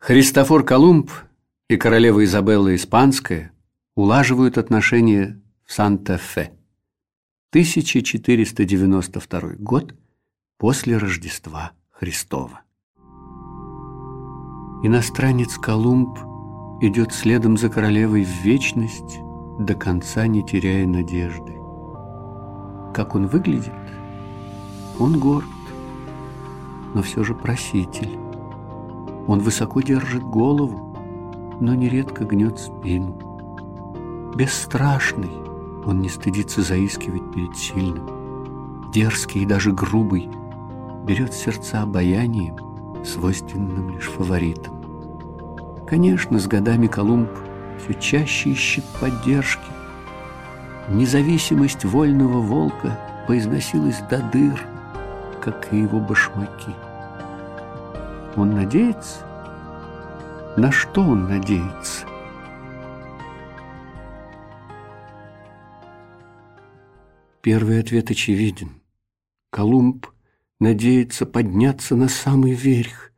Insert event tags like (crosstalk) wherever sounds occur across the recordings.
Христофор Колумб и королева Изабелла Испанская улаживают отношения в Санта-Фе. 1492 год после Рождества Христова. Иностранец Колумб идет следом за королевой в вечность, до конца не теряя надежды. Как он выглядит? Он горд, но все же проситель. Он высоко держит голову, но нередко гнет спину. Бесстрашный, он не стыдится заискивать перед сильным. Дерзкий и даже грубый, берет сердца обаянием, свойственным лишь фаворитам. Конечно, с годами Колумб все чаще ищет поддержки. Независимость вольного волка поизносилась до дыр, как и его башмаки. Он надеется? На что он надеется? Первый ответ очевиден. Колумб надеется подняться на самый верх,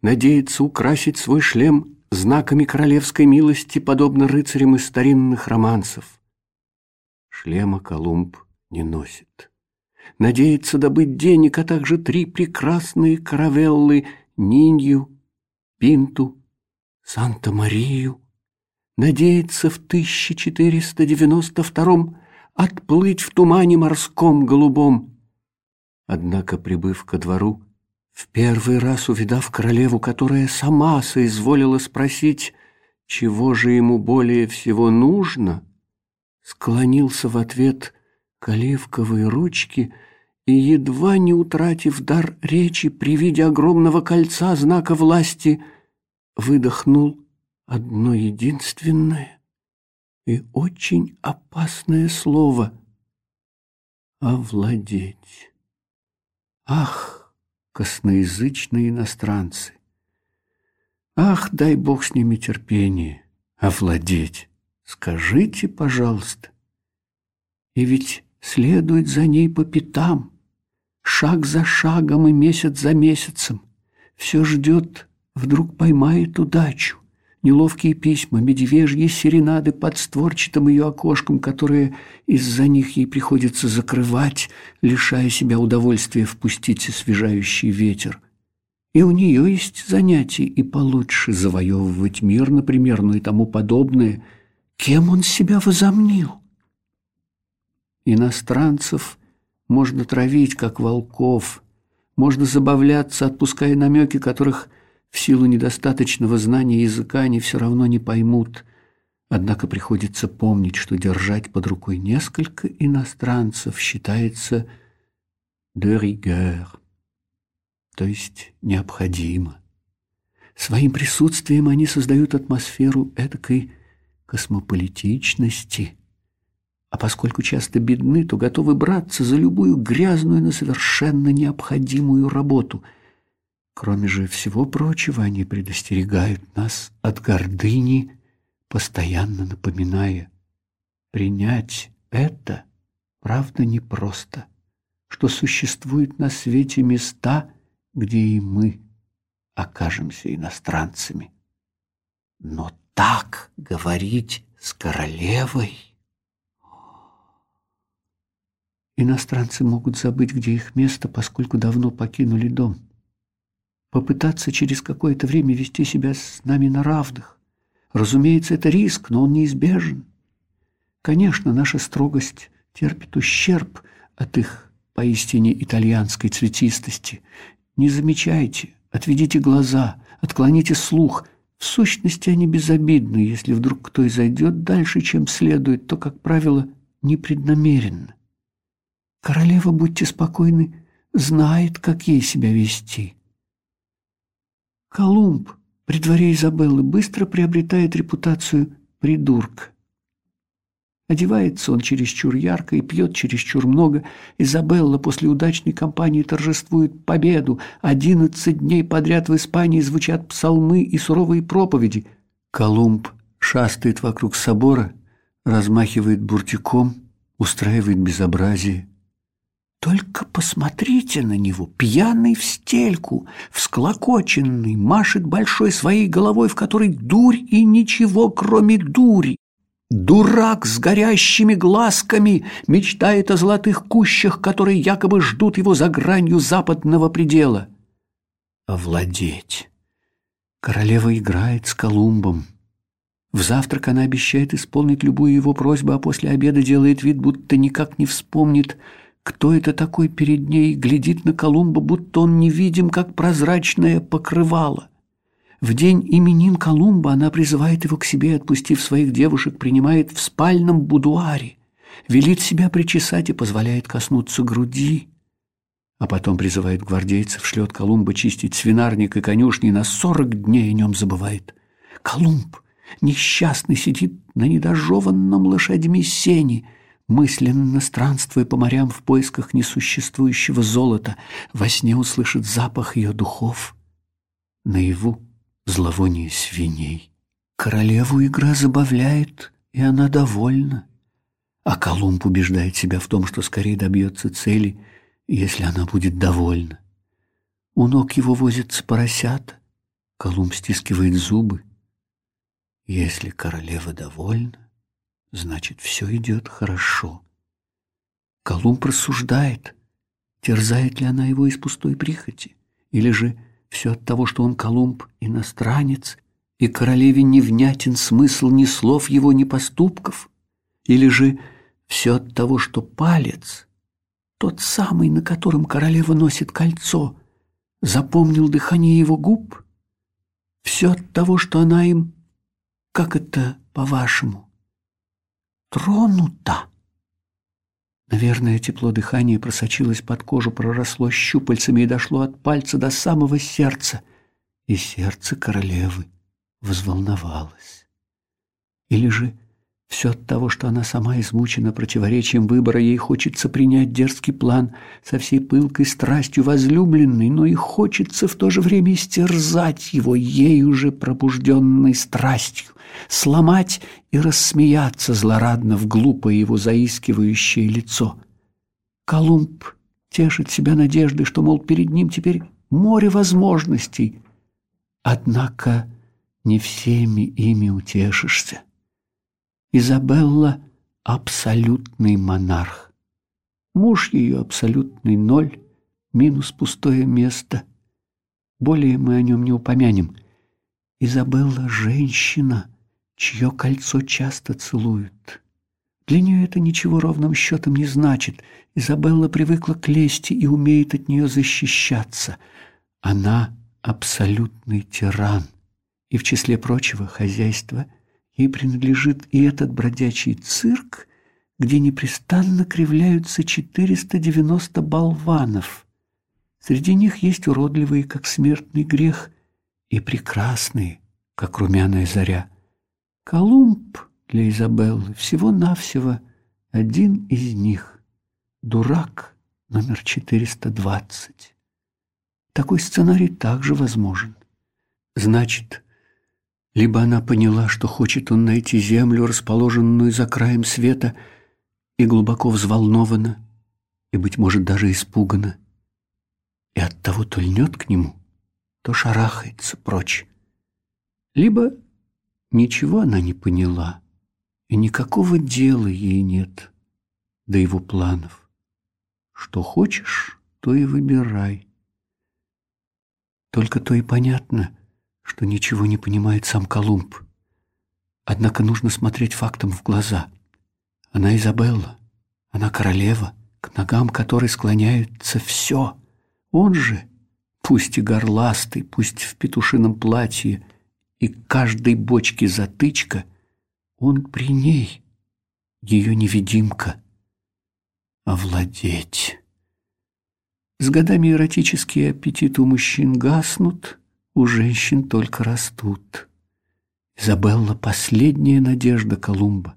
надеется украсить свой шлем знаками королевской милости, подобно рыцарям из старинных романсов. Шлема Колумб не носит. Надеется добыть денег, а также три прекрасные каравеллы Нинью, Пинту, Санта-Марию, надеется в 1492 отплыть в тумане морском голубом. Однако, прибыв ко двору, в первый раз увидав королеву, которая сама соизволила спросить, чего же ему более всего нужно, склонился в ответ к оливковой ручке — и, едва не утратив дар речи при виде огромного кольца знака власти, выдохнул одно единственное и очень опасное слово — овладеть. Ах, косноязычные иностранцы! Ах, дай Бог с ними терпение, овладеть! Скажите, пожалуйста. И ведь следует за ней по пятам — шаг за шагом и месяц за месяцем. Все ждет, вдруг поймает удачу. Неловкие письма, медвежьи серенады под створчатым ее окошком, которые из-за них ей приходится закрывать, лишая себя удовольствия впустить освежающий ветер. И у нее есть занятия и получше завоевывать мир, например, ну и тому подобное. Кем он себя возомнил? Иностранцев можно травить, как волков, можно забавляться, отпуская намеки, которых в силу недостаточного знания языка они все равно не поймут. Однако приходится помнить, что держать под рукой несколько иностранцев считается de rigueur, то есть необходимо. Своим присутствием они создают атмосферу эдакой космополитичности – а поскольку часто бедны, то готовы браться за любую грязную, но совершенно необходимую работу. Кроме же всего прочего, они предостерегают нас от гордыни, постоянно напоминая, принять это, правда, непросто, что существуют на свете места, где и мы окажемся иностранцами. Но так говорить с королевой... Иностранцы могут забыть, где их место, поскольку давно покинули дом. Попытаться через какое-то время вести себя с нами на равных. Разумеется, это риск, но он неизбежен. Конечно, наша строгость терпит ущерб от их поистине итальянской цветистости. Не замечайте, отведите глаза, отклоните слух. В сущности, они безобидны. Если вдруг кто и зайдет дальше, чем следует, то, как правило, непреднамеренно. Королева, будьте спокойны, знает, как ей себя вести. Колумб при дворе Изабеллы быстро приобретает репутацию придурка. Одевается он чересчур ярко и пьет чересчур много. Изабелла после удачной кампании торжествует победу. Одиннадцать дней подряд в Испании звучат псалмы и суровые проповеди. Колумб шастает вокруг собора, размахивает буртиком, устраивает безобразие. Только посмотрите на него, пьяный в стельку, всклокоченный, машет большой своей головой, в которой дурь и ничего, кроме дури. Дурак с горящими глазками мечтает о золотых кущах, которые якобы ждут его за гранью западного предела. Овладеть. Королева играет с Колумбом. В завтрак она обещает исполнить любую его просьбу, а после обеда делает вид, будто никак не вспомнит, кто это такой перед ней, глядит на Колумба, будто он невидим, как прозрачное покрывало. В день именин Колумба она призывает его к себе, отпустив своих девушек, принимает в спальном будуаре, велит себя причесать и позволяет коснуться груди, а потом призывает гвардейцев, шлет Колумба чистить свинарник и конюшни, на сорок дней о нем забывает. Колумб, несчастный, сидит на недожеванном лошадьми сене, мысленно странствуя по морям в поисках несуществующего золота, во сне услышит запах ее духов, наяву зловоние свиней. Королеву игра забавляет, и она довольна. А Колумб убеждает себя в том, что скорее добьется цели, если она будет довольна. У ног его возятся поросята. Колумб стискивает зубы. Если королева довольна, значит, все идет хорошо. Колумб рассуждает, терзает ли она его из пустой прихоти, или же все от того, что он Колумб иностранец, и королеве невнятен смысл ни слов его, ни поступков, или же все от того, что палец, тот самый, на котором королева носит кольцо, запомнил дыхание его губ, все от того, что она им, как это по-вашему, тронута. Наверное, тепло дыхания просочилось под кожу, проросло щупальцами и дошло от пальца до самого сердца. И сердце королевы взволновалось. Или же все от того, что она сама измучена противоречием выбора, ей хочется принять дерзкий план со всей пылкой страстью возлюбленной, но и хочется в то же время истерзать его ей уже пробужденной страстью, сломать и рассмеяться злорадно в глупое его заискивающее лицо. Колумб тешит себя надеждой, что, мол, перед ним теперь море возможностей. Однако не всеми ими утешишься. Изабелла — абсолютный монарх. Муж ее абсолютный ноль, минус пустое место. Более мы о нем не упомянем. Изабелла — женщина, чье кольцо часто целуют. Для нее это ничего ровным счетом не значит. Изабелла привыкла к лести и умеет от нее защищаться. Она — абсолютный тиран. И в числе прочего хозяйство — Ей принадлежит и этот бродячий цирк, где непрестанно кривляются 490 болванов. Среди них есть уродливые, как смертный грех, и прекрасные, как румяная заря. Колумб для Изабеллы всего-навсего один из них. Дурак номер 420. Такой сценарий также возможен. Значит, либо она поняла, что хочет он найти землю, расположенную за краем света, и глубоко взволнована, и, быть может, даже испугана, и оттого то льнет к нему, то шарахается прочь. Либо ничего она не поняла, и никакого дела ей нет до его планов. Что хочешь, то и выбирай. Только то и понятно, что ничего не понимает сам Колумб. Однако нужно смотреть фактам в глаза. Она Изабелла, она королева, к ногам которой склоняется все. Он же, пусть и горластый, пусть в петушином платье, и каждой бочке затычка, он при ней, ее невидимка. Овладеть. С годами эротические аппетиты у мужчин гаснут, у женщин только растут. Изабелла — последняя надежда Колумба.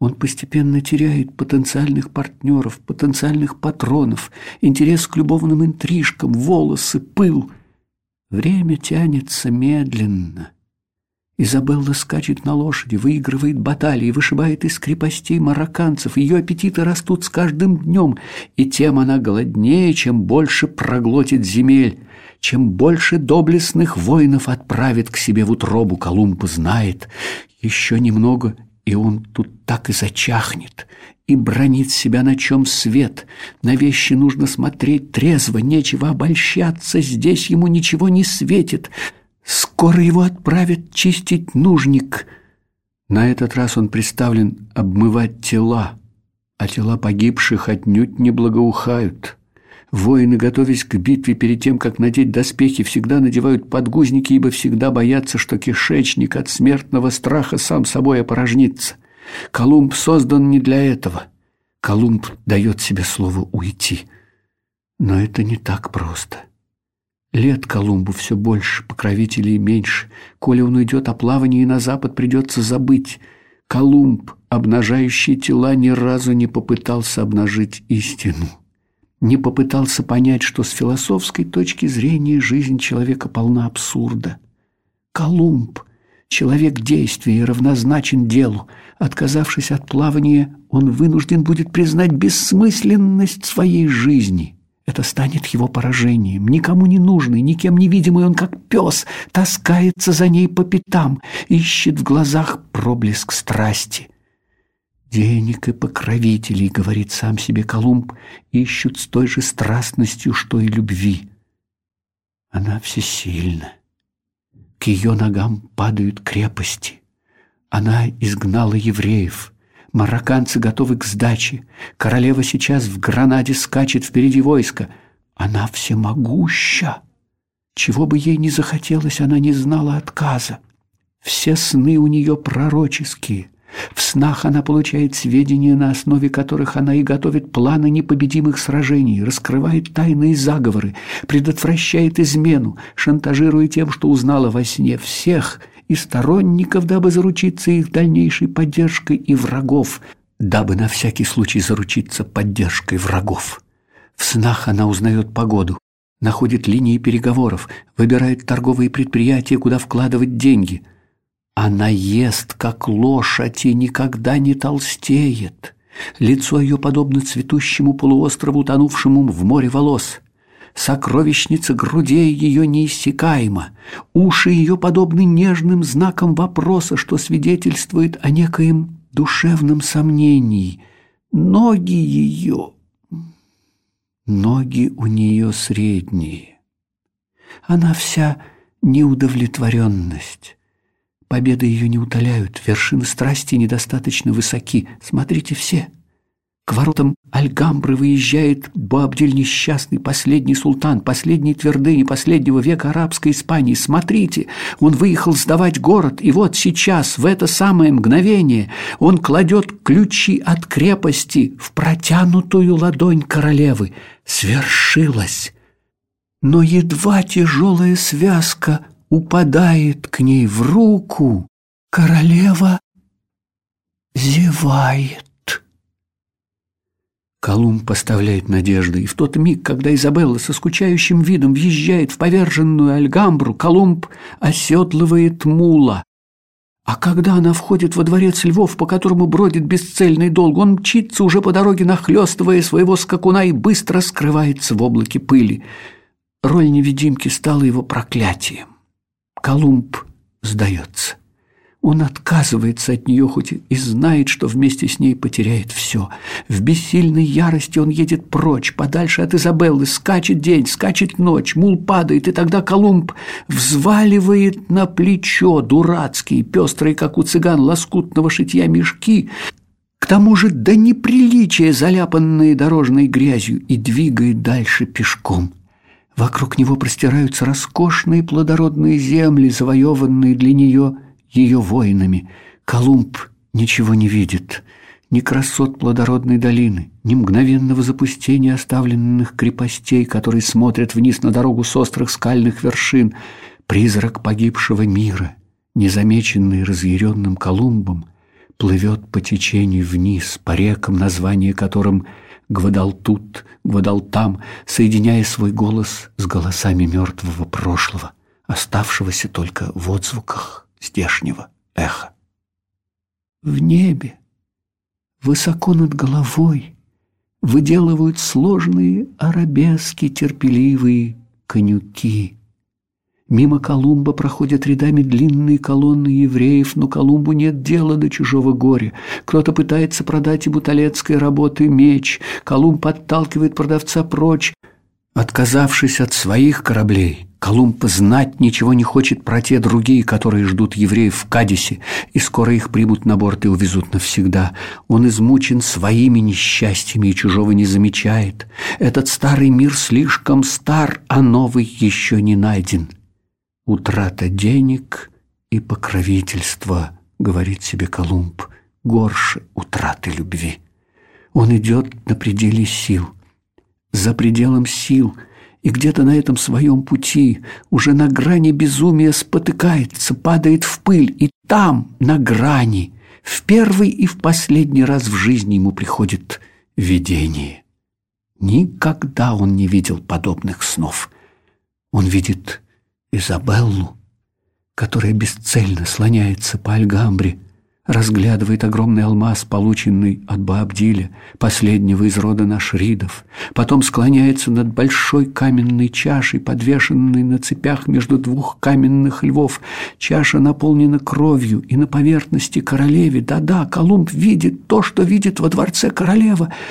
Он постепенно теряет потенциальных партнеров, потенциальных патронов, интерес к любовным интрижкам, волосы, пыл. Время тянется медленно. Изабелла скачет на лошади, выигрывает баталии, вышибает из крепостей марокканцев. Ее аппетиты растут с каждым днем, и тем она голоднее, чем больше проглотит земель. Чем больше доблестных воинов отправит к себе в утробу, Колумб знает. Еще немного, и он тут так и зачахнет, и бронит себя, на чем свет. На вещи нужно смотреть трезво, нечего обольщаться, здесь ему ничего не светит. Скоро его отправят чистить нужник. На этот раз он представлен обмывать тела, а тела погибших отнюдь не благоухают. Воины, готовясь к битве перед тем, как надеть доспехи, всегда надевают подгузники, ибо всегда боятся, что кишечник от смертного страха сам собой опорожнится. Колумб создан не для этого. Колумб дает себе слово уйти. Но это не так просто. Лет Колумбу все больше, покровителей меньше. Коли он уйдет о плавании на запад, придется забыть. Колумб, обнажающий тела, ни разу не попытался обнажить истину. Не попытался понять, что с философской точки зрения жизнь человека полна абсурда. Колумб, человек действия равнозначен делу. Отказавшись от плавания, он вынужден будет признать бессмысленность своей жизни – это станет его поражением. Никому не нужный, никем не видимый, он как пес, таскается за ней по пятам, ищет в глазах проблеск страсти. Денег и покровителей, говорит сам себе Колумб, ищут с той же страстностью, что и любви. Она всесильна. К ее ногам падают крепости. Она изгнала евреев — Марокканцы готовы к сдаче. Королева сейчас в Гранаде скачет впереди войска. Она всемогуща. Чего бы ей ни захотелось, она не знала отказа. Все сны у нее пророческие. В снах она получает сведения, на основе которых она и готовит планы непобедимых сражений, раскрывает тайные заговоры, предотвращает измену, шантажируя тем, что узнала во сне всех – и сторонников, дабы заручиться их дальнейшей поддержкой, и врагов, дабы на всякий случай заручиться поддержкой врагов. В снах она узнает погоду, находит линии переговоров, выбирает торговые предприятия, куда вкладывать деньги. Она ест, как лошадь, и никогда не толстеет. Лицо ее подобно цветущему полуострову, тонувшему в море волос сокровищница грудей ее неиссякаема, уши ее подобны нежным знакам вопроса, что свидетельствует о некоем душевном сомнении. Ноги ее... Ноги у нее средние. Она вся неудовлетворенность. Победы ее не утоляют, вершины страсти недостаточно высоки. Смотрите все — к воротам Альгамбры выезжает Буабдель несчастный, последний султан, последний твердыни последнего века арабской Испании. Смотрите, он выехал сдавать город, и вот сейчас, в это самое мгновение, он кладет ключи от крепости в протянутую ладонь королевы. Свершилось! Но едва тяжелая связка упадает к ней в руку, королева зевает. Колумб поставляет надежды, и в тот миг, когда Изабелла со скучающим видом въезжает в поверженную Альгамбру, Колумб оседлывает мула. А когда она входит во дворец львов, по которому бродит бесцельный долг, он мчится уже по дороге, нахлестывая своего скакуна и быстро скрывается в облаке пыли. Роль невидимки стала его проклятием. Колумб сдается. Он отказывается от нее, хоть и знает, что вместе с ней потеряет все. В бессильной ярости он едет прочь, подальше от Изабеллы, скачет день, скачет ночь, мул падает, и тогда Колумб взваливает на плечо дурацкие, пестрые, как у цыган, лоскутного шитья мешки, к тому же до неприличия заляпанные дорожной грязью, и двигает дальше пешком. Вокруг него простираются роскошные плодородные земли, завоеванные для нее ее воинами. Колумб ничего не видит, ни красот плодородной долины, ни мгновенного запустения оставленных крепостей, которые смотрят вниз на дорогу с острых скальных вершин. Призрак погибшего мира, незамеченный разъяренным Колумбом, плывет по течению вниз, по рекам, название которым Гвадалтут, Гвадалтам, соединяя свой голос с голосами мертвого прошлого, оставшегося только в отзвуках здешнего эха. В небе, высоко над головой, выделывают сложные арабески терпеливые конюки. Мимо Колумба проходят рядами длинные колонны евреев, но Колумбу нет дела до чужого горя. Кто-то пытается продать ему талецкой работы меч. Колумб подталкивает продавца прочь. Отказавшись от своих кораблей, Колумб знать ничего не хочет про те другие, которые ждут евреев в Кадисе, и скоро их примут на борт и увезут навсегда. Он измучен своими несчастьями и чужого не замечает. Этот старый мир слишком стар, а новый еще не найден. Утрата денег и покровительства, говорит себе Колумб, горше утраты любви. Он идет на пределе сил, за пределом сил, и где-то на этом своем пути, уже на грани безумия спотыкается, падает в пыль, и там, на грани, в первый и в последний раз в жизни ему приходит видение. Никогда он не видел подобных снов. Он видит Изабеллу, которая бесцельно слоняется по Альгамбре, разглядывает огромный алмаз, полученный от Баабдиля, последнего из рода нашридов, потом склоняется над большой каменной чашей, подвешенной на цепях между двух каменных львов. Чаша наполнена кровью, и на поверхности королеве, да-да, Колумб видит то, что видит во дворце королева —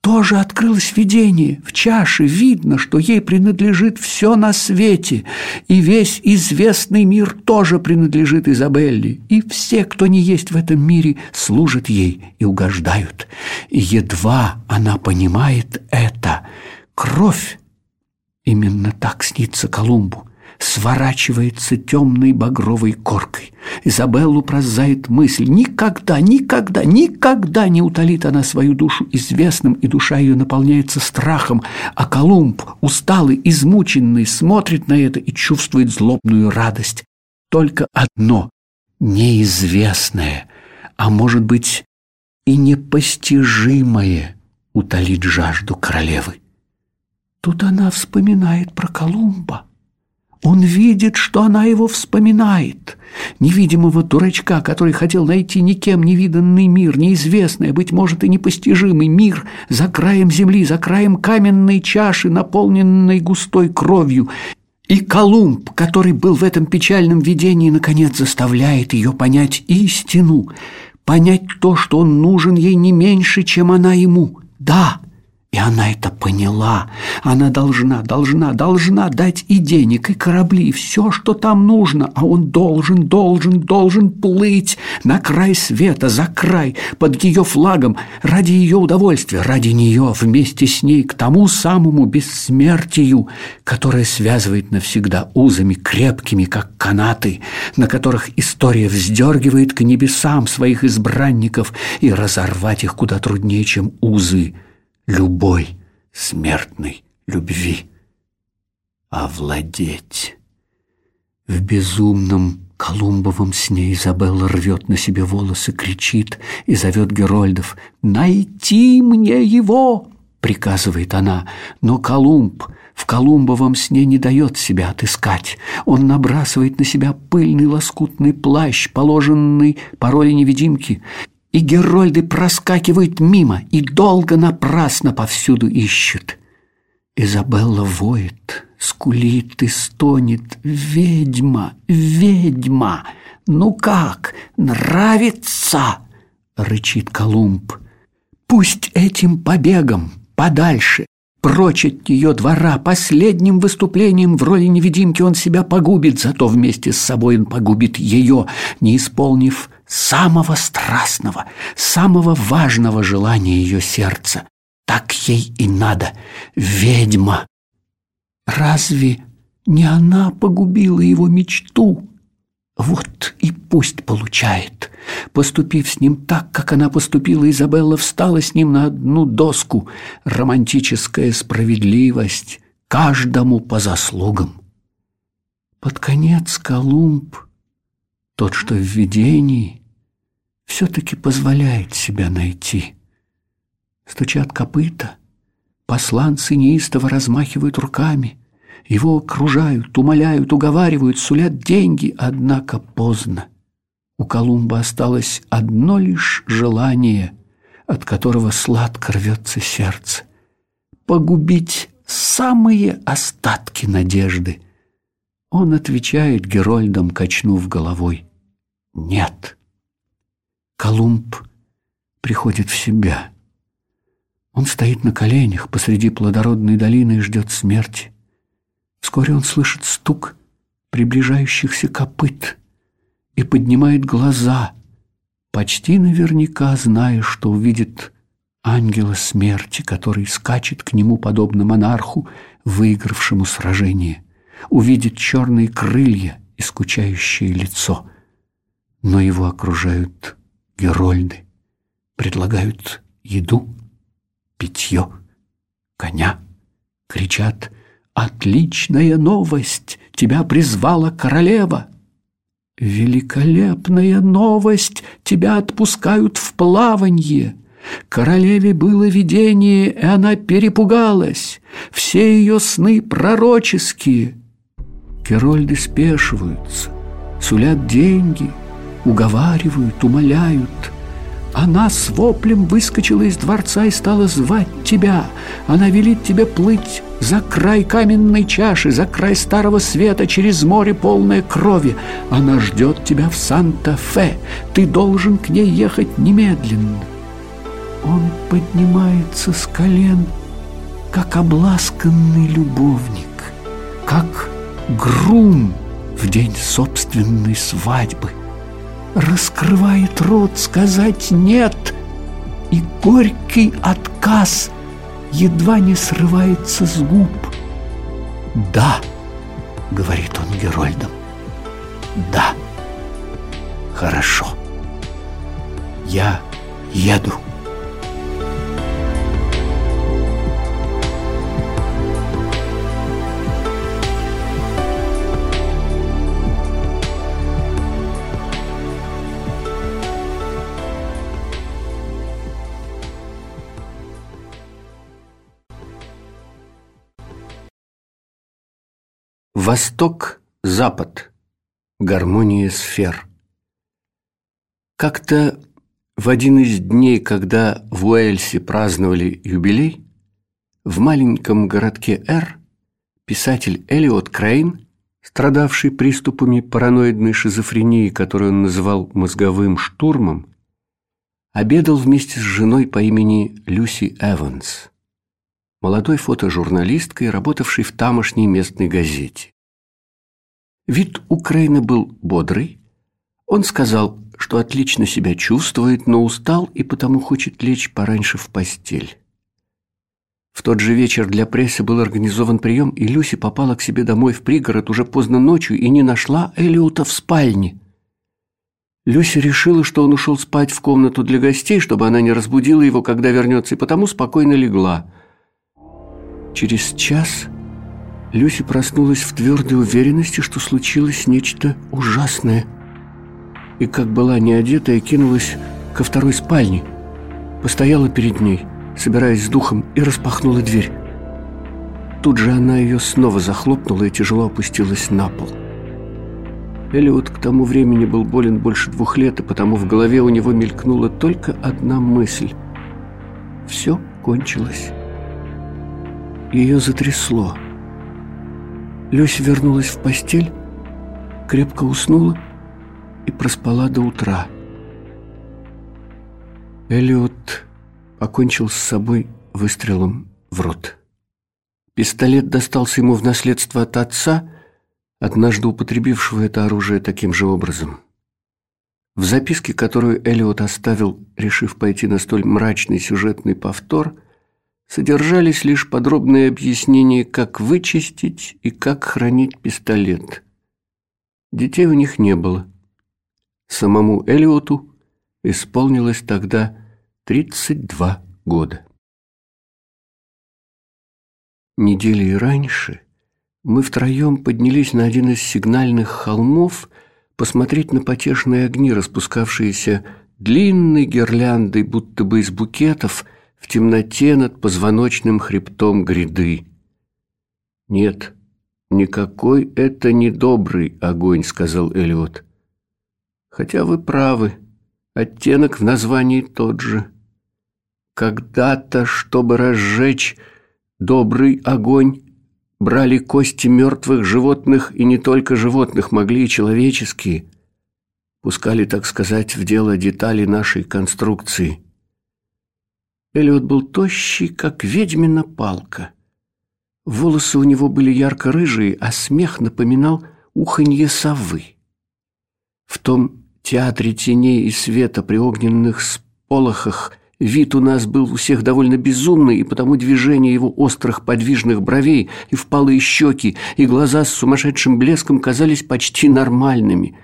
тоже открылось видение. В чаше видно, что ей принадлежит все на свете, и весь известный мир тоже принадлежит Изабелле, и все, кто не есть в этом мире, служат ей и угождают. И едва она понимает это, кровь, именно так снится Колумбу, сворачивается темной багровой коркой. Изабеллу пронзает мысль. Никогда, никогда, никогда не утолит она свою душу известным, и душа ее наполняется страхом. А Колумб, усталый, измученный, смотрит на это и чувствует злобную радость. Только одно – неизвестное, а может быть и непостижимое утолит жажду королевы. Тут она вспоминает про Колумба. Он видит, что она его вспоминает. Невидимого дурачка, который хотел найти никем невиданный мир, неизвестный, быть может, и непостижимый мир за краем земли, за краем каменной чаши, наполненной густой кровью. И Колумб, который был в этом печальном видении, наконец заставляет ее понять истину, понять то, что он нужен ей не меньше, чем она ему. Да, и она это поняла. Она должна, должна, должна дать и денег, и корабли, и все, что там нужно. А он должен, должен, должен плыть на край света, за край, под ее флагом, ради ее удовольствия, ради нее, вместе с ней, к тому самому бессмертию, которое связывает навсегда узами крепкими, как канаты, на которых история вздергивает к небесам своих избранников, и разорвать их куда труднее, чем узы любой смертной любви. Овладеть. В безумном Колумбовом сне Изабелла рвет на себе волосы, кричит и зовет Герольдов. «Найти мне его!» — приказывает она. Но Колумб в Колумбовом сне не дает себя отыскать. Он набрасывает на себя пыльный лоскутный плащ, положенный по невидимки, и герольды проскакивают мимо и долго напрасно повсюду ищут. Изабелла воет, скулит и стонет. «Ведьма! Ведьма! Ну как, нравится?» — рычит Колумб. «Пусть этим побегом подальше, прочь от ее двора, последним выступлением в роли невидимки он себя погубит, зато вместе с собой он погубит ее, не исполнив самого страстного, самого важного желания ее сердца. Так ей и надо, ведьма. Разве не она погубила его мечту? Вот и пусть получает. Поступив с ним так, как она поступила, Изабелла встала с ним на одну доску. Романтическая справедливость каждому по заслугам. Под конец Колумб, тот, что в видении, все-таки позволяет себя найти. Стучат копыта, посланцы неистово размахивают руками, Его окружают, умоляют, уговаривают, сулят деньги, однако поздно. У Колумба осталось одно лишь желание, от которого сладко рвется сердце — погубить самые остатки надежды. Он отвечает Герольдам, качнув головой. Нет. Колумб приходит в себя. Он стоит на коленях посреди плодородной долины и ждет смерти. Вскоре он слышит стук приближающихся копыт и поднимает глаза, почти наверняка зная, что увидит ангела смерти, который скачет к нему, подобно монарху, выигравшему сражение, увидит черные крылья и скучающее лицо. Но его окружают герольды, предлагают еду, питье, коня, кричат «Отличная новость! Тебя призвала королева!» «Великолепная новость! Тебя отпускают в плаванье!» Королеве было видение, и она перепугалась. Все ее сны пророческие. Герольды спешиваются, сулят деньги, уговаривают, умоляют – она с воплем выскочила из дворца и стала звать тебя. Она велит тебе плыть за край каменной чаши, за край старого света, через море полное крови. Она ждет тебя в Санта-Фе. Ты должен к ней ехать немедленно. Он поднимается с колен, как обласканный любовник, как грум в день собственной свадьбы раскрывает рот сказать «нет», и горький отказ едва не срывается с губ. «Да», — говорит он Герольдам, — «да, хорошо, я еду». Восток-Запад. Гармония сфер. Как-то в один из дней, когда в Уэльсе праздновали юбилей, в маленьком городке Р писатель Элиот Крейн, страдавший приступами параноидной шизофрении, которую он называл мозговым штурмом, обедал вместе с женой по имени Люси Эванс молодой фотожурналисткой, работавшей в тамошней местной газете. Вид Украины был бодрый. Он сказал, что отлично себя чувствует, но устал и потому хочет лечь пораньше в постель. В тот же вечер для прессы был организован прием, и Люси попала к себе домой в пригород уже поздно ночью и не нашла Элиота в спальне. Люси решила, что он ушел спать в комнату для гостей, чтобы она не разбудила его, когда вернется, и потому спокойно легла – Через час Люси проснулась в твердой уверенности, что случилось нечто ужасное. И как была не одетая, кинулась ко второй спальне. Постояла перед ней, собираясь с духом, и распахнула дверь. Тут же она ее снова захлопнула и тяжело опустилась на пол. Элиот к тому времени был болен больше двух лет, и потому в голове у него мелькнула только одна мысль. Все кончилось. Ее затрясло. Люся вернулась в постель, крепко уснула и проспала до утра. Эллиот покончил с собой выстрелом в рот. Пистолет достался ему в наследство от отца, однажды употребившего это оружие таким же образом. В записке, которую Эллиот оставил, решив пойти на столь мрачный сюжетный повтор – содержались лишь подробные объяснения, как вычистить и как хранить пистолет. Детей у них не было. Самому Элиоту исполнилось тогда 32 года. Недели раньше мы втроем поднялись на один из сигнальных холмов посмотреть на потешные огни, распускавшиеся длинной гирляндой, будто бы из букетов – в темноте над позвоночным хребтом гряды. Нет, «Никакой это не добрый огонь», — сказал Элиот. «Хотя вы правы, оттенок в названии тот же. Когда-то, чтобы разжечь добрый огонь, брали кости мертвых животных, и не только животных, могли и человеческие. Пускали, так сказать, в дело детали нашей конструкции. Элиот был тощий, как ведьмина палка. Волосы у него были ярко-рыжие, а смех напоминал уханье совы. В том театре теней и света при огненных сполохах Вид у нас был у всех довольно безумный, и потому движение его острых подвижных бровей и впалые щеки, и глаза с сумасшедшим блеском казались почти нормальными.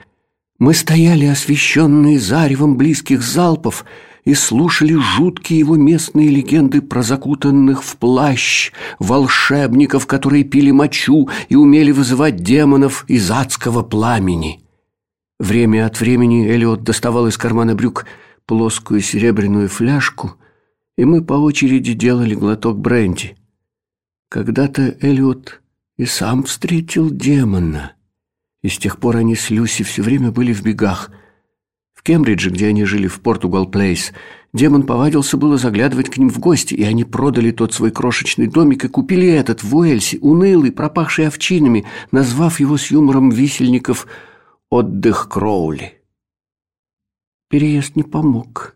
Мы стояли, освещенные заревом близких залпов, и слушали жуткие его местные легенды про закутанных в плащ волшебников, которые пили мочу и умели вызывать демонов из адского пламени. Время от времени Элиот доставал из кармана брюк плоскую серебряную фляжку, и мы по очереди делали глоток бренди. Когда-то Эллиот и сам встретил демона, и с тех пор они с Люси все время были в бегах. Кембридже, где они жили в Португал-Плейс, демон повадился было заглядывать к ним в гости, и они продали тот свой крошечный домик и купили этот в Уэльсе, унылый, пропахший овчинами, назвав его с юмором висельников «Отдых Кроули». Переезд не помог.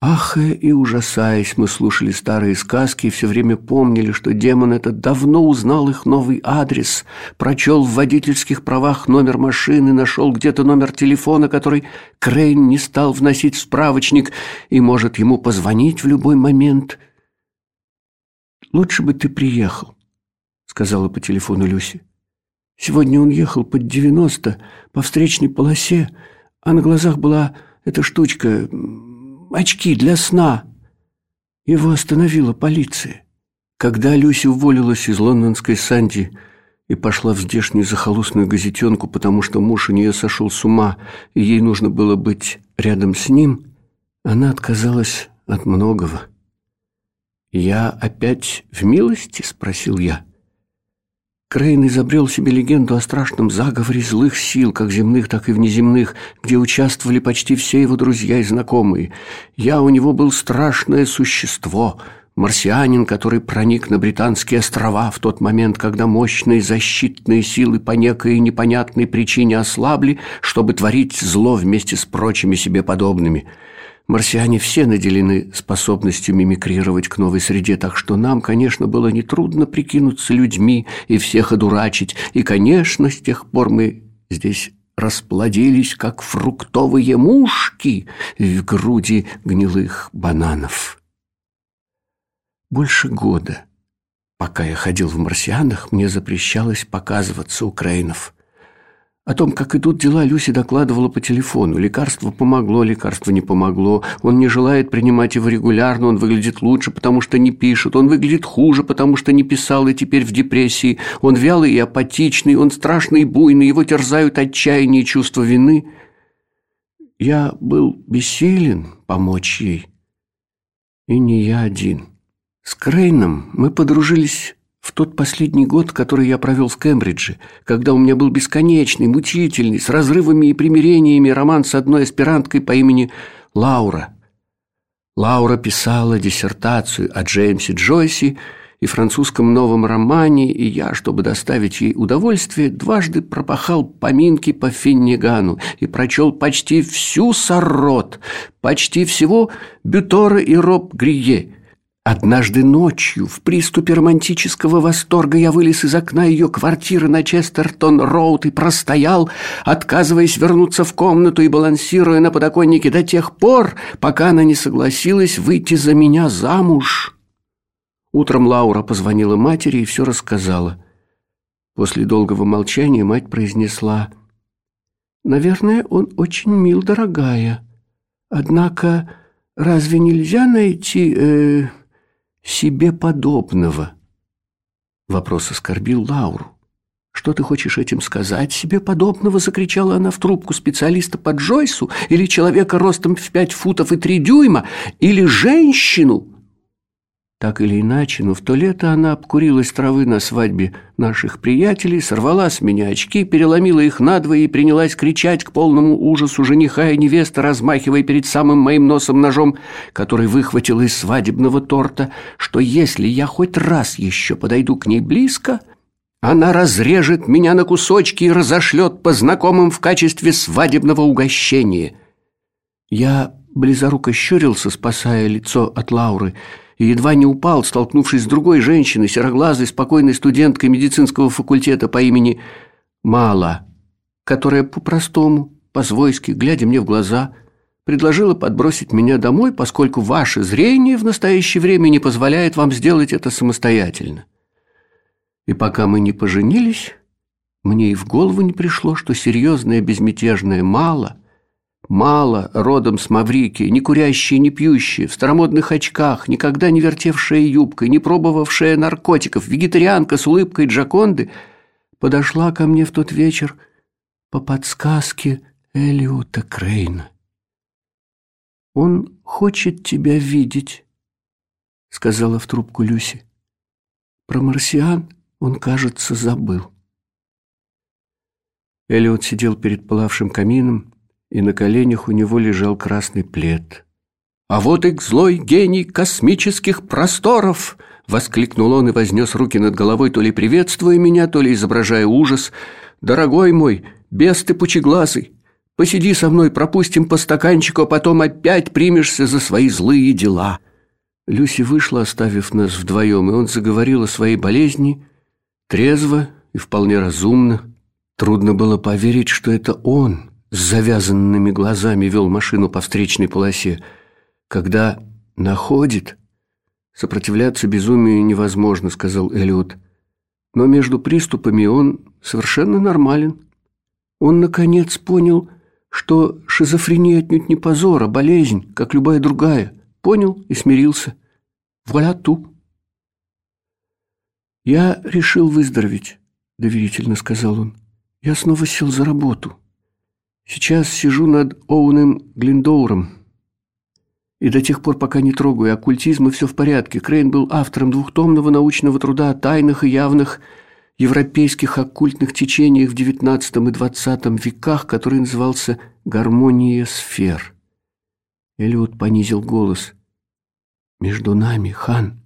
Ахая и ужасаясь, мы слушали старые сказки и все время помнили, что демон этот давно узнал их новый адрес, прочел в водительских правах номер машины, нашел где-то номер телефона, который Крейн не стал вносить в справочник и может ему позвонить в любой момент. «Лучше бы ты приехал», — сказала по телефону Люси. «Сегодня он ехал под девяносто по встречной полосе, а на глазах была эта штучка, очки для сна. Его остановила полиция. Когда Люся уволилась из лондонской Санди и пошла в здешнюю захолустную газетенку, потому что муж у нее сошел с ума, и ей нужно было быть рядом с ним, она отказалась от многого. «Я опять в милости?» – спросил я. Крейн изобрел себе легенду о страшном заговоре злых сил, как земных, так и внеземных, где участвовали почти все его друзья и знакомые. Я у него был страшное существо, марсианин, который проник на британские острова в тот момент, когда мощные защитные силы по некой непонятной причине ослабли, чтобы творить зло вместе с прочими себе подобными – Марсиане все наделены способностью мимикрировать к новой среде, так что нам, конечно, было нетрудно прикинуться людьми и всех одурачить. И, конечно, с тех пор мы здесь расплодились, как фруктовые мушки в груди гнилых бананов. Больше года, пока я ходил в марсианах, мне запрещалось показываться украинов – о том, как идут дела, Люси докладывала по телефону. Лекарство помогло, лекарство не помогло. Он не желает принимать его регулярно, он выглядит лучше, потому что не пишет. Он выглядит хуже, потому что не писал и теперь в депрессии. Он вялый и апатичный, он страшный и буйный, его терзают отчаяние и чувство вины. Я был бессилен помочь ей. И не я один. С Крейном мы подружились в тот последний год, который я провел в Кембридже, когда у меня был бесконечный, мучительный, с разрывами и примирениями роман с одной аспиранткой по имени Лаура. Лаура писала диссертацию о Джеймсе Джойсе и французском новом романе, и я, чтобы доставить ей удовольствие, дважды пропахал поминки по Финнигану и прочел почти всю Саррот, почти всего Бютора и Роб Грие – Однажды ночью, в приступе романтического восторга, я вылез из окна ее квартиры на Честертон-Роуд и простоял, отказываясь вернуться в комнату и балансируя на подоконнике до тех пор, пока она не согласилась выйти за меня замуж. Утром Лаура позвонила матери и все рассказала. После долгого молчания мать произнесла «Наверное, он очень мил, дорогая. Однако разве нельзя найти...» э, себе подобного. Вопрос оскорбил Лауру. «Что ты хочешь этим сказать? Себе подобного?» – закричала она в трубку специалиста по Джойсу, или человека ростом в пять футов и три дюйма, или женщину. Так или иначе, но в то лето она обкурилась травы на свадьбе наших приятелей, сорвала с меня очки, переломила их надвое и принялась кричать к полному ужасу жениха и невесты, размахивая перед самым моим носом ножом, который выхватил из свадебного торта, что если я хоть раз еще подойду к ней близко, она разрежет меня на кусочки и разошлет по знакомым в качестве свадебного угощения. Я близоруко щурился, спасая лицо от Лауры, и едва не упал, столкнувшись с другой женщиной, сероглазой, спокойной студенткой медицинского факультета по имени Мала, которая по-простому, по-свойски, глядя мне в глаза, предложила подбросить меня домой, поскольку ваше зрение в настоящее время не позволяет вам сделать это самостоятельно. И пока мы не поженились, мне и в голову не пришло, что серьезная безмятежная Мала – Мало, родом с Маврики, не курящая, не пьющая, в старомодных очках, никогда не вертевшая юбкой, не пробовавшая наркотиков, вегетарианка с улыбкой Джаконды, подошла ко мне в тот вечер по подсказке Элиота Крейна. «Он хочет тебя видеть», — сказала в трубку Люси. «Про марсиан он, кажется, забыл». Элиот сидел перед пылавшим камином, и на коленях у него лежал красный плед. «А вот и злой гений космических просторов!» Воскликнул он и вознес руки над головой, то ли приветствуя меня, то ли изображая ужас. «Дорогой мой, без ты пучеглазый, посиди со мной, пропустим по стаканчику, а потом опять примешься за свои злые дела». Люси вышла, оставив нас вдвоем, и он заговорил о своей болезни, трезво и вполне разумно. Трудно было поверить, что это он, с завязанными глазами вел машину по встречной полосе. Когда находит, сопротивляться безумию невозможно, сказал Эллиот. Но между приступами он совершенно нормален. Он, наконец, понял, что шизофрения отнюдь не позор, а болезнь, как любая другая. Понял и смирился. Вуаля ту. «Я решил выздороветь», — доверительно сказал он. «Я снова сел за работу». Сейчас сижу над Оуэном Глиндоуром. И до тех пор, пока не трогаю оккультизм, и все в порядке. Крейн был автором двухтомного научного труда о тайных и явных европейских оккультных течениях в XIX и XX веках, который назывался «Гармония сфер». Элиот понизил голос. «Между нами, хан,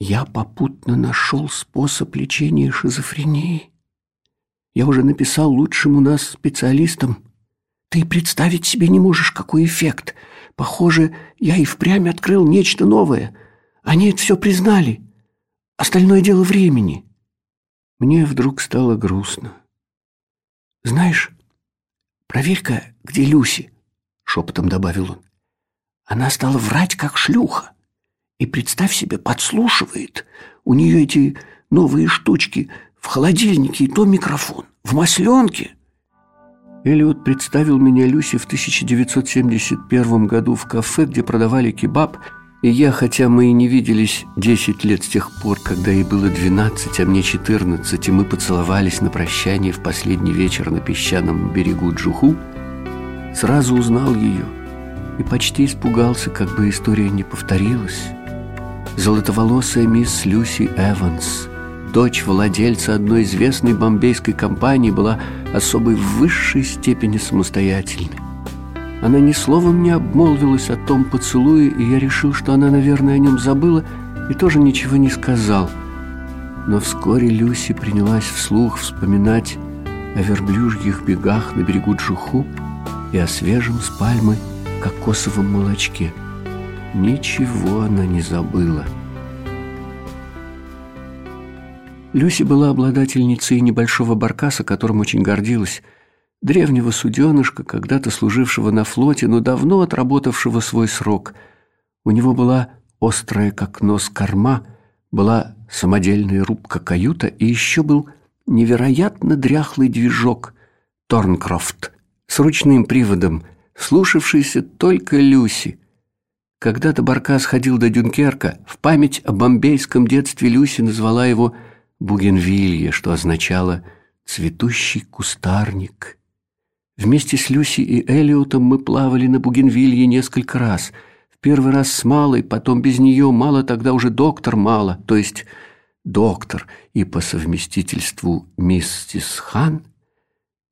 я попутно нашел способ лечения шизофрении». Я уже написал лучшим у нас специалистам. Ты представить себе не можешь, какой эффект. Похоже, я и впрямь открыл нечто новое. Они это все признали. Остальное дело времени. Мне вдруг стало грустно. Знаешь, проверь-ка, где Люси, шепотом добавил он. Она стала врать, как шлюха. И представь себе, подслушивает. У нее эти новые штучки — в холодильнике и то микрофон. В масленке. Элиот представил меня Люси в 1971 году в кафе, где продавали кебаб, и я, хотя мы и не виделись 10 лет с тех пор, когда ей было 12, а мне 14, и мы поцеловались на прощание в последний вечер на песчаном берегу Джуху, сразу узнал ее и почти испугался, как бы история не повторилась. Золотоволосая мисс Люси Эванс – дочь владельца одной известной бомбейской компании была особой в высшей степени самостоятельной. Она ни словом не обмолвилась о том поцелуе, и я решил, что она, наверное, о нем забыла и тоже ничего не сказал. Но вскоре Люси принялась вслух вспоминать о верблюжьих бегах на берегу Джуху и о свежем с пальмы кокосовом молочке. Ничего она не забыла. Люси была обладательницей небольшого баркаса, которым очень гордилась, древнего суденышка, когда-то служившего на флоте, но давно отработавшего свой срок. У него была острая, как нос, корма, была самодельная рубка-каюта и еще был невероятно дряхлый движок Торнкрофт с ручным приводом, слушавшийся только Люси. Когда-то Баркас ходил до Дюнкерка, в память о бомбейском детстве Люси назвала его бугенвилье, что означало «цветущий кустарник». Вместе с Люси и Элиотом мы плавали на бугенвилье несколько раз. В первый раз с Малой, потом без нее, Мала тогда уже доктор Мала, то есть доктор и по совместительству миссис Хан,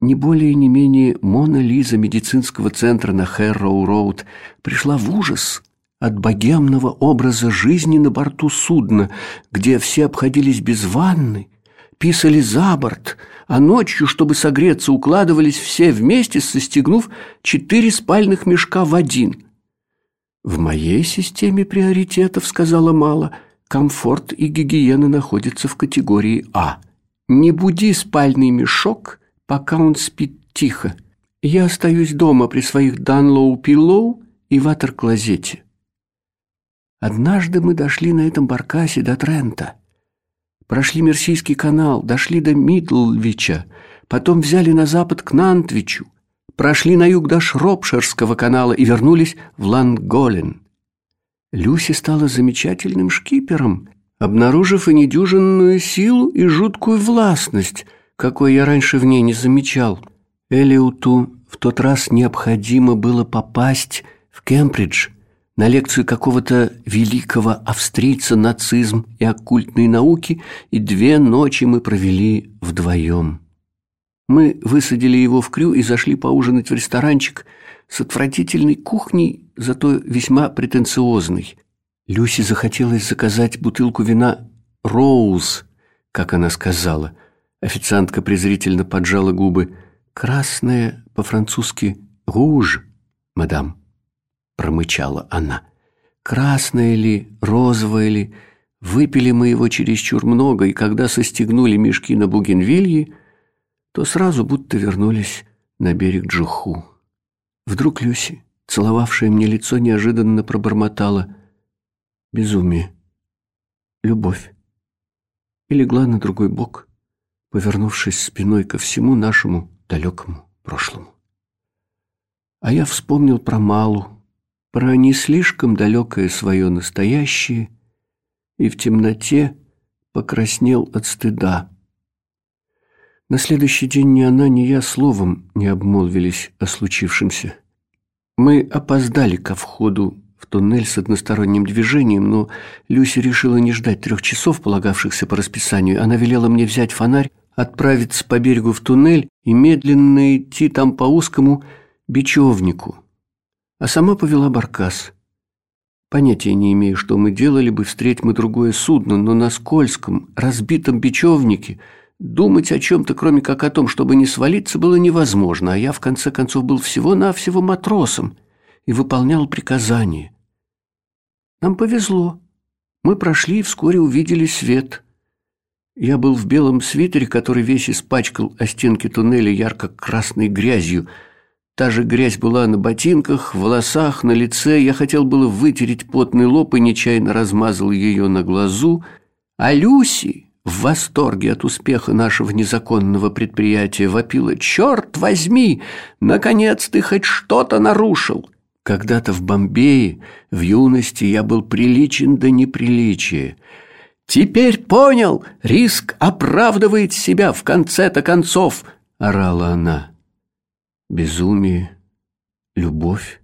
не более не менее Мона Лиза медицинского центра на Хэрроу-Роуд пришла в ужас от богемного образа жизни на борту судна, где все обходились без ванны, писали за борт, а ночью, чтобы согреться, укладывались все вместе, состегнув четыре спальных мешка в один. «В моей системе приоритетов, — сказала Мала, — комфорт и гигиена находятся в категории А. Не буди спальный мешок, пока он спит тихо. Я остаюсь дома при своих Данлоу-Пиллоу и ватер-клозете. Однажды мы дошли на этом баркасе до Трента. Прошли Мерсийский канал, дошли до Мидлвича, потом взяли на запад к Нантвичу, прошли на юг до Шропширского канала и вернулись в Ланголен. Люси стала замечательным шкипером, обнаружив и недюжинную силу, и жуткую властность, какой я раньше в ней не замечал. Элиуту в тот раз необходимо было попасть в Кембридж – на лекцию какого-то великого австрийца нацизм и оккультные науки, и две ночи мы провели вдвоем. Мы высадили его в крю и зашли поужинать в ресторанчик с отвратительной кухней, зато весьма претенциозной. Люси захотелось заказать бутылку вина «Роуз», как она сказала. Официантка презрительно поджала губы. «Красное по-французски «руж», мадам» промычала она. Красное ли, розовое ли, выпили мы его чересчур много, и когда состегнули мешки на бугенвилье, то сразу будто вернулись на берег Джуху. Вдруг Люси, целовавшая мне лицо, неожиданно пробормотала «Безумие, любовь» и легла на другой бок, повернувшись спиной ко всему нашему далекому прошлому. А я вспомнил про Малу, про не слишком далекое свое настоящее и в темноте покраснел от стыда. На следующий день ни она, ни я словом не обмолвились о случившемся. Мы опоздали ко входу в туннель с односторонним движением, но Люси решила не ждать трех часов, полагавшихся по расписанию. Она велела мне взять фонарь, отправиться по берегу в туннель и медленно идти там по узкому бечевнику – а сама повела баркас. Понятия не имею, что мы делали бы, встреть мы другое судно, но на скользком, разбитом бечевнике думать о чем-то, кроме как о том, чтобы не свалиться, было невозможно, а я, в конце концов, был всего-навсего матросом и выполнял приказания. Нам повезло. Мы прошли и вскоре увидели свет. Я был в белом свитере, который весь испачкал о стенки туннеля ярко-красной грязью – Та же грязь была на ботинках, в волосах, на лице. Я хотел было вытереть потный лоб и нечаянно размазал ее на глазу. А Люси, в восторге от успеха нашего незаконного предприятия, вопила «Черт возьми! Наконец ты хоть что-то нарушил!» Когда-то в Бомбее, в юности, я был приличен до неприличия. «Теперь понял! Риск оправдывает себя в конце-то концов!» — орала она безумие, любовь.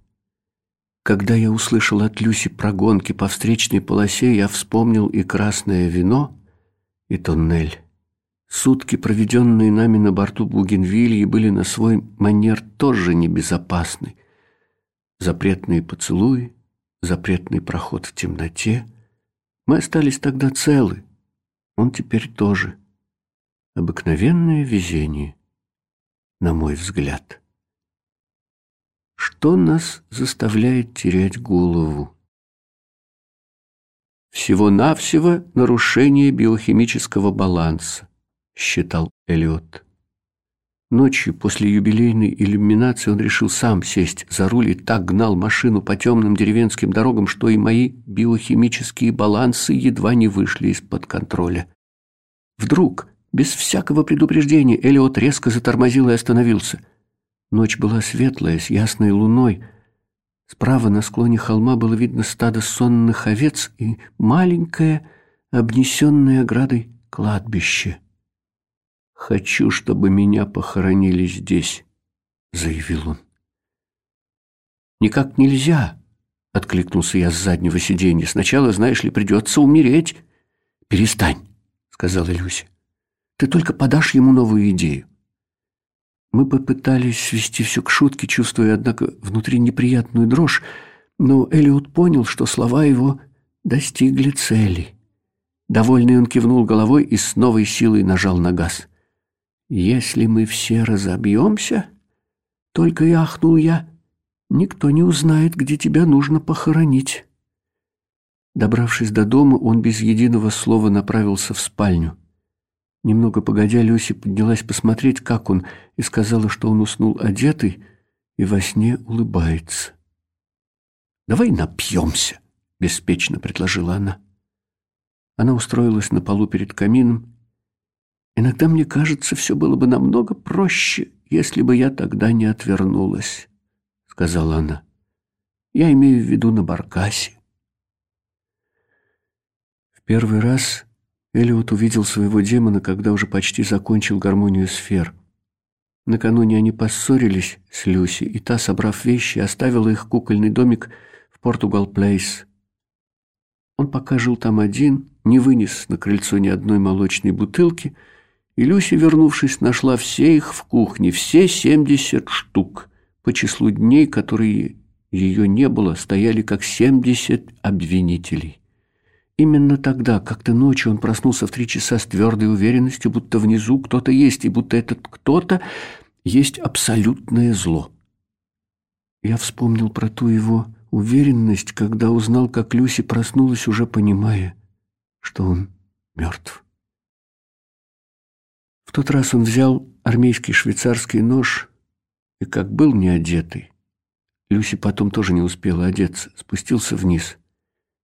Когда я услышал от Люси про гонки по встречной полосе, я вспомнил и красное вино, и тоннель. Сутки, проведенные нами на борту Бугенвильи, были на свой манер тоже небезопасны. Запретные поцелуи, запретный проход в темноте. Мы остались тогда целы. Он теперь тоже. Обыкновенное везение, на мой взгляд. Что нас заставляет терять голову? Всего-навсего нарушение биохимического баланса, считал Эллиот. Ночью после юбилейной иллюминации он решил сам сесть за руль и так гнал машину по темным деревенским дорогам, что и мои биохимические балансы едва не вышли из-под контроля. Вдруг, без всякого предупреждения, Эллиот резко затормозил и остановился – Ночь была светлая, с ясной луной. Справа на склоне холма было видно стадо сонных овец и маленькое, обнесенное оградой кладбище. «Хочу, чтобы меня похоронили здесь», — заявил он. «Никак нельзя», — откликнулся я с заднего сиденья. «Сначала, знаешь ли, придется умереть». «Перестань», — сказала Люся. «Ты только подашь ему новую идею». Мы попытались свести все к шутке, чувствуя, однако, внутри неприятную дрожь, но Элиот понял, что слова его достигли цели. Довольный он кивнул головой и с новой силой нажал на газ. «Если мы все разобьемся...» Только и ахнул я. «Никто не узнает, где тебя нужно похоронить». Добравшись до дома, он без единого слова направился в спальню. Немного погодя, Люси поднялась посмотреть, как он, и сказала, что он уснул одетый и во сне улыбается. «Давай напьемся», — беспечно предложила она. Она устроилась на полу перед камином. «Иногда мне кажется, все было бы намного проще, если бы я тогда не отвернулась», — сказала она. «Я имею в виду на Баркасе». В первый раз Элиот увидел своего демона, когда уже почти закончил гармонию сфер. Накануне они поссорились с Люси, и та, собрав вещи, оставила их кукольный домик в Португал Плейс. Он пока жил там один, не вынес на крыльцо ни одной молочной бутылки, и Люси, вернувшись, нашла все их в кухне, все семьдесят штук. По числу дней, которые ее не было, стояли как семьдесят обвинителей. Именно тогда, как-то ночью, он проснулся в три часа с твердой уверенностью, будто внизу кто-то есть, и будто этот кто-то есть абсолютное зло. Я вспомнил про ту его уверенность, когда узнал, как Люси проснулась, уже понимая, что он мертв. В тот раз он взял армейский швейцарский нож и, как был неодетый, Люси потом тоже не успела одеться, спустился вниз —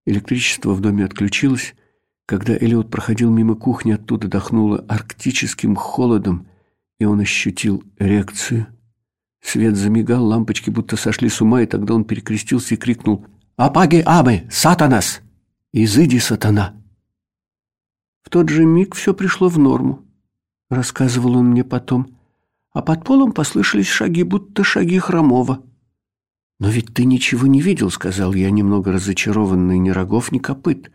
Электричество в доме отключилось. Когда Элиот проходил мимо кухни, оттуда дохнуло арктическим холодом, и он ощутил эрекцию. Свет замигал, лампочки будто сошли с ума, и тогда он перекрестился и крикнул «Апаге абе, сатанас! Изыди, сатана!» В тот же миг все пришло в норму, рассказывал он мне потом, а под полом послышались шаги, будто шаги Хромова. «Но ведь ты ничего не видел», — сказал я, немного разочарованный, ни рогов, ни копыт.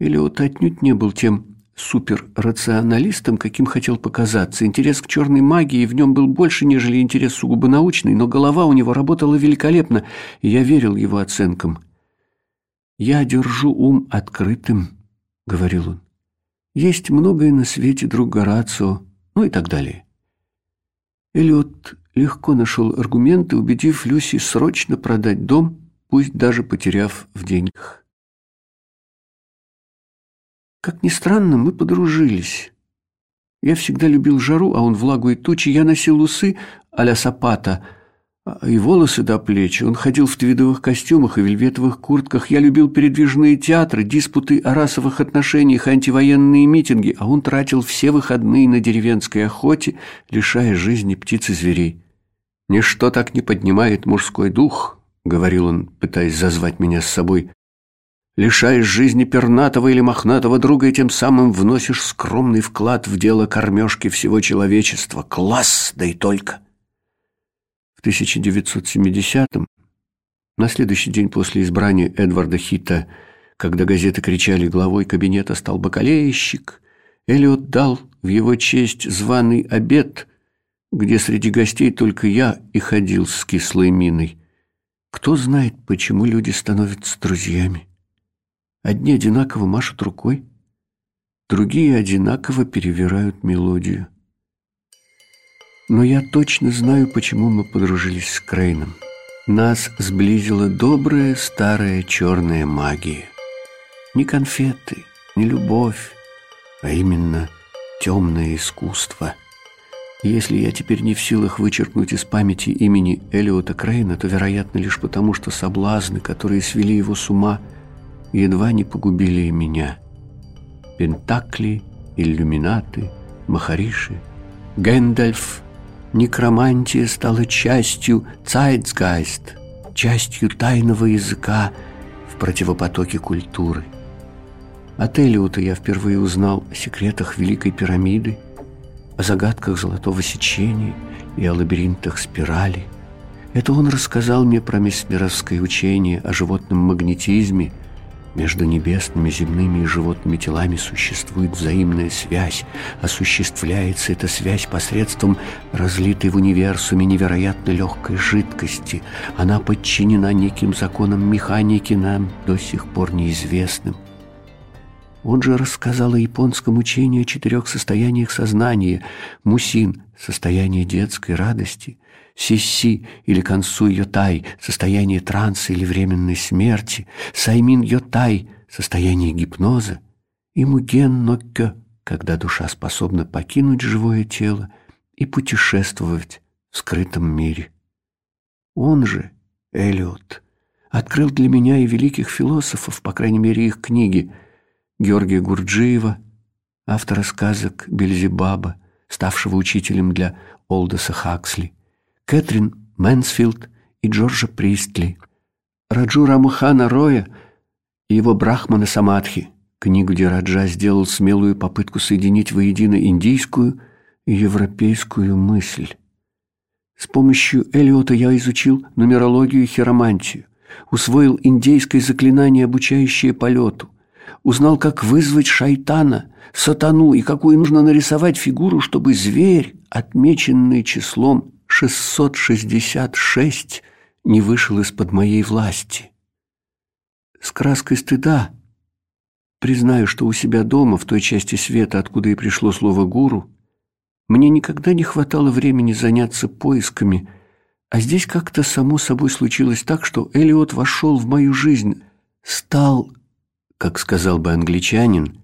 Элиот отнюдь не был тем суперрационалистом, каким хотел показаться. Интерес к черной магии в нем был больше, нежели интерес сугубо научный, но голова у него работала великолепно, и я верил его оценкам. «Я держу ум открытым», — говорил он. «Есть многое на свете, друг Горацио», ну и так далее. Эллиот легко нашел аргументы, убедив Люси срочно продать дом, пусть даже потеряв в деньгах. Как ни странно, мы подружились. Я всегда любил жару, а он влагу и тучи. Я носил усы а-ля Сапата — и волосы до плеч. Он ходил в твидовых костюмах и вельветовых куртках. Я любил передвижные театры, диспуты о расовых отношениях, антивоенные митинги, а он тратил все выходные на деревенской охоте, лишая жизни птиц и зверей. «Ничто так не поднимает мужской дух», — говорил он, пытаясь зазвать меня с собой, лишаешь жизни пернатого или мохнатого друга и тем самым вносишь скромный вклад в дело кормежки всего человечества. Класс, да и только!» В 1970-м, на следующий день после избрания Эдварда Хита, когда газеты кричали «Главой кабинета стал бакалейщик», Эллиот дал в его честь званый обед, где среди гостей только я и ходил с кислой миной. Кто знает, почему люди становятся друзьями. Одни одинаково машут рукой, другие одинаково перевирают мелодию. Но я точно знаю, почему мы подружились с Крейном. Нас сблизила добрая старая черная магия. Не конфеты, не любовь, а именно темное искусство. Если я теперь не в силах вычеркнуть из памяти имени Элиота Крейна, то, вероятно, лишь потому, что соблазны, которые свели его с ума, едва не погубили и меня. Пентакли, иллюминаты, махариши, Гэндальф — Некромантия стала частью «Zeitgeist», частью тайного языка в противопотоке культуры. От Элиота я впервые узнал о секретах Великой пирамиды, о загадках золотого сечения и о лабиринтах спирали. Это он рассказал мне про месмеровское учение о животном магнетизме. Между небесными, земными и животными телами существует взаимная связь. Осуществляется эта связь посредством разлитой в универсуме невероятно легкой жидкости. Она подчинена неким законам механики, нам до сих пор неизвестным. Он же рассказал о японском учении о четырех состояниях сознания. Мусин – состояние детской радости, Сисси или Кансу Йотай – состояние транса или временной смерти, Саймин Йотай – состояние гипноза, и Муген Ноккё – когда душа способна покинуть живое тело и путешествовать в скрытом мире. Он же, Элиот, открыл для меня и великих философов, по крайней мере их книги – Георгия Гурджиева, автора сказок Бельзебаба, ставшего учителем для Олдоса Хаксли, Кэтрин Мэнсфилд и Джорджа Пристли, Раджу Рамхана Роя и его Брахмана Самадхи, книгу, где Раджа сделал смелую попытку соединить воедино индийскую и европейскую мысль. С помощью Элиота я изучил нумерологию и хиромантию, усвоил индейское заклинание, обучающее полету, узнал, как вызвать шайтана, сатану и какую нужно нарисовать фигуру, чтобы зверь, отмеченный числом 666, не вышел из-под моей власти. С краской стыда признаю, что у себя дома, в той части света, откуда и пришло слово «гуру», мне никогда не хватало времени заняться поисками, а здесь как-то само собой случилось так, что Элиот вошел в мою жизнь, стал как сказал бы англичанин,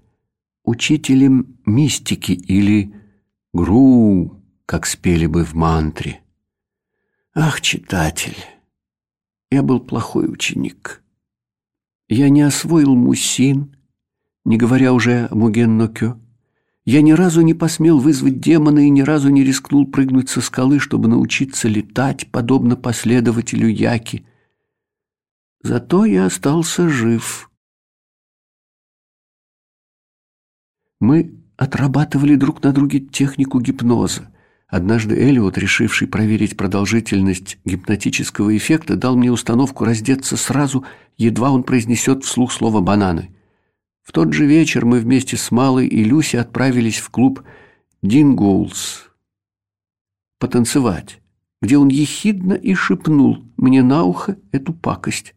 учителем мистики или гру, как спели бы в мантре. Ах, читатель, я был плохой ученик. Я не освоил мусин, не говоря уже о Муген-Нокё. Я ни разу не посмел вызвать демона и ни разу не рискнул прыгнуть со скалы, чтобы научиться летать, подобно последователю Яки. Зато я остался жив. Мы отрабатывали друг на друге технику гипноза. Однажды Элиот, решивший проверить продолжительность гипнотического эффекта, дал мне установку раздеться сразу, едва он произнесет вслух слово «бананы». В тот же вечер мы вместе с Малой и Люси отправились в клуб «Дингоулс» потанцевать, где он ехидно и шепнул мне на ухо эту пакость.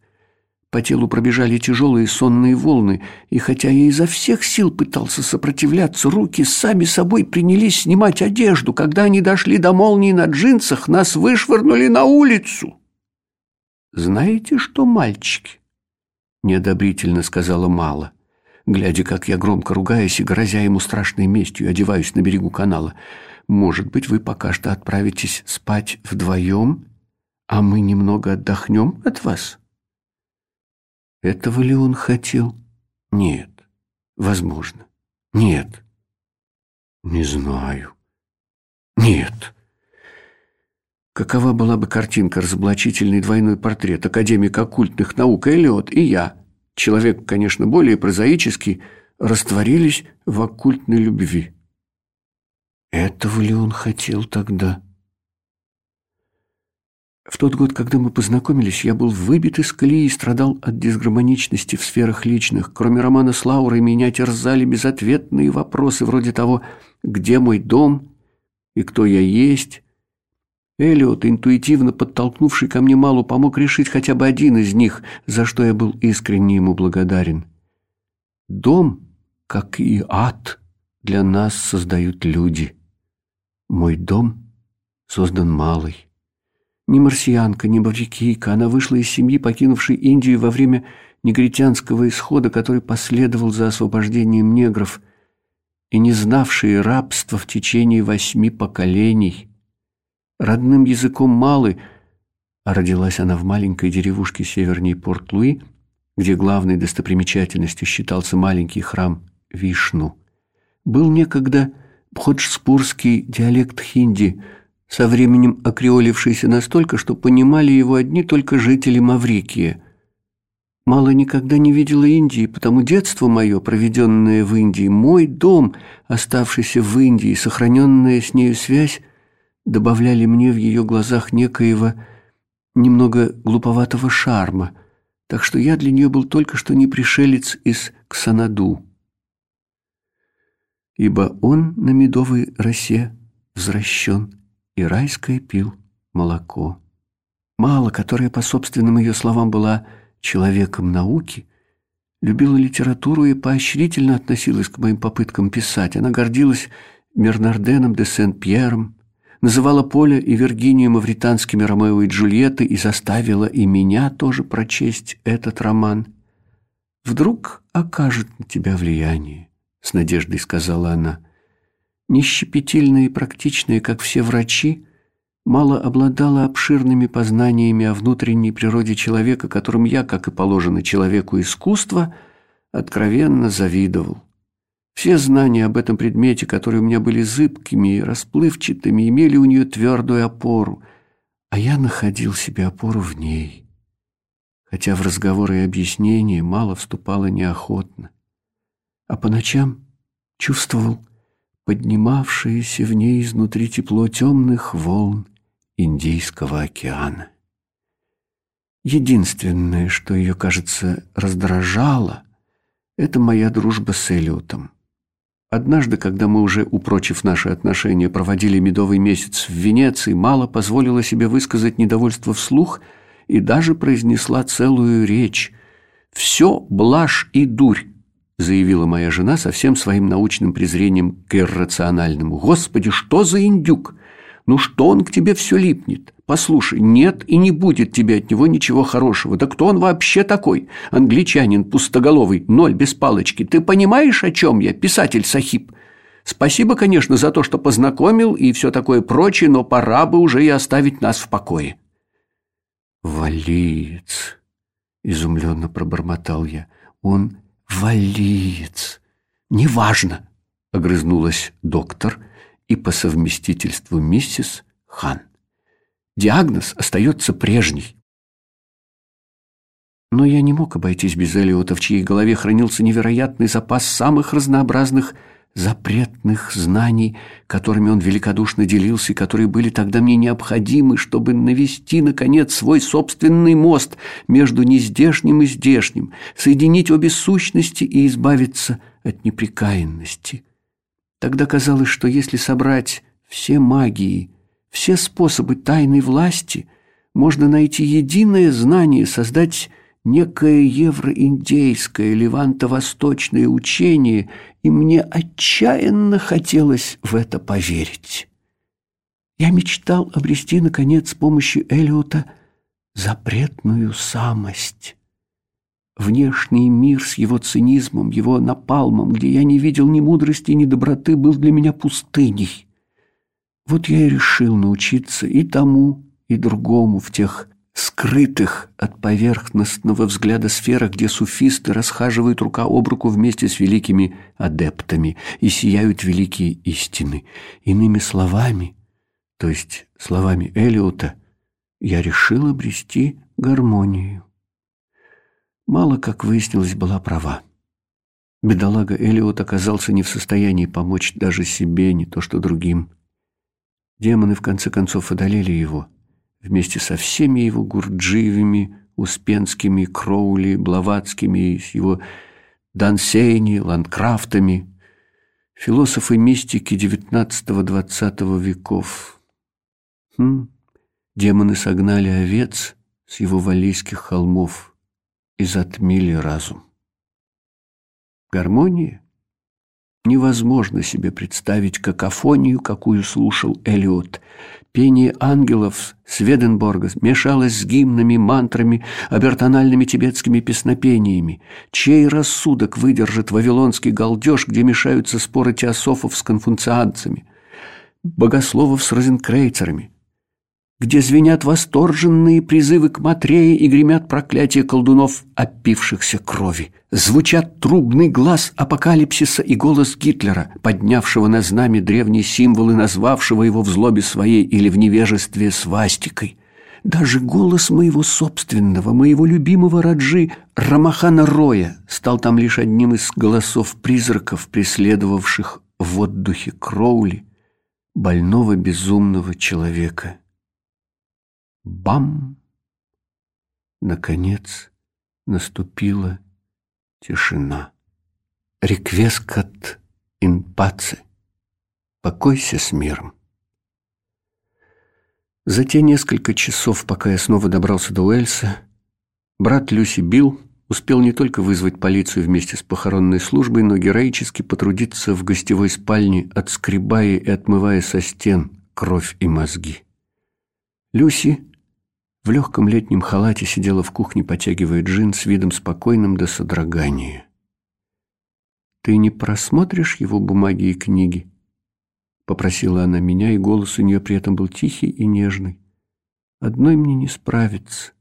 По телу пробежали тяжелые сонные волны, и хотя я изо всех сил пытался сопротивляться, руки сами собой принялись снимать одежду. Когда они дошли до молнии на джинсах, нас вышвырнули на улицу. «Знаете что, мальчики?» — неодобрительно сказала Мала, глядя, как я, громко ругаясь и грозя ему страшной местью, одеваюсь на берегу канала. «Может быть, вы пока что отправитесь спать вдвоем, а мы немного отдохнем от вас?» Этого ли он хотел? Нет. Возможно. Нет. Не знаю. Нет. Какова была бы картинка, разоблачительный двойной портрет академика оккультных наук Эллиот и я, человек, конечно, более прозаический, растворились в оккультной любви. Этого ли он хотел тогда? В тот год, когда мы познакомились, я был выбит из колеи и страдал от дисгармоничности в сферах личных. Кроме романа с Лаурой, меня терзали безответные вопросы вроде того, где мой дом и кто я есть. Эллиот, интуитивно подтолкнувший ко мне Малу, помог решить хотя бы один из них, за что я был искренне ему благодарен. Дом, как и ад, для нас создают люди. Мой дом создан Малой. Ни марсианка, ни маврикийка, она вышла из семьи, покинувшей Индию во время негритянского исхода, который последовал за освобождением негров, и не знавшие рабства в течение восьми поколений. Родным языком малы, а родилась она в маленькой деревушке северней Порт-Луи, где главной достопримечательностью считался маленький храм Вишну. Был некогда бходжспурский диалект хинди – со временем окреолившийся настолько, что понимали его одни только жители Маврикии. Мало никогда не видела Индии, потому детство мое, проведенное в Индии, мой дом, оставшийся в Индии, сохраненная с нею связь, добавляли мне в ее глазах некоего немного глуповатого шарма, так что я для нее был только что не пришелец из Ксанаду. Ибо он на медовой росе возвращен, и райское пил молоко. Мало, которая, по собственным ее словам, была человеком науки, любила литературу и поощрительно относилась к моим попыткам писать. Она гордилась Мернарденом де Сен-Пьером, называла Поля и Виргинию мавританскими Ромео и Джульетты и заставила и меня тоже прочесть этот роман. «Вдруг окажет на тебя влияние», — с надеждой сказала она. Нещепетильная и практичная, как все врачи, мало обладала обширными познаниями о внутренней природе человека, которым я, как и положено человеку искусства, откровенно завидовал. Все знания об этом предмете, которые у меня были зыбкими и расплывчатыми, имели у нее твердую опору, а я находил себе опору в ней, хотя в разговоры и объяснения мало вступала неохотно, а по ночам чувствовал поднимавшееся в ней изнутри тепло темных волн Индийского океана. Единственное, что ее, кажется, раздражало, это моя дружба с Элиотом. Однажды, когда мы уже, упрочив наши отношения, проводили медовый месяц в Венеции, Мало позволила себе высказать недовольство вслух и даже произнесла целую речь. «Все блажь и дурь», — заявила моя жена со всем своим научным презрением к иррациональному. «Господи, что за индюк! Ну что он к тебе все липнет? Послушай, нет и не будет тебе от него ничего хорошего. Да кто он вообще такой? Англичанин, пустоголовый, ноль без палочки. Ты понимаешь, о чем я, писатель Сахиб? Спасибо, конечно, за то, что познакомил и все такое прочее, но пора бы уже и оставить нас в покое. Валиец, изумленно пробормотал я. Он валиец. Неважно, огрызнулась доктор и по совместительству миссис Хан. Диагноз остается прежний. Но я не мог обойтись без Элиота, в чьей голове хранился невероятный запас самых разнообразных запретных знаний, которыми он великодушно делился и которые были тогда мне необходимы, чтобы навести, наконец, свой собственный мост между нездешним и здешним, соединить обе сущности и избавиться от неприкаянности. Тогда казалось, что если собрать все магии, все способы тайной власти, можно найти единое знание, создать некое евроиндейское, леванто-восточное учение, и мне отчаянно хотелось в это поверить. Я мечтал обрести, наконец, с помощью Элиота запретную самость. Внешний мир с его цинизмом, его напалмом, где я не видел ни мудрости, ни доброты, был для меня пустыней. Вот я и решил научиться и тому, и другому в тех скрытых от поверхностного взгляда сферах, где суфисты расхаживают рука об руку вместе с великими адептами и сияют великие истины. Иными словами, то есть словами Элиота, я решил обрести гармонию. Мало, как выяснилось, была права. Бедолага Элиот оказался не в состоянии помочь даже себе, не то что другим. Демоны в конце концов одолели его, вместе со всеми его Гурджиевыми, Успенскими, Кроули, Блаватскими, с его Дансейни, Ландкрафтами, философы-мистики XIX-XX веков. Хм, демоны согнали овец с его валийских холмов и затмили разум. Гармония? Невозможно себе представить какофонию, какую слушал Элиот. Пение ангелов с Веденборга смешалось с гимнами, мантрами, обертональными тибетскими песнопениями. Чей рассудок выдержит вавилонский галдеж, где мешаются споры теософов с конфунцианцами, богословов с розенкрейцерами – где звенят восторженные призывы к Матрее и гремят проклятия колдунов, опившихся крови. Звучат трубный глаз апокалипсиса и голос Гитлера, поднявшего на знамя древние символы, назвавшего его в злобе своей или в невежестве свастикой. Даже голос моего собственного, моего любимого Раджи Рамахана Роя стал там лишь одним из голосов призраков, преследовавших в отдухе Кроули больного безумного человека. Бам! Наконец наступила тишина. Реквескат ин паце. Покойся с миром. За те несколько часов, пока я снова добрался до Уэльса, брат Люси Билл успел не только вызвать полицию вместе с похоронной службой, но героически потрудиться в гостевой спальне, отскребая и отмывая со стен кровь и мозги. Люси в легком летнем халате сидела в кухне, потягивая джин с видом спокойным до содрогания. «Ты не просмотришь его бумаги и книги?» Попросила она меня, и голос у нее при этом был тихий и нежный. «Одной мне не справиться.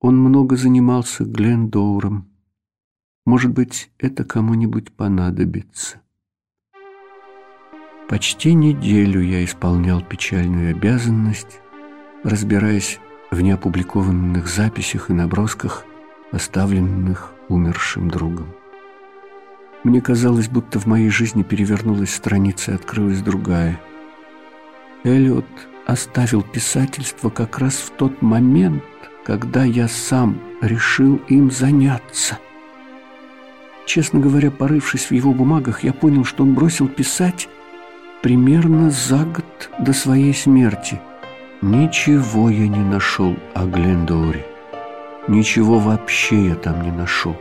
Он много занимался Глендоуром. Может быть, это кому-нибудь понадобится». Почти неделю я исполнял печальную обязанность, разбираясь в неопубликованных записях и набросках, оставленных умершим другом. Мне казалось, будто в моей жизни перевернулась страница и открылась другая. Эллиот оставил писательство как раз в тот момент, когда я сам решил им заняться. Честно говоря, порывшись в его бумагах, я понял, что он бросил писать примерно за год до своей смерти – Ничего я не нашел о Глендоуре. Ничего вообще я там не нашел.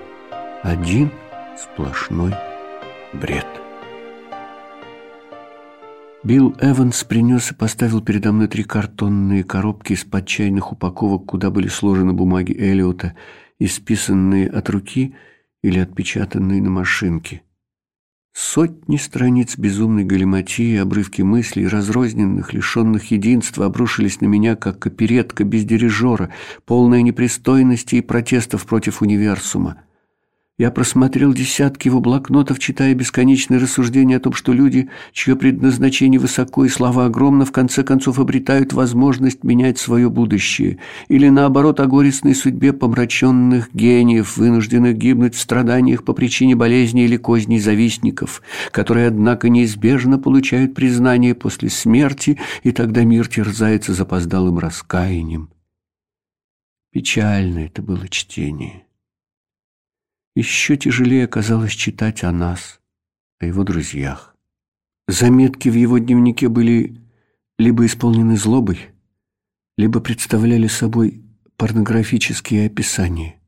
Один сплошной бред. Билл Эванс принес и поставил передо мной три картонные коробки из-под чайных упаковок, куда были сложены бумаги Эллиота, исписанные от руки или отпечатанные на машинке. Сотни страниц безумной галиматии, обрывки мыслей, разрозненных, лишенных единства, обрушились на меня, как оперетка без дирижера, полная непристойности и протестов против универсума. Я просмотрел десятки его блокнотов, читая бесконечные рассуждения о том, что люди, чье предназначение высоко и слава огромна, в конце концов обретают возможность менять свое будущее. Или наоборот о горестной судьбе помраченных гениев, вынужденных гибнуть в страданиях по причине болезни или козней завистников, которые, однако, неизбежно получают признание после смерти, и тогда мир терзается запоздалым раскаянием. Печально это было чтение. Еще тяжелее оказалось читать о нас, о его друзьях. Заметки в его дневнике были либо исполнены злобой, либо представляли собой порнографические описания.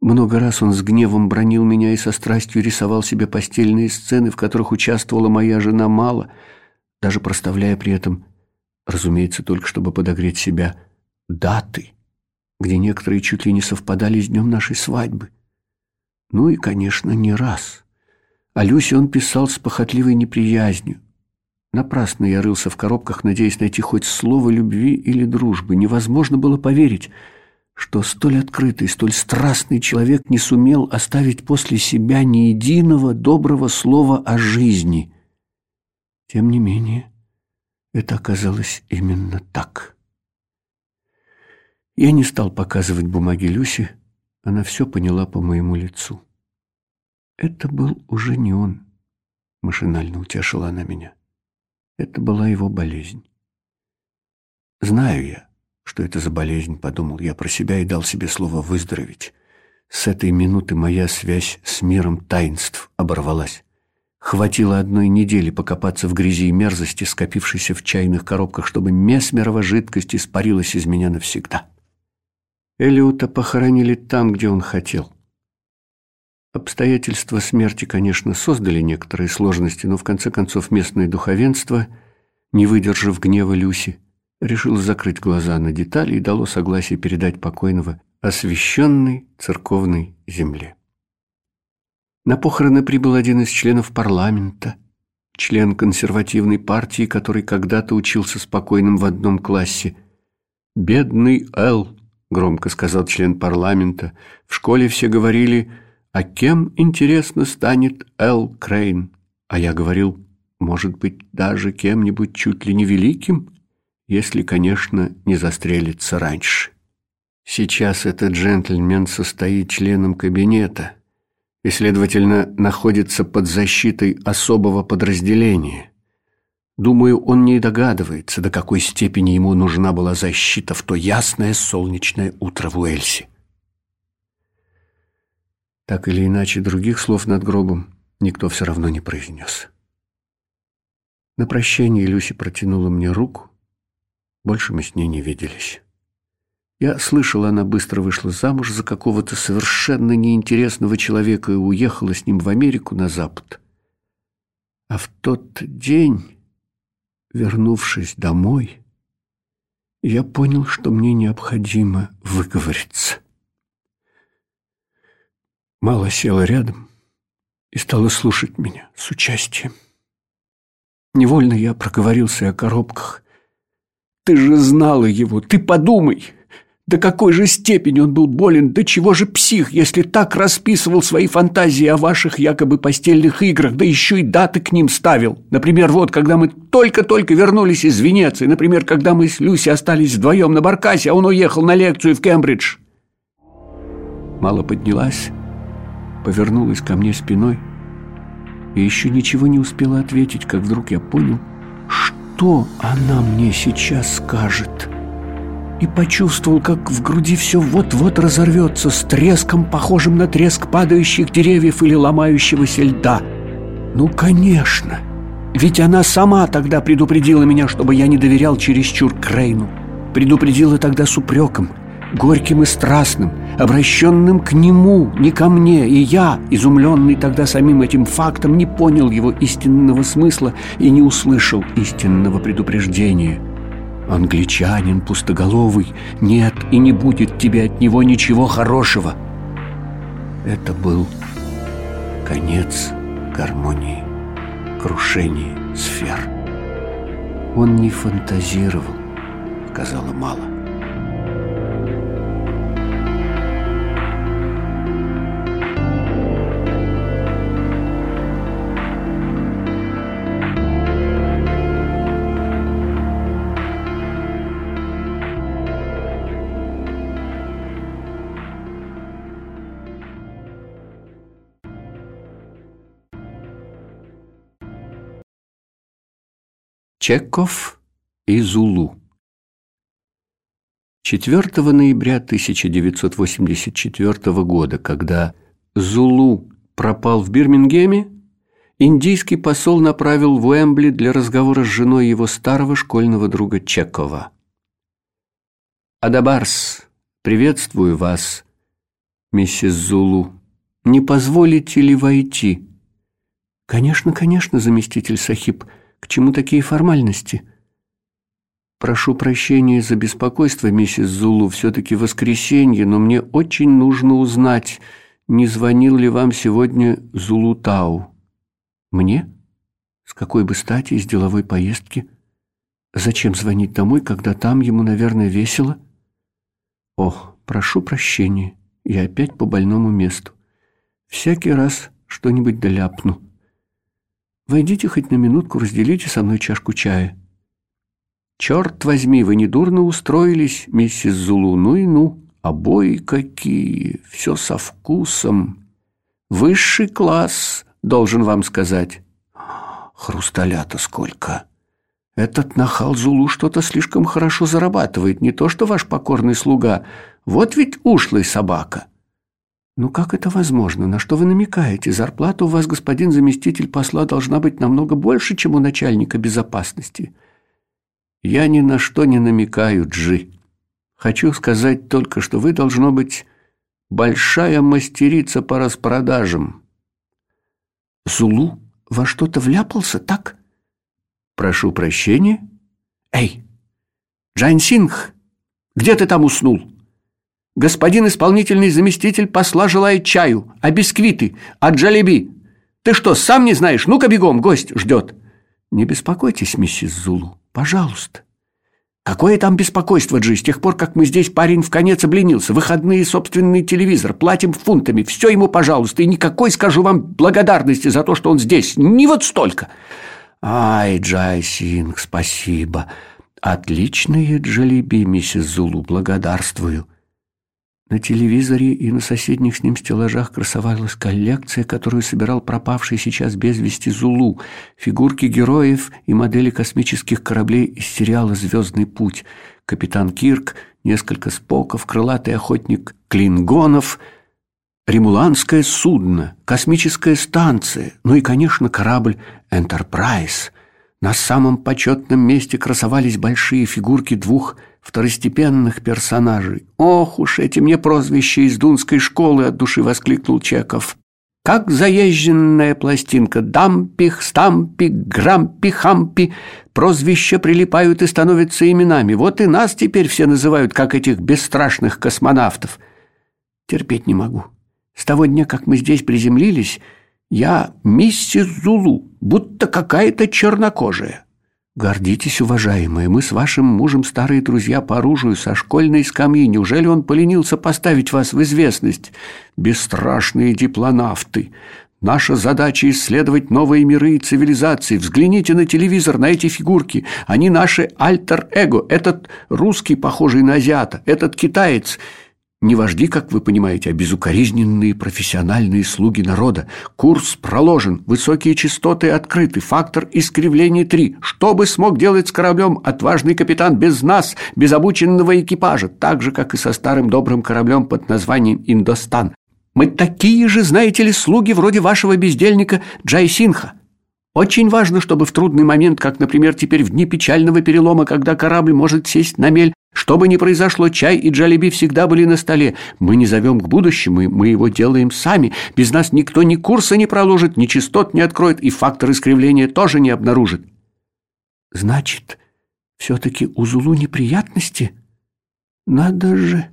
Много раз он с гневом бронил меня и со страстью рисовал себе постельные сцены, в которых участвовала моя жена мало, даже проставляя при этом, разумеется, только чтобы подогреть себя, даты, где некоторые чуть ли не совпадали с днем нашей свадьбы. Ну и, конечно, не раз. О Люсе он писал с похотливой неприязнью. Напрасно я рылся в коробках, надеясь найти хоть слово любви или дружбы. Невозможно было поверить, что столь открытый, столь страстный человек не сумел оставить после себя ни единого доброго слова о жизни. Тем не менее, это оказалось именно так. Я не стал показывать бумаги Люси, она все поняла по моему лицу. Это был уже не он, машинально утешила она меня. Это была его болезнь. Знаю я, что это за болезнь, подумал я про себя и дал себе слово выздороветь. С этой минуты моя связь с миром таинств оборвалась. Хватило одной недели покопаться в грязи и мерзости, скопившейся в чайных коробках, чтобы месмерова жидкость испарилась из меня навсегда. Элиота похоронили там, где он хотел. Обстоятельства смерти, конечно, создали некоторые сложности, но в конце концов местное духовенство, не выдержав гнева Люси, решило закрыть глаза на детали и дало согласие передать покойного освященной церковной земле. На похороны прибыл один из членов парламента, член консервативной партии, который когда-то учился спокойным в одном классе. «Бедный Эл», — громко сказал член парламента. «В школе все говорили, а кем, интересно, станет Эл Крейн?» А я говорил, может быть, даже кем-нибудь чуть ли не великим, если, конечно, не застрелится раньше. Сейчас этот джентльмен состоит членом кабинета и, следовательно, находится под защитой особого подразделения. Думаю, он не догадывается, до какой степени ему нужна была защита в то ясное солнечное утро в Уэльсе. Так или иначе, других слов над гробом никто все равно не произнес. На прощание Люси протянула мне руку. Больше мы с ней не виделись. Я слышала, она быстро вышла замуж за какого-то совершенно неинтересного человека и уехала с ним в Америку на Запад. А в тот день, вернувшись домой, я понял, что мне необходимо выговориться. Мало села рядом и стала слушать меня с участием. Невольно я проговорился о коробках. «Ты же знала его, ты подумай!» До какой же степени он был болен, до чего же псих, если так расписывал свои фантазии о ваших якобы постельных играх, да еще и даты к ним ставил. Например, вот, когда мы только-только вернулись из Венеции, например, когда мы с Люси остались вдвоем на Баркасе, а он уехал на лекцию в Кембридж. Мало поднялась, повернулась ко мне спиной и еще ничего не успела ответить, как вдруг я понял, что она мне сейчас скажет и почувствовал, как в груди все вот-вот разорвется с треском, похожим на треск падающих деревьев или ломающегося льда. Ну, конечно! Ведь она сама тогда предупредила меня, чтобы я не доверял чересчур Крейну. Предупредила тогда с упреком, горьким и страстным, обращенным к нему, не ко мне. И я, изумленный тогда самим этим фактом, не понял его истинного смысла и не услышал истинного предупреждения – Англичанин пустоголовый, нет и не будет тебе от него ничего хорошего. Это был конец гармонии, крушение сфер. Он не фантазировал, сказала Мала. Чеков и Зулу 4 ноября 1984 года, когда Зулу пропал в Бирмингеме, индийский посол направил в Уэмбли для разговора с женой его старого школьного друга Чекова. «Адабарс, приветствую вас, миссис Зулу. Не позволите ли войти?» «Конечно, конечно, заместитель Сахиб», чему такие формальности? Прошу прощения за беспокойство, миссис Зулу. Все-таки воскресенье, но мне очень нужно узнать, не звонил ли вам сегодня Зулу Тау. Мне? С какой бы стати из деловой поездки? Зачем звонить домой, когда там ему, наверное, весело? О, прошу прощения, я опять по больному месту. Всякий раз что-нибудь доляпну. Войдите хоть на минутку, разделите со мной чашку чая. Черт возьми, вы недурно устроились, миссис Зулу, ну и ну. Обои какие, все со вкусом. Высший класс, должен вам сказать. Хрусталя-то сколько. Этот нахал Зулу что-то слишком хорошо зарабатывает, не то что ваш покорный слуга. Вот ведь ушлый собака. «Ну как это возможно? На что вы намекаете? Зарплата у вас, господин заместитель посла, должна быть намного больше, чем у начальника безопасности». «Я ни на что не намекаю, Джи. Хочу сказать только, что вы, должно быть, большая мастерица по распродажам». «Зулу во что-то вляпался, так?» «Прошу прощения?» «Эй, Джайн Сингх, где ты там уснул?» Господин исполнительный заместитель посла желает чаю, а бисквиты, а джалеби. Ты что, сам не знаешь? Ну-ка бегом, гость ждет. Не беспокойтесь, миссис Зулу, пожалуйста. Какое там беспокойство, Джи, с тех пор, как мы здесь, парень вконец обленился, выходные собственный телевизор, платим фунтами, все ему, пожалуйста, и никакой, скажу вам, благодарности за то, что он здесь, не вот столько. Ай, Джай Синг, спасибо. Отличные джалеби, миссис Зулу, благодарствую. На телевизоре и на соседних с ним стеллажах красовалась коллекция, которую собирал пропавший сейчас без вести Зулу, фигурки героев и модели космических кораблей из сериала «Звездный путь», капитан Кирк, несколько споков, крылатый охотник Клингонов, ремуланское судно, космическая станция, ну и, конечно, корабль «Энтерпрайз». На самом почетном месте красовались большие фигурки двух второстепенных персонажей. «Ох уж эти мне прозвища из дунской школы!» – от души воскликнул Чеков. Как заезженная пластинка «Дампих», «Стампик», «Грампи», «Хампи» прозвища прилипают и становятся именами. Вот и нас теперь все называют, как этих бесстрашных космонавтов. Терпеть не могу. С того дня, как мы здесь приземлились, я миссис Зулу, будто какая-то чернокожая. Гордитесь, уважаемые, мы с вашим мужем старые друзья по оружию со школьной скамьи. Неужели он поленился поставить вас в известность? Бесстрашные диплонавты. Наша задача исследовать новые миры и цивилизации. Взгляните на телевизор, на эти фигурки. Они наши альтер-эго. Этот русский, похожий на азиата, этот китаец – не вожди, как вы понимаете, а безукоризненные профессиональные слуги народа. Курс проложен, высокие частоты открыты, фактор искривления три. Что бы смог делать с кораблем отважный капитан без нас, без обученного экипажа, так же, как и со старым добрым кораблем под названием «Индостан». Мы такие же, знаете ли, слуги вроде вашего бездельника Джайсинха. Очень важно, чтобы в трудный момент, как, например, теперь в дни печального перелома, когда корабль может сесть на мель, что бы ни произошло, чай и джалеби всегда были на столе. Мы не зовем к будущему, мы его делаем сами. Без нас никто ни курса не проложит, ни частот не откроет, и фактор искривления тоже не обнаружит. Значит, все-таки у Зулу неприятности? Надо же,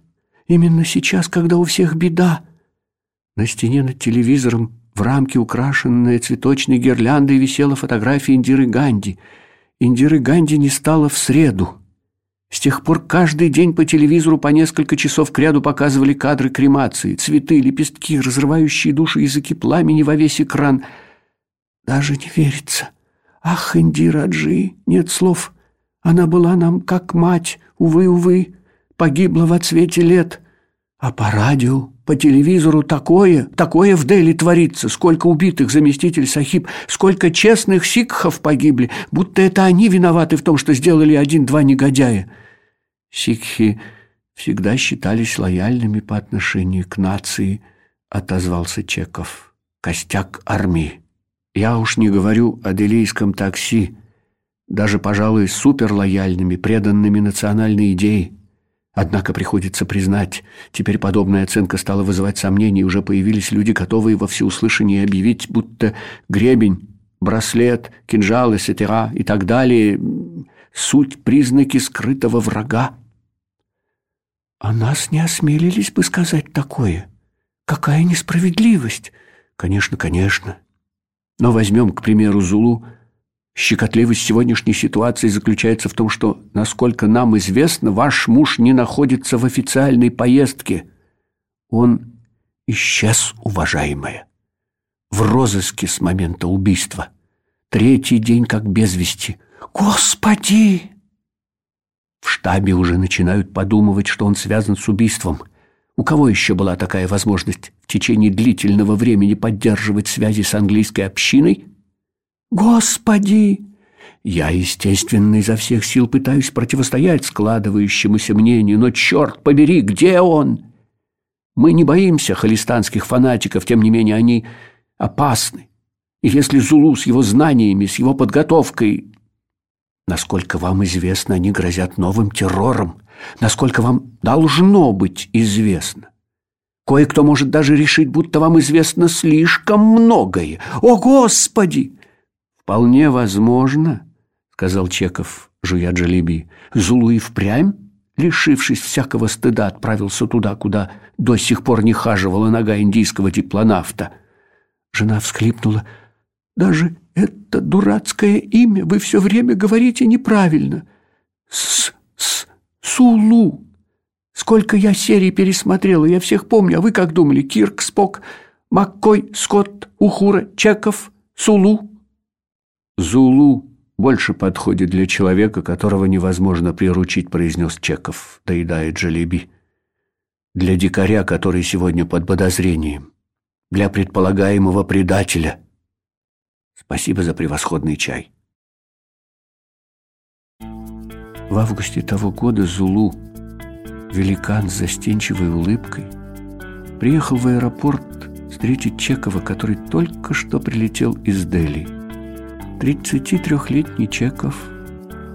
именно сейчас, когда у всех беда. На стене над телевизором в рамке, украшенная цветочной гирляндой, висела фотография Индиры Ганди. Индиры Ганди не стало в среду. С тех пор каждый день по телевизору по несколько часов кряду показывали кадры кремации, цветы, лепестки, разрывающие души языки пламени во весь экран. Даже не верится. Ах, Индира Аджи, нет слов. Она была нам как мать, увы, увы, погибла во цвете лет. А по радио по телевизору такое, такое в Дели творится, сколько убитых заместитель Сахиб, сколько честных сикхов погибли, будто это они виноваты в том, что сделали один-два негодяя. Сикхи всегда считались лояльными по отношению к нации, отозвался Чеков. Костяк армии. Я уж не говорю о делийском такси, даже, пожалуй, суперлояльными, преданными национальной идее. Однако приходится признать, теперь подобная оценка стала вызывать сомнения, и уже появились люди, готовые во всеуслышание объявить, будто гребень, браслет, кинжал, сетера и так далее – суть признаки скрытого врага. А нас не осмелились бы сказать такое. Какая несправедливость! Конечно, конечно. Но возьмем, к примеру, Зулу – Щекотливость сегодняшней ситуации заключается в том, что, насколько нам известно, ваш муж не находится в официальной поездке. Он исчез, уважаемая, в розыске с момента убийства. Третий день как без вести. Господи! В штабе уже начинают подумывать, что он связан с убийством. У кого еще была такая возможность в течение длительного времени поддерживать связи с английской общиной – Господи! Я, естественно, изо всех сил пытаюсь противостоять складывающемуся мнению, но черт побери, где он? Мы не боимся холистанских фанатиков, тем не менее они опасны. И если Зулу с его знаниями, с его подготовкой... Насколько вам известно, они грозят новым террором. Насколько вам должно быть известно. Кое-кто может даже решить, будто вам известно слишком многое. О, Господи! «Вполне возможно», — сказал Чеков, жуя джалеби. «Зулу и впрямь, лишившись всякого стыда, отправился туда, куда до сих пор не хаживала нога индийского диплонавта». Жена всхлипнула. «Даже это дурацкое имя вы все время говорите неправильно. С-с... Сулу. Сколько я серий пересмотрела, я всех помню, а вы как думали? Кирк, Спок, Маккой, Скотт, Ухура, Чеков, Сулу?» «Зулу больше подходит для человека, которого невозможно приручить», — произнес Чеков, доедая джалеби. для дикаря, который сегодня под подозрением, для предполагаемого предателя. Спасибо за превосходный чай. В августе того года Зулу, великан с застенчивой улыбкой, приехал в аэропорт встретить Чекова, который только что прилетел из Дели. 33-летний Чеков,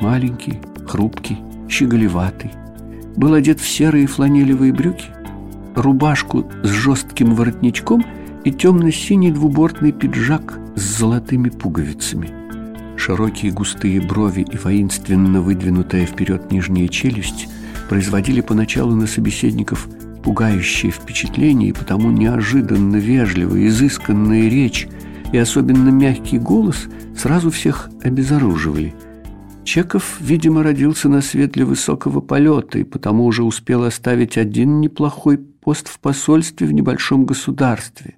маленький, хрупкий, щеголеватый, был одет в серые фланелевые брюки, рубашку с жестким воротничком и темно-синий двубортный пиджак с золотыми пуговицами. Широкие густые брови и воинственно выдвинутая вперед нижняя челюсть производили поначалу на собеседников пугающее впечатление, и потому неожиданно вежливая, изысканная речь и особенно мягкий голос сразу всех обезоруживали – Чеков, видимо, родился на свет для высокого полета и потому уже успел оставить один неплохой пост в посольстве в небольшом государстве.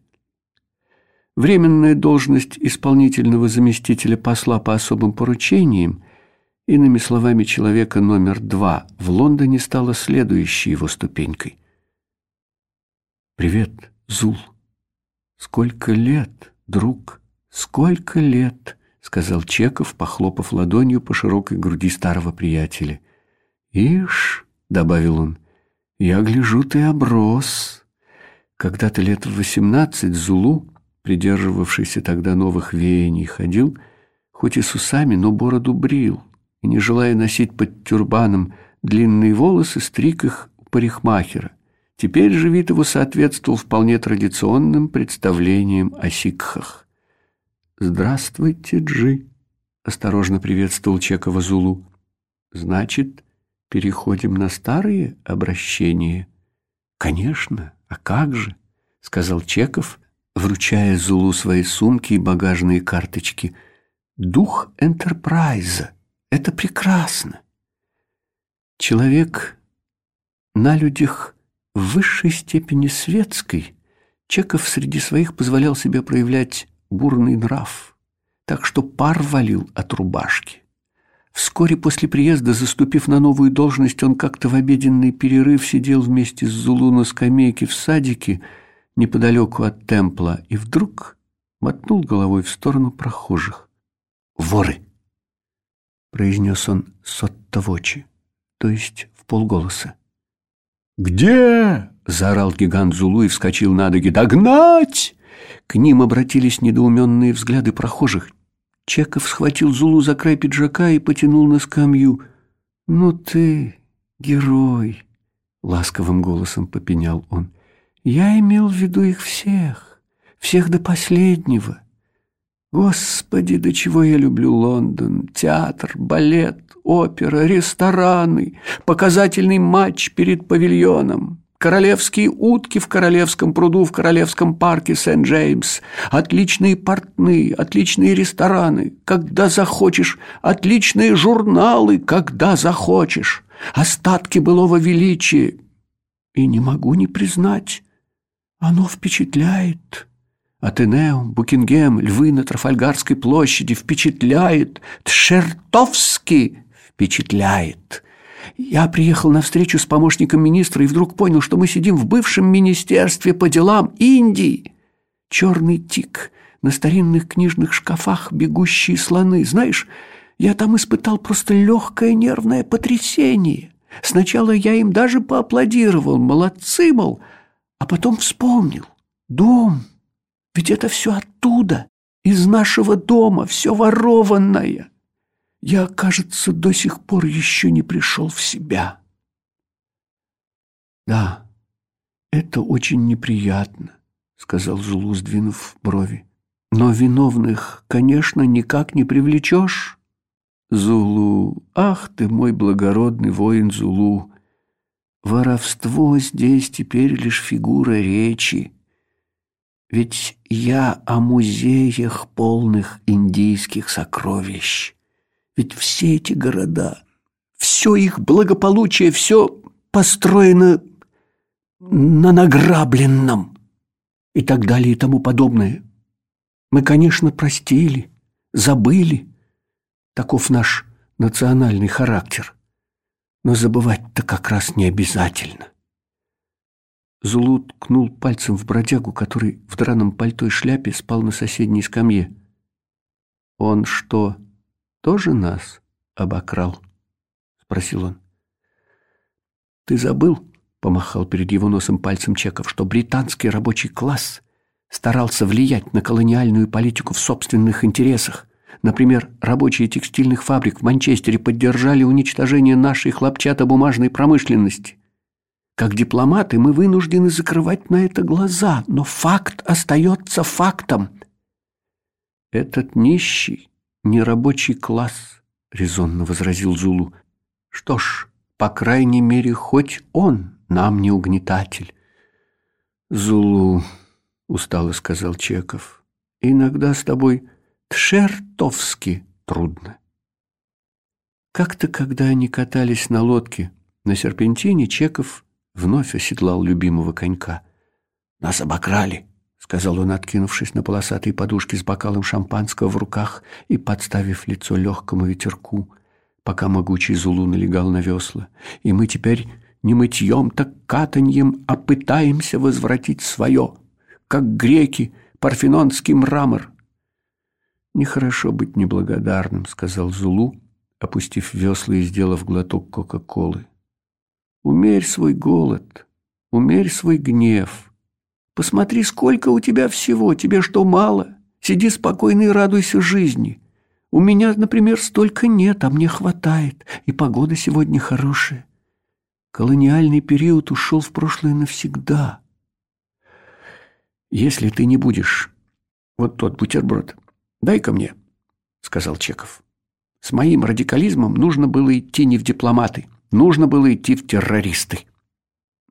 Временная должность исполнительного заместителя посла по особым поручениям, иными словами, человека номер два в Лондоне стала следующей его ступенькой. «Привет, Зул. Сколько лет, друг, сколько лет!» сказал Чеков, похлопав ладонью по широкой груди старого приятеля. «Ишь», — добавил он, — «я гляжу, ты оброс». Когда-то лет в восемнадцать Зулу, придерживавшийся тогда новых веяний, ходил, хоть и с усами, но бороду брил, и, не желая носить под тюрбаном длинные волосы, стриг их у парикмахера. Теперь же вид его соответствовал вполне традиционным представлениям о сикхах. «Здравствуйте, Джи!» — осторожно приветствовал Чекова Зулу. «Значит, переходим на старые обращения?» «Конечно, а как же?» — сказал Чеков, вручая Зулу свои сумки и багажные карточки. «Дух Энтерпрайза — это прекрасно!» Человек на людях в высшей степени светской, Чеков среди своих позволял себе проявлять бурный нрав, так что пар валил от рубашки. Вскоре после приезда, заступив на новую должность, он как-то в обеденный перерыв сидел вместе с Зулу на скамейке в садике неподалеку от темпла и вдруг мотнул головой в сторону прохожих. «Воры!» — произнес он соттовочи, то есть в полголоса. «Где?» — заорал гигант Зулу и вскочил на ноги. «Догнать!» К ним обратились недоуменные взгляды прохожих. Чеков схватил Зулу за край пиджака и потянул на скамью. «Ну ты, герой!» — ласковым голосом попенял он. «Я имел в виду их всех, всех до последнего. Господи, до чего я люблю Лондон! Театр, балет, опера, рестораны, показательный матч перед павильоном королевские утки в королевском пруду в королевском парке Сент-Джеймс, отличные портные, отличные рестораны, когда захочешь, отличные журналы, когда захочешь, остатки былого величия. И не могу не признать, оно впечатляет. Атенеум, Букингем, львы на Трафальгарской площади впечатляет, Тшертовски впечатляет. Я приехал на встречу с помощником министра и вдруг понял, что мы сидим в бывшем министерстве по делам Индии. Черный тик, на старинных книжных шкафах бегущие слоны. Знаешь, я там испытал просто легкое нервное потрясение. Сначала я им даже поаплодировал, молодцы, мол, а потом вспомнил. Дом, ведь это все оттуда, из нашего дома, все ворованное. Я, кажется, до сих пор еще не пришел в себя. Да, это очень неприятно, сказал Зулу, сдвинув брови. Но виновных, конечно, никак не привлечешь. Зулу, ах ты мой благородный воин Зулу, воровство здесь теперь лишь фигура речи. Ведь я о музеях полных индийских сокровищ. Ведь все эти города, все их благополучие, все построено на награбленном и так далее и тому подобное. Мы, конечно, простили, забыли. Таков наш национальный характер. Но забывать-то как раз не обязательно. Зулу ткнул пальцем в бродягу, который в драном пальто и шляпе спал на соседней скамье. «Он что, тоже нас обокрал?» — спросил он. «Ты забыл?» — помахал перед его носом пальцем Чеков, что британский рабочий класс старался влиять на колониальную политику в собственных интересах. Например, рабочие текстильных фабрик в Манчестере поддержали уничтожение нашей хлопчатобумажной промышленности. Как дипломаты мы вынуждены закрывать на это глаза, но факт остается фактом. Этот нищий, нерабочий класс, резонно возразил Зулу. Что ж, по крайней мере, хоть он нам не угнетатель. Зулу, устало сказал Чеков, иногда с тобой тшертовски трудно. Как-то, когда они катались на лодке на серпентине, Чеков вновь оседлал любимого конька. «Нас обокрали», — сказал он, откинувшись на полосатые подушки с бокалом шампанского в руках и подставив лицо легкому ветерку, пока могучий Зулу налегал на весла. «И мы теперь не мытьем, так катаньем, а пытаемся возвратить свое, как греки, парфенонский мрамор». «Нехорошо быть неблагодарным», — сказал Зулу, опустив весла и сделав глоток Кока-Колы. Умерь свой голод, умерь свой гнев. Посмотри, сколько у тебя всего, тебе что, мало? Сиди спокойно и радуйся жизни. У меня, например, столько нет, а мне хватает, и погода сегодня хорошая. Колониальный период ушел в прошлое навсегда. Если ты не будешь вот тот бутерброд, дай-ка мне, сказал Чеков. С моим радикализмом нужно было идти не в дипломаты, Нужно было идти в террористы.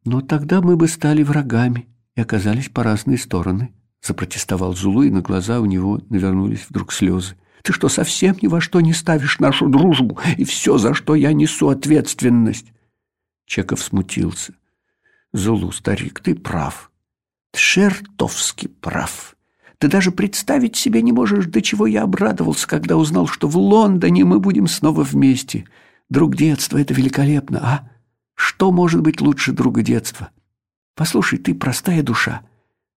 Но тогда мы бы стали врагами и оказались по разные стороны, запротестовал Зулу, и на глаза у него навернулись вдруг слезы. Ты что, совсем ни во что не ставишь нашу дружбу и все, за что я несу ответственность? Чеков смутился. Зулу, старик, ты прав. Чертовски прав. Ты даже представить себе не можешь, до чего я обрадовался, когда узнал, что в Лондоне мы будем снова вместе. Друг детства — это великолепно, а? Что может быть лучше друга детства? Послушай, ты простая душа.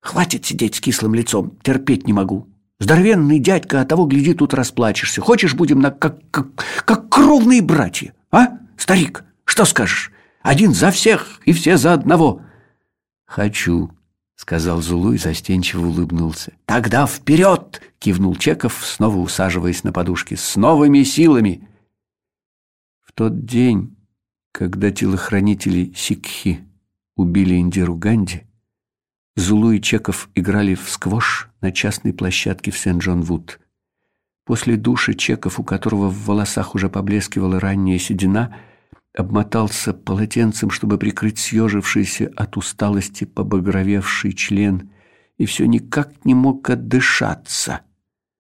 Хватит сидеть с кислым лицом, терпеть не могу. Здоровенный дядька, а того, гляди, тут расплачешься. Хочешь, будем на как, как, как кровные братья, а? Старик, что скажешь? Один за всех и все за одного. Хочу, — сказал Зулу и застенчиво улыбнулся. «Тогда вперед!» — кивнул Чеков, снова усаживаясь на подушке. «С новыми силами!» тот день, когда телохранители Сикхи убили Индиру Ганди, Зулу и Чеков играли в сквош на частной площадке в Сент-Джон-Вуд. После души Чеков, у которого в волосах уже поблескивала ранняя седина, обмотался полотенцем, чтобы прикрыть съежившийся от усталости побагровевший член, и все никак не мог отдышаться —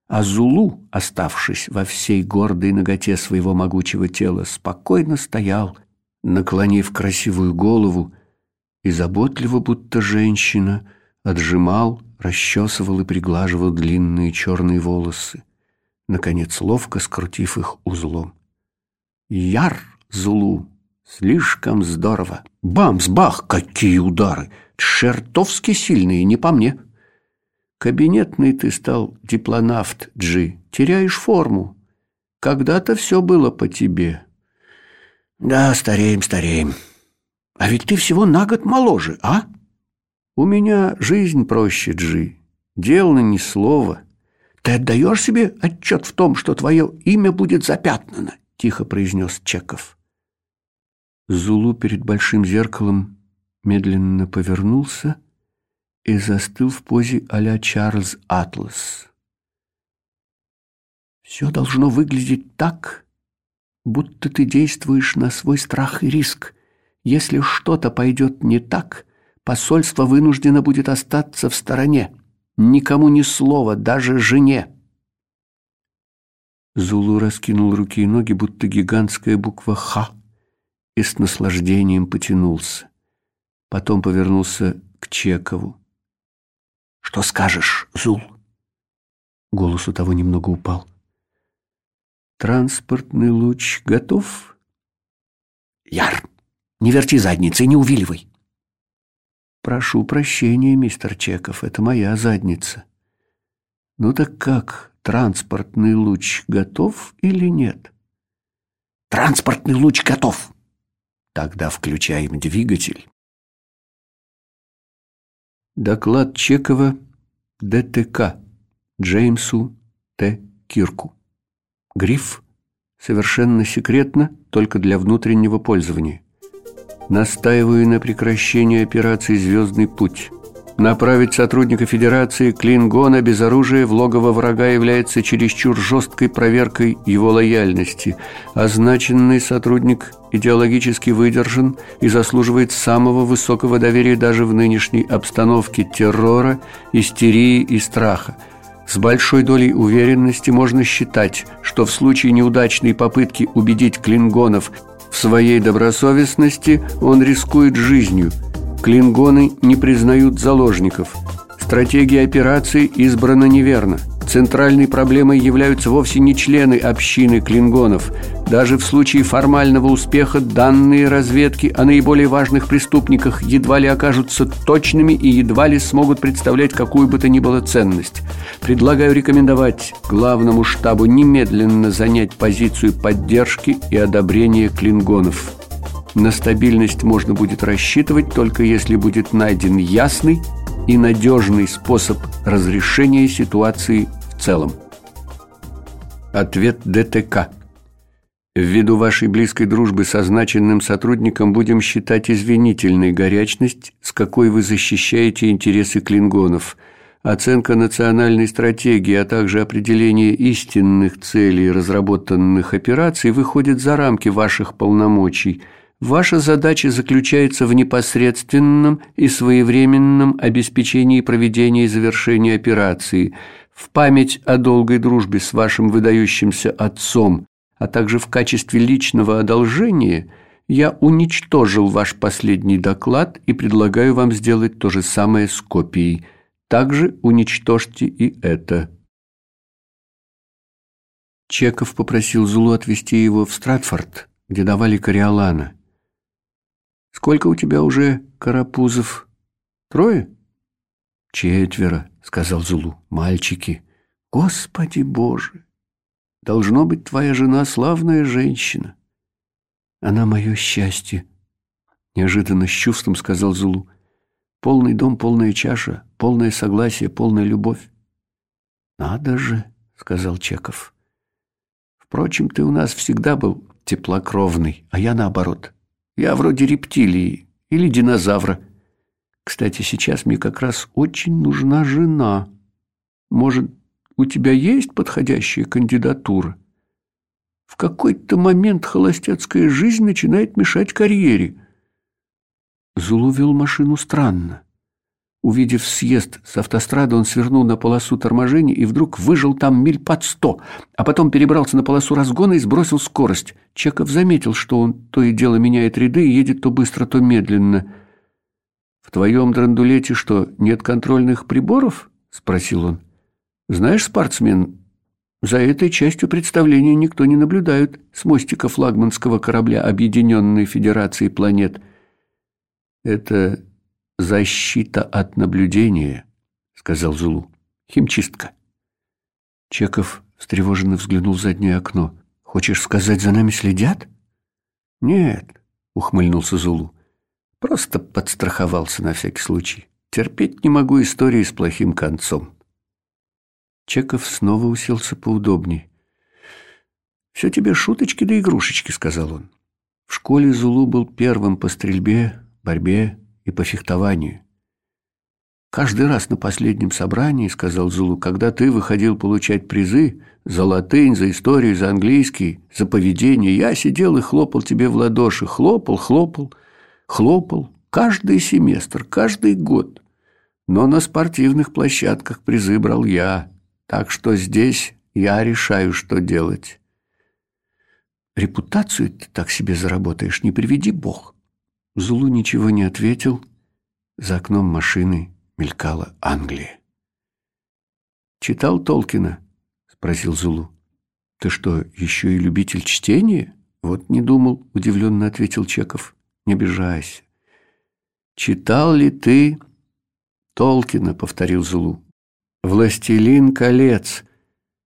а Зулу, оставшись во всей гордой ноготе своего могучего тела, спокойно стоял, наклонив красивую голову, и заботливо, будто женщина, отжимал, расчесывал и приглаживал длинные черные волосы, наконец ловко скрутив их узлом. Яр Зулу! Слишком здорово! Бамс-бах! Какие удары! Чертовски сильные, не по мне!» Кабинетный ты стал диплонавт, Джи. Теряешь форму. Когда-то все было по тебе. Да, стареем, стареем. А ведь ты всего на год моложе, а? У меня жизнь проще, Джи. Дело ни слова. Ты отдаешь себе отчет в том, что твое имя будет запятнано? Тихо произнес Чеков. Зулу перед большим зеркалом медленно повернулся и застыл в позе а-ля Чарльз Атлас. Все должно выглядеть так, будто ты действуешь на свой страх и риск. Если что-то пойдет не так, посольство вынуждено будет остаться в стороне. Никому ни слова, даже жене. Зулу раскинул руки и ноги, будто гигантская буква «Х», и с наслаждением потянулся. Потом повернулся к Чекову. Что скажешь, Зул? Голос у того немного упал. Транспортный луч готов? Яр, не верти задницей, не увиливай. Прошу прощения, мистер Чеков, это моя задница. Ну так как, транспортный луч готов или нет? Транспортный луч готов. Тогда включаем двигатель. Доклад Чекова ДТК Джеймсу Т. Кирку. Гриф совершенно секретно, только для внутреннего пользования. Настаиваю на прекращении операции «Звездный путь». Направить сотрудника Федерации Клингона без оружия в логово врага является чересчур жесткой проверкой его лояльности. Означенный сотрудник идеологически выдержан и заслуживает самого высокого доверия даже в нынешней обстановке террора, истерии и страха. С большой долей уверенности можно считать, что в случае неудачной попытки убедить клингонов в своей добросовестности он рискует жизнью – Клингоны не признают заложников. Стратегия операции избрана неверно. Центральной проблемой являются вовсе не члены общины клингонов. Даже в случае формального успеха данные разведки о наиболее важных преступниках едва ли окажутся точными и едва ли смогут представлять какую бы то ни было ценность. Предлагаю рекомендовать главному штабу немедленно занять позицию поддержки и одобрения клингонов. На стабильность можно будет рассчитывать только если будет найден ясный и надежный способ разрешения ситуации в целом. Ответ ДТК. Ввиду вашей близкой дружбы с означенным сотрудником будем считать извинительной горячность, с какой вы защищаете интересы клингонов. Оценка национальной стратегии, а также определение истинных целей разработанных операций выходит за рамки ваших полномочий – Ваша задача заключается в непосредственном и своевременном обеспечении проведения и завершения операции, в память о долгой дружбе с вашим выдающимся отцом, а также в качестве личного одолжения я уничтожил ваш последний доклад и предлагаю вам сделать то же самое с копией. Также уничтожьте и это. Чеков попросил Зулу отвезти его в Стратфорд, где давали кориолана. Сколько у тебя уже карапузов? Трое? Четверо, сказал Зулу. Мальчики. Господи Боже! Должно быть, твоя жена славная женщина. Она мое счастье. Неожиданно с чувством сказал Зулу. Полный дом, полная чаша, полное согласие, полная любовь. Надо же, сказал Чеков. Впрочем, ты у нас всегда был теплокровный, а я наоборот. Я вроде рептилии или динозавра. Кстати, сейчас мне как раз очень нужна жена. Может, у тебя есть подходящая кандидатура? В какой-то момент холостяцкая жизнь начинает мешать карьере. Зулу вел машину странно. Увидев съезд с автострады, он свернул на полосу торможения и вдруг выжил там миль под сто, а потом перебрался на полосу разгона и сбросил скорость. Чеков заметил, что он то и дело меняет ряды и едет то быстро, то медленно. «В твоем драндулете что, нет контрольных приборов?» – спросил он. «Знаешь, спортсмен, за этой частью представления никто не наблюдает с мостика флагманского корабля Объединенной Федерации планет». «Это «Защита от наблюдения», — сказал Зулу. «Химчистка». Чеков встревоженно взглянул в заднее окно. «Хочешь сказать, за нами следят?» «Нет», — ухмыльнулся Зулу. «Просто подстраховался на всякий случай. Терпеть не могу истории с плохим концом». Чеков снова уселся поудобнее. «Все тебе шуточки да игрушечки», — сказал он. В школе Зулу был первым по стрельбе, борьбе, и по фехтованию. Каждый раз на последнем собрании, сказал Зулу, когда ты выходил получать призы за латынь, за историю, за английский, за поведение, я сидел и хлопал тебе в ладоши, хлопал, хлопал, хлопал, каждый семестр, каждый год. Но на спортивных площадках призы брал я, так что здесь я решаю, что делать. Репутацию ты так себе заработаешь, не приведи Бог. Зулу ничего не ответил. За окном машины мелькала Англия. «Читал Толкина?» — спросил Зулу. «Ты что, еще и любитель чтения?» «Вот не думал», — удивленно ответил Чеков. «Не обижайся. «Читал ли ты Толкина?» — повторил Зулу. «Властелин колец».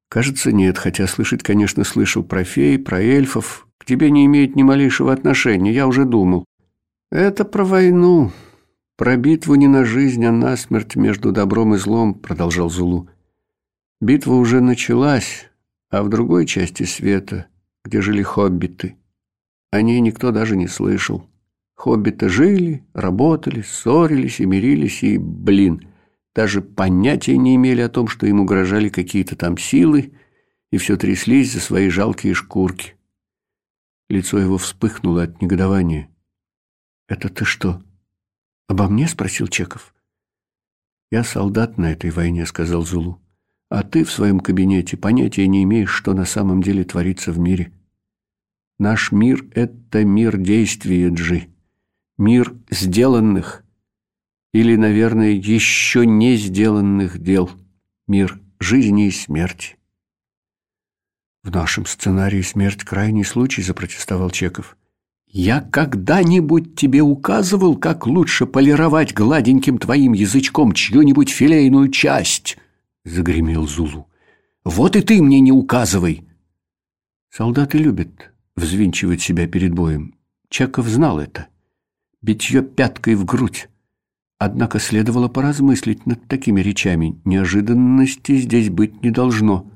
Кажется, нет, хотя слышать, конечно, слышал про фей, про эльфов. К тебе не имеет ни малейшего отношения, я уже думал. Это про войну, про битву не на жизнь, а на смерть между добром и злом, продолжал Зулу. Битва уже началась, а в другой части света, где жили хоббиты, о ней никто даже не слышал. Хоббиты жили, работали, ссорились и мирились, и, блин, даже понятия не имели о том, что им угрожали какие-то там силы, и все тряслись за свои жалкие шкурки. Лицо его вспыхнуло от негодования. «Это ты что, обо мне?» — спросил Чеков. «Я солдат на этой войне», — сказал Зулу. «А ты в своем кабинете понятия не имеешь, что на самом деле творится в мире. Наш мир — это мир действия, Джи. Мир сделанных, или, наверное, еще не сделанных дел. Мир жизни и смерти. В нашем сценарии смерть крайний случай, запротестовал Чеков. Я когда-нибудь тебе указывал, как лучше полировать гладеньким твоим язычком чью-нибудь филейную часть, загремел Зулу. Вот и ты мне не указывай. Солдаты любят взвинчивать себя перед боем. Чеков знал это. Битье пяткой в грудь Однако следовало поразмыслить над такими речами. Неожиданности здесь быть не должно.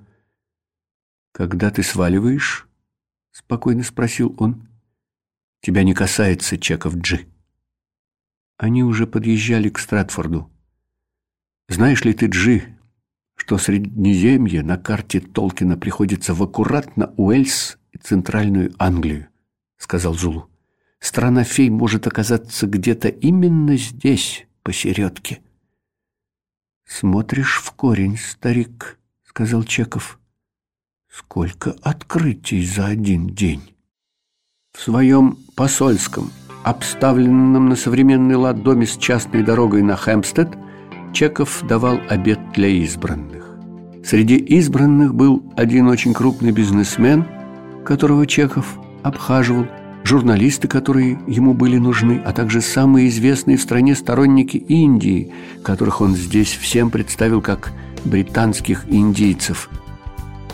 «Когда ты сваливаешь?» — спокойно спросил он. «Тебя не касается чеков Джи». Они уже подъезжали к Стратфорду. «Знаешь ли ты, Джи, что Среднеземье на карте Толкина приходится в аккуратно Уэльс и Центральную Англию?» — сказал Зулу. «Страна фей может оказаться где-то именно здесь» посередке. «Смотришь в корень, старик», — сказал Чеков. «Сколько открытий за один день!» В своем посольском, обставленном на современный лад доме с частной дорогой на Хэмпстед, Чеков давал обед для избранных. Среди избранных был один очень крупный бизнесмен, которого Чеков обхаживал – журналисты, которые ему были нужны, а также самые известные в стране сторонники Индии, которых он здесь всем представил как британских индийцев.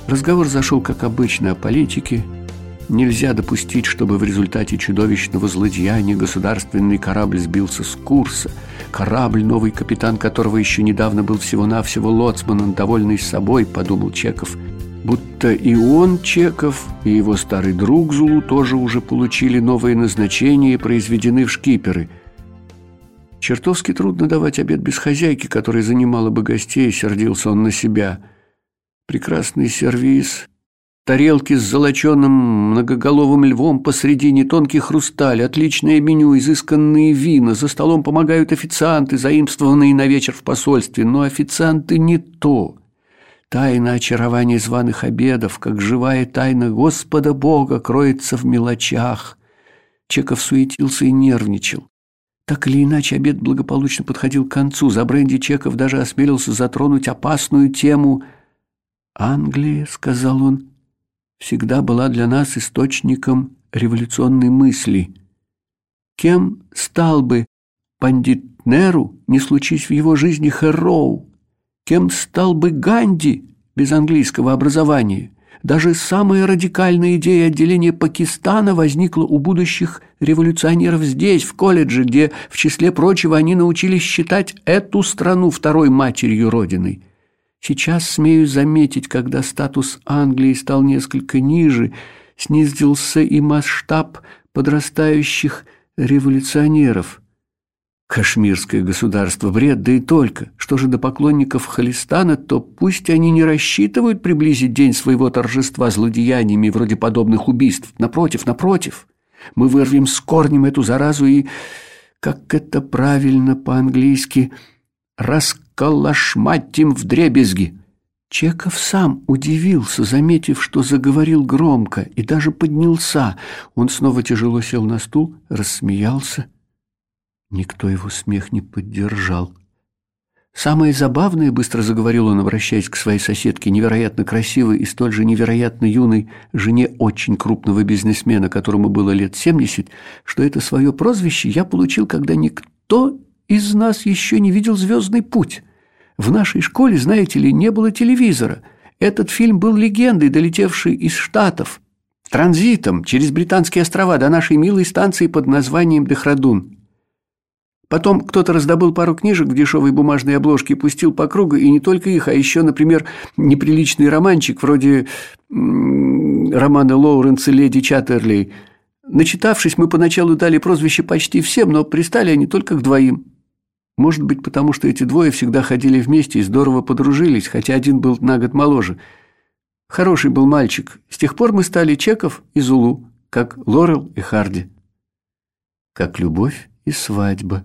Разговор зашел, как обычно, о политике. Нельзя допустить, чтобы в результате чудовищного злодеяния государственный корабль сбился с курса. Корабль, новый капитан которого еще недавно был всего-навсего лоцманом, довольный собой, подумал Чеков – будто и он, Чеков, и его старый друг Зулу тоже уже получили новые назначения и произведены в шкиперы. Чертовски трудно давать обед без хозяйки, которая занимала бы гостей, сердился он на себя. Прекрасный сервиз, тарелки с золоченым многоголовым львом посредине, тонкий хрусталь, отличное меню, изысканные вина, за столом помогают официанты, заимствованные на вечер в посольстве, но официанты не то. Тайна очарования званых обедов, как живая тайна Господа Бога, кроется в мелочах. Чеков суетился и нервничал. Так или иначе, обед благополучно подходил к концу. За бренди Чеков даже осмелился затронуть опасную тему. «Англия», — сказал он, — «всегда была для нас источником революционной мысли. Кем стал бы пандит Неру, не случись в его жизни Хэроу?» Кем стал бы Ганди без английского образования? Даже самая радикальная идея отделения Пакистана возникла у будущих революционеров здесь, в колледже, где, в числе прочего, они научились считать эту страну второй матерью Родиной. Сейчас смею заметить, когда статус Англии стал несколько ниже, снизился и масштаб подрастающих революционеров – Кашмирское государство – бред, да и только. Что же до поклонников Халистана, то пусть они не рассчитывают приблизить день своего торжества злодеяниями вроде подобных убийств. Напротив, напротив. Мы вырвем с корнем эту заразу и, как это правильно по-английски, расколошматим в дребезги. Чеков сам удивился, заметив, что заговорил громко, и даже поднялся. Он снова тяжело сел на стул, рассмеялся – Никто его смех не поддержал. «Самое забавное, — быстро заговорил он, обращаясь к своей соседке, невероятно красивой и столь же невероятно юной жене очень крупного бизнесмена, которому было лет семьдесят, что это свое прозвище я получил, когда никто Кто из нас еще не видел «Звездный путь»? В нашей школе, знаете ли, не было телевизора. Этот фильм был легендой, долетевшей из Штатов, транзитом через Британские острова до нашей милой станции под названием Дехрадун. Потом кто-то раздобыл пару книжек в дешевой бумажной обложке и пустил по кругу, и не только их, а еще, например, неприличный романчик вроде романа Лоуренса «Леди Чаттерлей». Начитавшись, мы поначалу дали прозвище почти всем, но пристали они только к двоим. Может быть, потому что эти двое всегда ходили вместе и здорово подружились, хотя один был на год моложе. Хороший был мальчик. С тех пор мы стали Чеков и Зулу, как Лорел и Харди. Как любовь и свадьба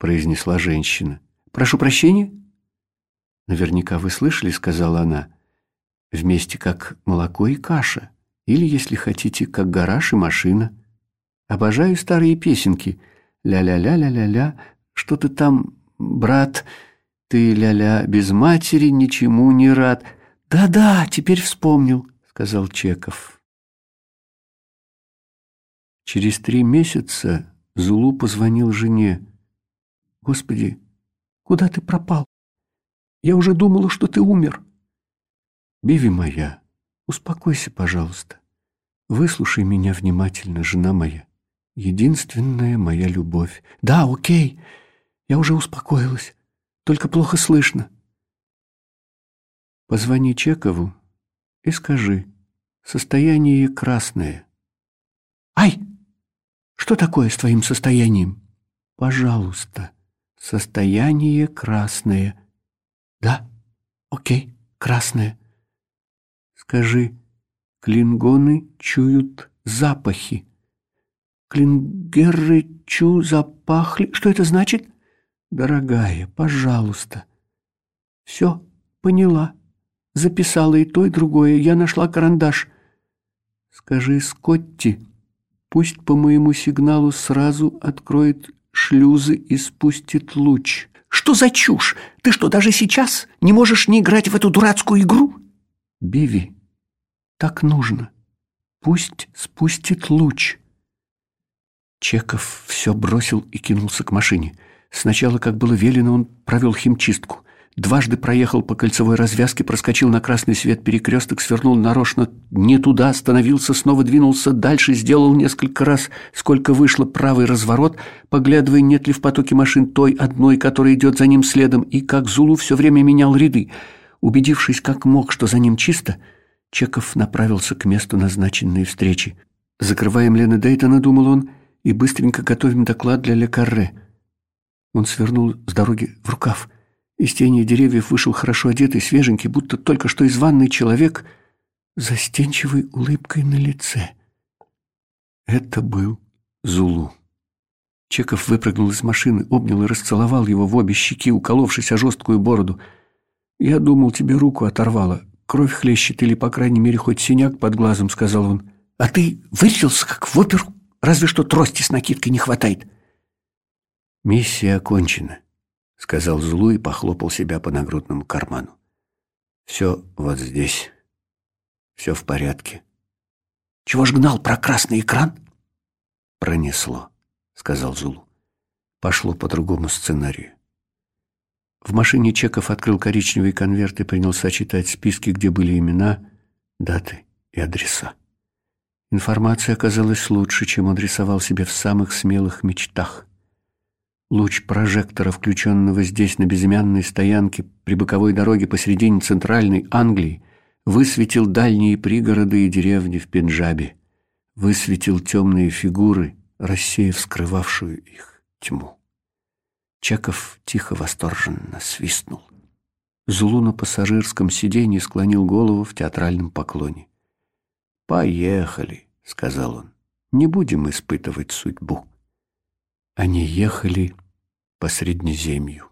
произнесла женщина. «Прошу прощения?» «Наверняка вы слышали», — сказала она. «Вместе как молоко и каша. Или, если хотите, как гараж и машина. Обожаю старые песенки. Ля-ля-ля-ля-ля-ля. Что-то там, брат, ты ля-ля без матери ничему не рад. Да-да, теперь вспомнил», — сказал Чеков. Через три месяца Зулу позвонил жене. Господи, куда ты пропал? Я уже думала, что ты умер. Биви моя, успокойся, пожалуйста. Выслушай меня внимательно, жена моя. Единственная моя любовь. Да, окей, я уже успокоилась. Только плохо слышно. Позвони Чекову и скажи, состояние красное. Ай! Что такое с твоим состоянием? Пожалуйста. Состояние красное. Да, окей, красное. Скажи, клингоны чуют запахи. Клингеры чу запахли. Что это значит? Дорогая, пожалуйста. Все, поняла. Записала и то, и другое. Я нашла карандаш. Скажи Скотти, пусть по моему сигналу сразу откроет шлюзы и спустит луч. Что за чушь? Ты что, даже сейчас не можешь не играть в эту дурацкую игру? Биви, так нужно. Пусть спустит луч. Чеков все бросил и кинулся к машине. Сначала, как было велено, он провел химчистку. Дважды проехал по кольцевой развязке, проскочил на красный свет перекресток, свернул нарочно не туда, остановился, снова двинулся дальше, сделал несколько раз, сколько вышло правый разворот, поглядывая, нет ли в потоке машин той одной, которая идет за ним следом, и как Зулу все время менял ряды. Убедившись, как мог, что за ним чисто, Чеков направился к месту назначенной встречи. «Закрываем Лена Дейтона», — думал он, — «и быстренько готовим доклад для Лекарре». Он свернул с дороги в рукав — из тени деревьев вышел хорошо одетый, свеженький, будто только что из ванной человек, застенчивой улыбкой на лице. Это был Зулу. Чеков выпрыгнул из машины, обнял и расцеловал его в обе щеки, уколовшись о жесткую бороду. «Я думал, тебе руку оторвало. Кровь хлещет или, по крайней мере, хоть синяк под глазом», — сказал он. «А ты вырядился, как в оперу? Разве что трости с накидкой не хватает». «Миссия окончена», — сказал Злу и похлопал себя по нагрудному карману. «Все вот здесь. Все в порядке». «Чего ж гнал про красный экран?» «Пронесло», — сказал Зулу. «Пошло по другому сценарию». В машине Чеков открыл коричневый конверт и принялся читать списки, где были имена, даты и адреса. Информация оказалась лучше, чем он рисовал себе в самых смелых мечтах. Луч прожектора, включенного здесь на безымянной стоянке при боковой дороге посередине центральной Англии, высветил дальние пригороды и деревни в Пенджабе, высветил темные фигуры, рассеяв скрывавшую их тьму. Чеков тихо восторженно свистнул. Зулу на пассажирском сиденье склонил голову в театральном поклоне. «Поехали», — сказал он, — «не будем испытывать судьбу». Они ехали по Среднеземью.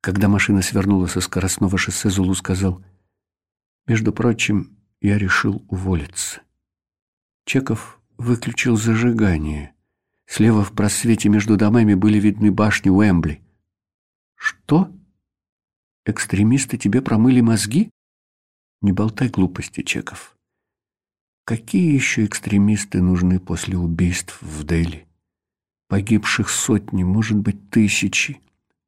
Когда машина свернула со скоростного шоссе, Зулу сказал, «Между прочим, я решил уволиться». Чеков выключил зажигание. Слева в просвете между домами были видны башни Уэмбли. «Что? Экстремисты тебе промыли мозги?» «Не болтай глупости, Чеков. Какие еще экстремисты нужны после убийств в Дели?» Погибших сотни, может быть, тысячи.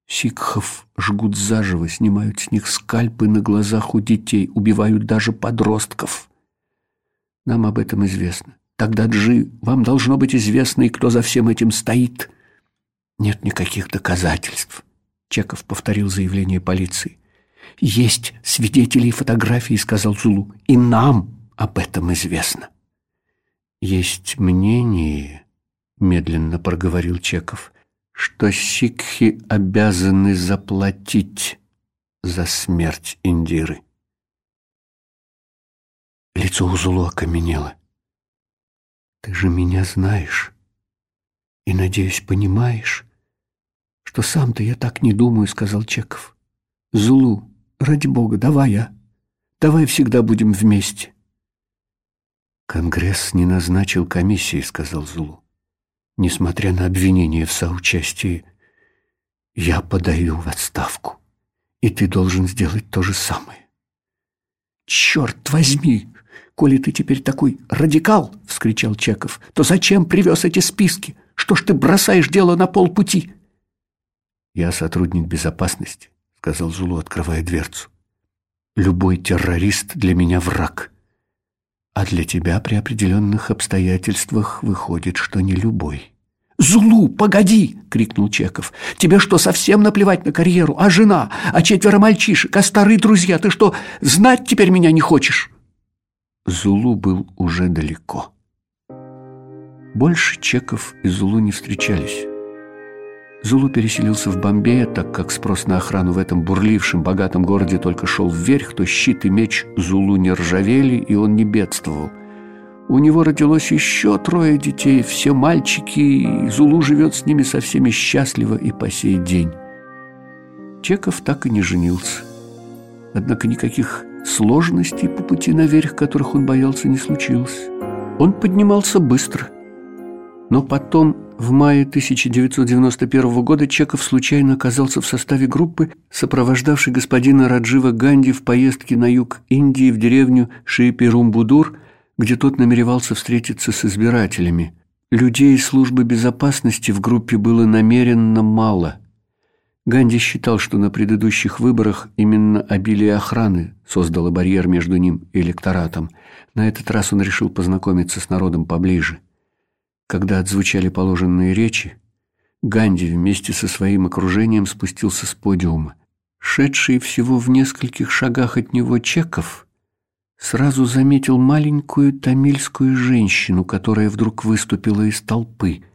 Сикхов жгут заживо, снимают с них скальпы на глазах у детей, убивают даже подростков. Нам об этом известно. Тогда, Джи, вам должно быть известно, и кто за всем этим стоит. Нет никаких доказательств. Чеков повторил заявление полиции. Есть свидетели и фотографии, сказал Зулу, и нам об этом известно. Есть мнение, медленно проговорил Чеков, что сикхи обязаны заплатить за смерть Индиры. Лицо у Зулу окаменело. Ты же меня знаешь и, надеюсь, понимаешь, что сам-то я так не думаю, сказал Чеков. Зулу, ради бога, давай я, а. давай всегда будем вместе. Конгресс не назначил комиссии, сказал Зулу. Несмотря на обвинение в соучастии, я подаю в отставку, и ты должен сделать то же самое. Черт возьми, «Коли ты теперь такой радикал!» — вскричал Чеков. «То зачем привез эти списки? Что ж ты бросаешь дело на полпути?» «Я сотрудник безопасности», — сказал Зулу, открывая дверцу. «Любой террорист для меня враг. А для тебя при определенных обстоятельствах выходит, что не любой». «Зулу, погоди!» — крикнул Чеков. «Тебе что, совсем наплевать на карьеру? А жена? А четверо мальчишек? А старые друзья? Ты что, знать теперь меня не хочешь?» Зулу был уже далеко. Больше Чеков и Зулу не встречались. Зулу переселился в Бомбее, так как спрос на охрану в этом бурлившем, богатом городе только шел вверх, то щит и меч Зулу не ржавели, и он не бедствовал. У него родилось еще трое детей, все мальчики, и Зулу живет с ними со всеми счастливо и по сей день. Чеков так и не женился. Однако никаких Сложностей по пути наверх, которых он боялся, не случилось. Он поднимался быстро. Но потом, в мае 1991 года, Чеков случайно оказался в составе группы, сопровождавшей господина Раджива Ганди в поездке на юг Индии в деревню Шиипирумбудур, где тот намеревался встретиться с избирателями. Людей службы безопасности в группе было намеренно мало – Ганди считал, что на предыдущих выборах именно обилие охраны создало барьер между ним и электоратом. На этот раз он решил познакомиться с народом поближе. Когда отзвучали положенные речи, Ганди вместе со своим окружением спустился с подиума. Шедший всего в нескольких шагах от него Чеков сразу заметил маленькую тамильскую женщину, которая вдруг выступила из толпы –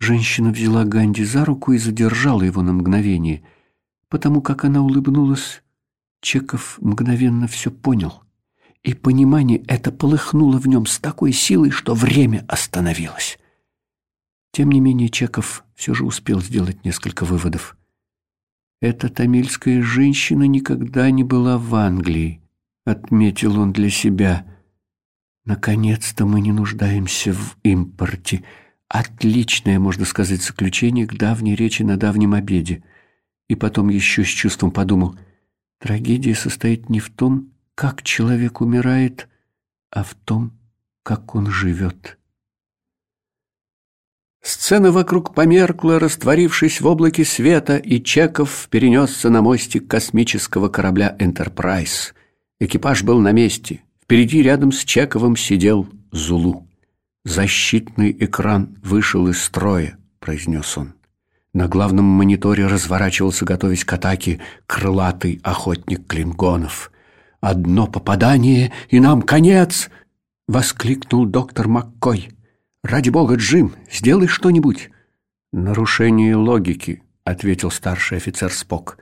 Женщина взяла Ганди за руку и задержала его на мгновение. Потому как она улыбнулась, Чеков мгновенно все понял. И понимание это полыхнуло в нем с такой силой, что время остановилось. Тем не менее Чеков все же успел сделать несколько выводов. Эта тамильская женщина никогда не была в Англии, отметил он для себя. Наконец-то мы не нуждаемся в импорте – Отличное, можно сказать, заключение к давней речи на давнем обеде. И потом еще с чувством подумал, трагедия состоит не в том, как человек умирает, а в том, как он живет. Сцена вокруг померкла, растворившись в облаке света, и Чеков перенесся на мостик космического корабля «Энтерпрайз». Экипаж был на месте. Впереди рядом с Чековым сидел Зулу. «Защитный экран вышел из строя», — произнес он. На главном мониторе разворачивался, готовясь к атаке, крылатый охотник клингонов. «Одно попадание, и нам конец!» — воскликнул доктор Маккой. «Ради бога, Джим, сделай что-нибудь!» «Нарушение логики», — ответил старший офицер Спок.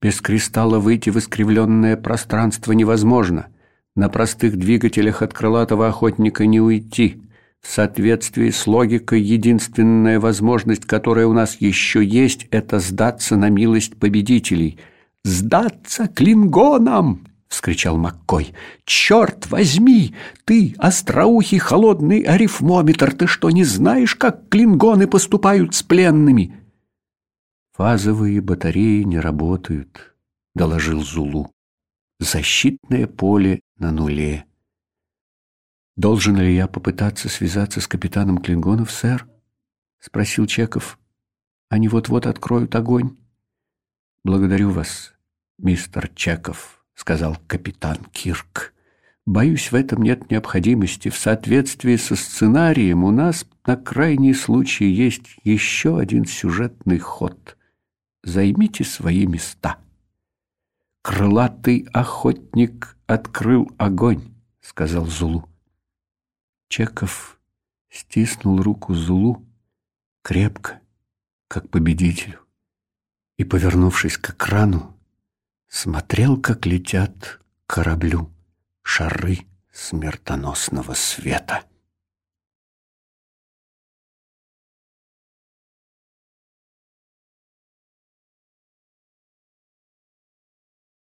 «Без кристалла выйти в искривленное пространство невозможно. На простых двигателях от крылатого охотника не уйти». В соответствии с логикой, единственная возможность, которая у нас еще есть, это сдаться на милость победителей. «Сдаться клингонам!» — вскричал Маккой. «Черт возьми! Ты, остроухий холодный арифмометр, ты что, не знаешь, как клингоны поступают с пленными?» «Фазовые батареи не работают», — доложил Зулу. «Защитное поле на нуле». Должен ли я попытаться связаться с капитаном Клингонов, сэр? спросил Чеков. Они вот-вот откроют огонь. Благодарю вас, мистер Чеков, сказал капитан Кирк. Боюсь, в этом нет необходимости. В соответствии со сценарием у нас на крайний случай есть еще один сюжетный ход. Займите свои места. Крылатый охотник открыл огонь, сказал Зулу. Чеков стиснул руку Зулу крепко, как победителю, и, повернувшись к экрану, смотрел, как летят кораблю шары смертоносного света.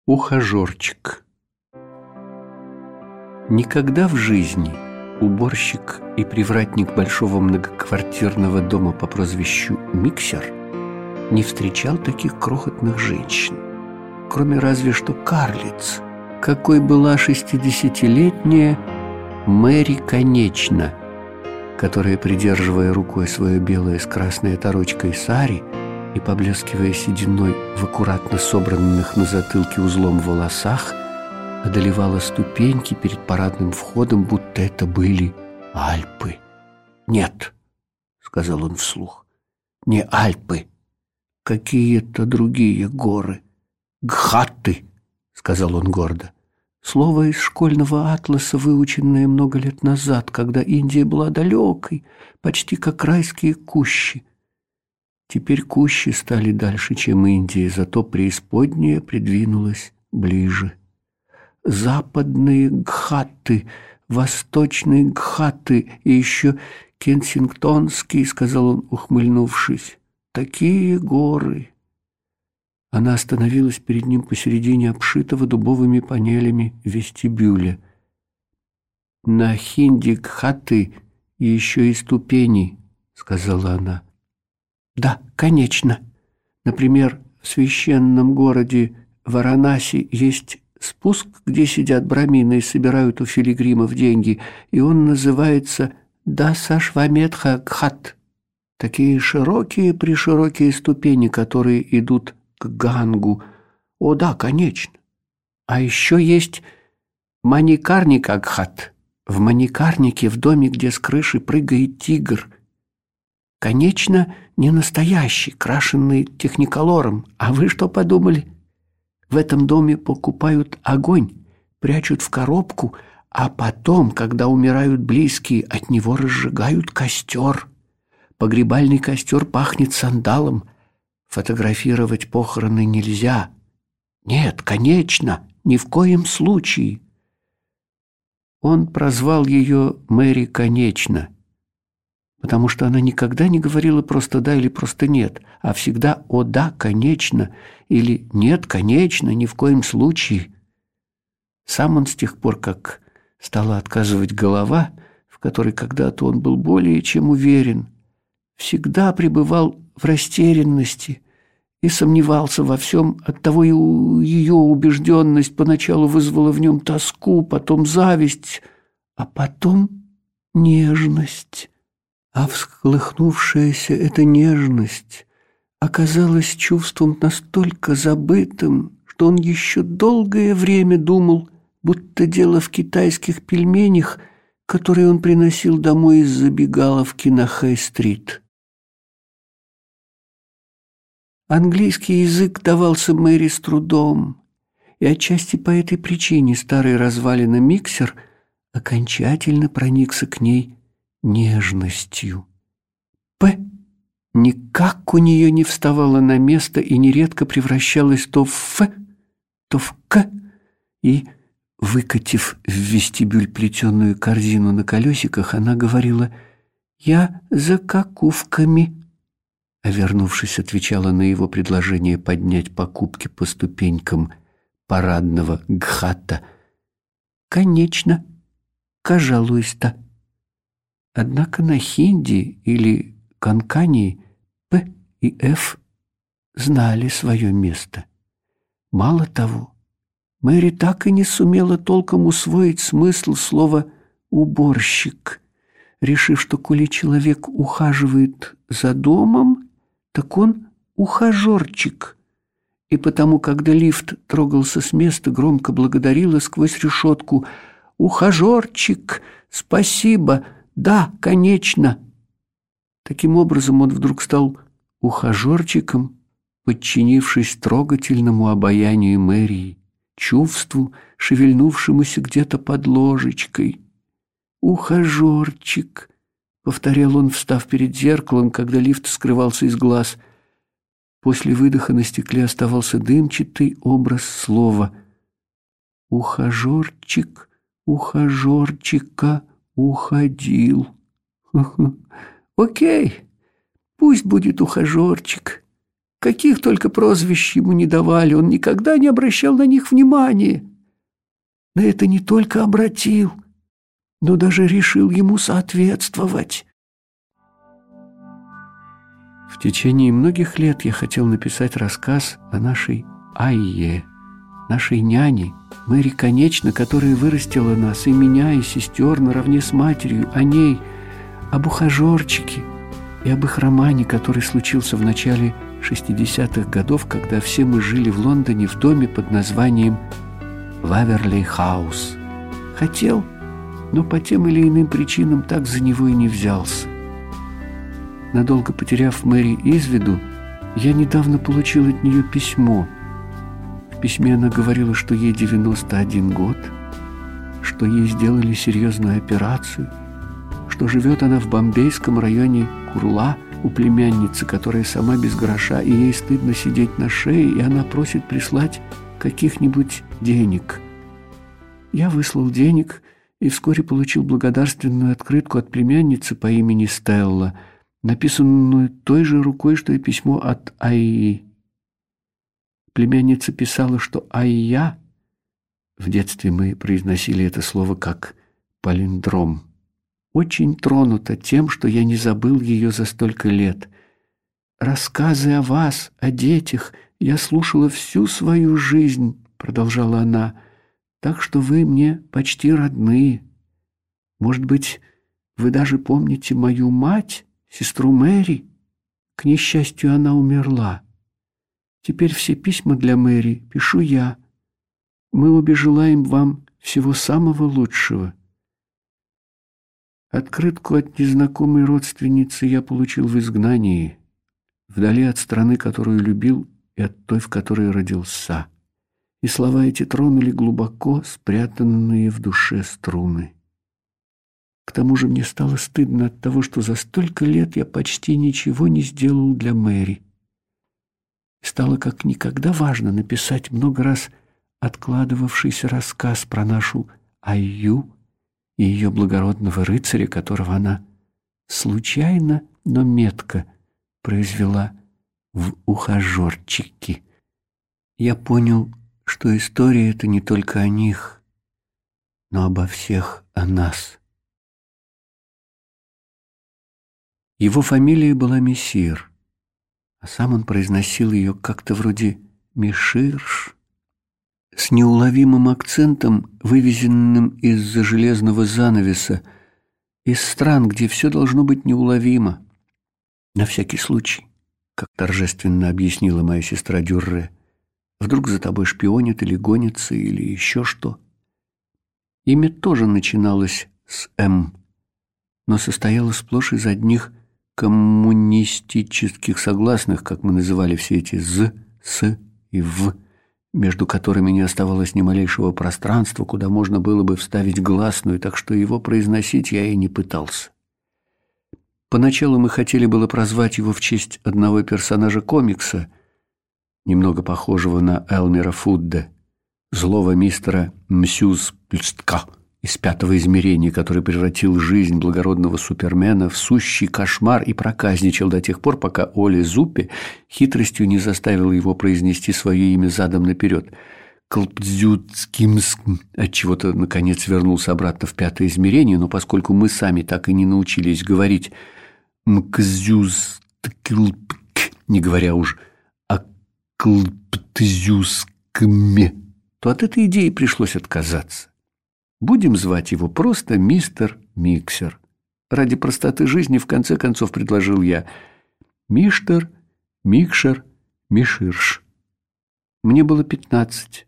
Ухажерчик Никогда в жизни уборщик и привратник большого многоквартирного дома по прозвищу Миксер не встречал таких крохотных женщин, кроме разве что карлиц – какой была шестидесятилетняя Мэри Конечно, которая, придерживая рукой свое белое с красной оторочкой сари и поблескивая сединой в аккуратно собранных на затылке узлом волосах, одолевала ступеньки перед парадным входом, будто это были Альпы. «Нет», — сказал он вслух, — «не Альпы, какие-то другие горы, Гхатты» сказал он гордо. Слово из школьного атласа, выученное много лет назад, когда Индия была далекой, почти как райские кущи. Теперь кущи стали дальше, чем Индия, зато преисподняя придвинулась ближе. Западные гхаты, восточные гхаты и еще Кенсингтонский, сказал он, ухмыльнувшись. Такие горы, она остановилась перед ним посередине обшитого дубовыми панелями вестибюля. «На хинди хаты еще и ступени», — сказала она. «Да, конечно. Например, в священном городе Варанаси есть спуск, где сидят брамины и собирают у филигримов деньги, и он называется Дасашваметха Гхат. Такие широкие-приширокие ступени, которые идут к Гангу. О да, конечно. А еще есть маникарник Агхат. В маникарнике, в доме, где с крыши прыгает тигр. Конечно, не настоящий, крашенный техниколором. А вы что подумали? В этом доме покупают огонь, прячут в коробку, а потом, когда умирают близкие, от него разжигают костер. Погребальный костер пахнет сандалом, Фотографировать похороны нельзя. Нет, конечно, ни в коем случае. Он прозвал ее Мэри Конечно, потому что она никогда не говорила просто «да» или просто «нет», а всегда «о да, конечно» или «нет, конечно, ни в коем случае». Сам он с тех пор, как стала отказывать голова, в которой когда-то он был более чем уверен, всегда пребывал в растерянности и сомневался во всем. Оттого и ее убежденность поначалу вызвала в нем тоску, потом зависть, а потом нежность. А всколыхнувшаяся эта нежность оказалась чувством настолько забытым, что он еще долгое время думал, будто дело в китайских пельменях, которые он приносил домой из забегаловки на Хай-стрит. Английский язык давался Мэри с трудом, и отчасти по этой причине старый развалина миксер окончательно проникся к ней нежностью. «П» никак у нее не вставала на место и нередко превращалась то в «Ф», то в «К», и, выкатив в вестибюль плетеную корзину на колесиках, она говорила «Я за какувками» а вернувшись, отвечала на его предложение поднять покупки по ступенькам парадного гхата. «Конечно, пожалуйста». Однако на хинди или канкани «п» и «ф» знали свое место. Мало того, Мэри так и не сумела толком усвоить смысл слова «уборщик». решив, что коли человек ухаживает за домом, так он ухажерчик. И потому, когда лифт трогался с места, громко благодарила сквозь решетку «Ухажерчик! Спасибо! Да, конечно!» Таким образом он вдруг стал ухажерчиком, подчинившись трогательному обаянию мэрии, чувству, шевельнувшемуся где-то под ложечкой. «Ухажерчик!» — повторял он, встав перед зеркалом, когда лифт скрывался из глаз. После выдоха на стекле оставался дымчатый образ слова. «Ухажерчик, ухажерчика уходил». (laughs) «Окей, пусть будет ухажерчик». Каких только прозвищ ему не давали, он никогда не обращал на них внимания. На это не только обратил, но даже решил ему соответствовать. В течение многих лет я хотел написать рассказ о нашей Айе, нашей няне, Мэри Конечно, которая вырастила нас, и меня, и сестер наравне с матерью, о ней, об ухажерчике и об их романе, который случился в начале 60-х годов, когда все мы жили в Лондоне в доме под названием Ваверли Хаус. Хотел, но по тем или иным причинам так за него и не взялся. Надолго потеряв Мэри из виду, я недавно получил от нее письмо. В письме она говорила, что ей 91 год, что ей сделали серьезную операцию, что живет она в бомбейском районе Курла – у племянницы, которая сама без гроша, и ей стыдно сидеть на шее, и она просит прислать каких-нибудь денег. Я выслал денег и вскоре получил благодарственную открытку от племянницы по имени Стелла, написанную той же рукой, что и письмо от Айи. Племянница писала, что Айя, в детстве мы произносили это слово как палиндром, очень тронута тем, что я не забыл ее за столько лет. Рассказы о вас, о детях я слушала всю свою жизнь, продолжала она, так что вы мне почти родные. Может быть, вы даже помните мою мать, сестру Мэри? К несчастью, она умерла. Теперь все письма для Мэри пишу я. Мы обе желаем вам всего самого лучшего. Открытку от незнакомой родственницы я получил в изгнании, вдали от страны, которую любил, и от той, в которой родился. И слова эти тронули глубоко спрятанные в душе струны. К тому же мне стало стыдно от того, что за столько лет я почти ничего не сделал для Мэри. Стало как никогда важно написать много раз откладывавшийся рассказ про нашу Айю, и ее благородного рыцаря, которого она случайно, но метко произвела в ухажерчики. Я понял, что история — это не только о них, но обо всех о нас. Его фамилия была Мессир, а сам он произносил ее как-то вроде «Миширш», с неуловимым акцентом, вывезенным из-за железного занавеса, из стран, где все должно быть неуловимо. На всякий случай, как торжественно объяснила моя сестра Дюрре, вдруг за тобой шпионят или гонятся, или еще что. Имя тоже начиналось с «М», но состояло сплошь из одних коммунистических согласных, как мы называли все эти «з», «с» и «в», между которыми не оставалось ни малейшего пространства, куда можно было бы вставить гласную, так что его произносить я и не пытался. Поначалу мы хотели было прозвать его в честь одного персонажа комикса, немного похожего на Элмера Фудде, злого мистера Мсюз Пльстка из пятого измерения, который превратил жизнь благородного супермена в сущий кошмар и проказничал до тех пор, пока Оли Зуппе хитростью не заставил его произнести свое имя задом наперед. Колпдзюцкимск отчего-то, наконец, вернулся обратно в пятое измерение, но поскольку мы сами так и не научились говорить мкзюсткилпк, не говоря уж клптзюскме, то от этой идеи пришлось отказаться. Будем звать его просто мистер Миксер. Ради простоты жизни в конце концов предложил я. Миштер, Микшер, Миширш. Мне было пятнадцать.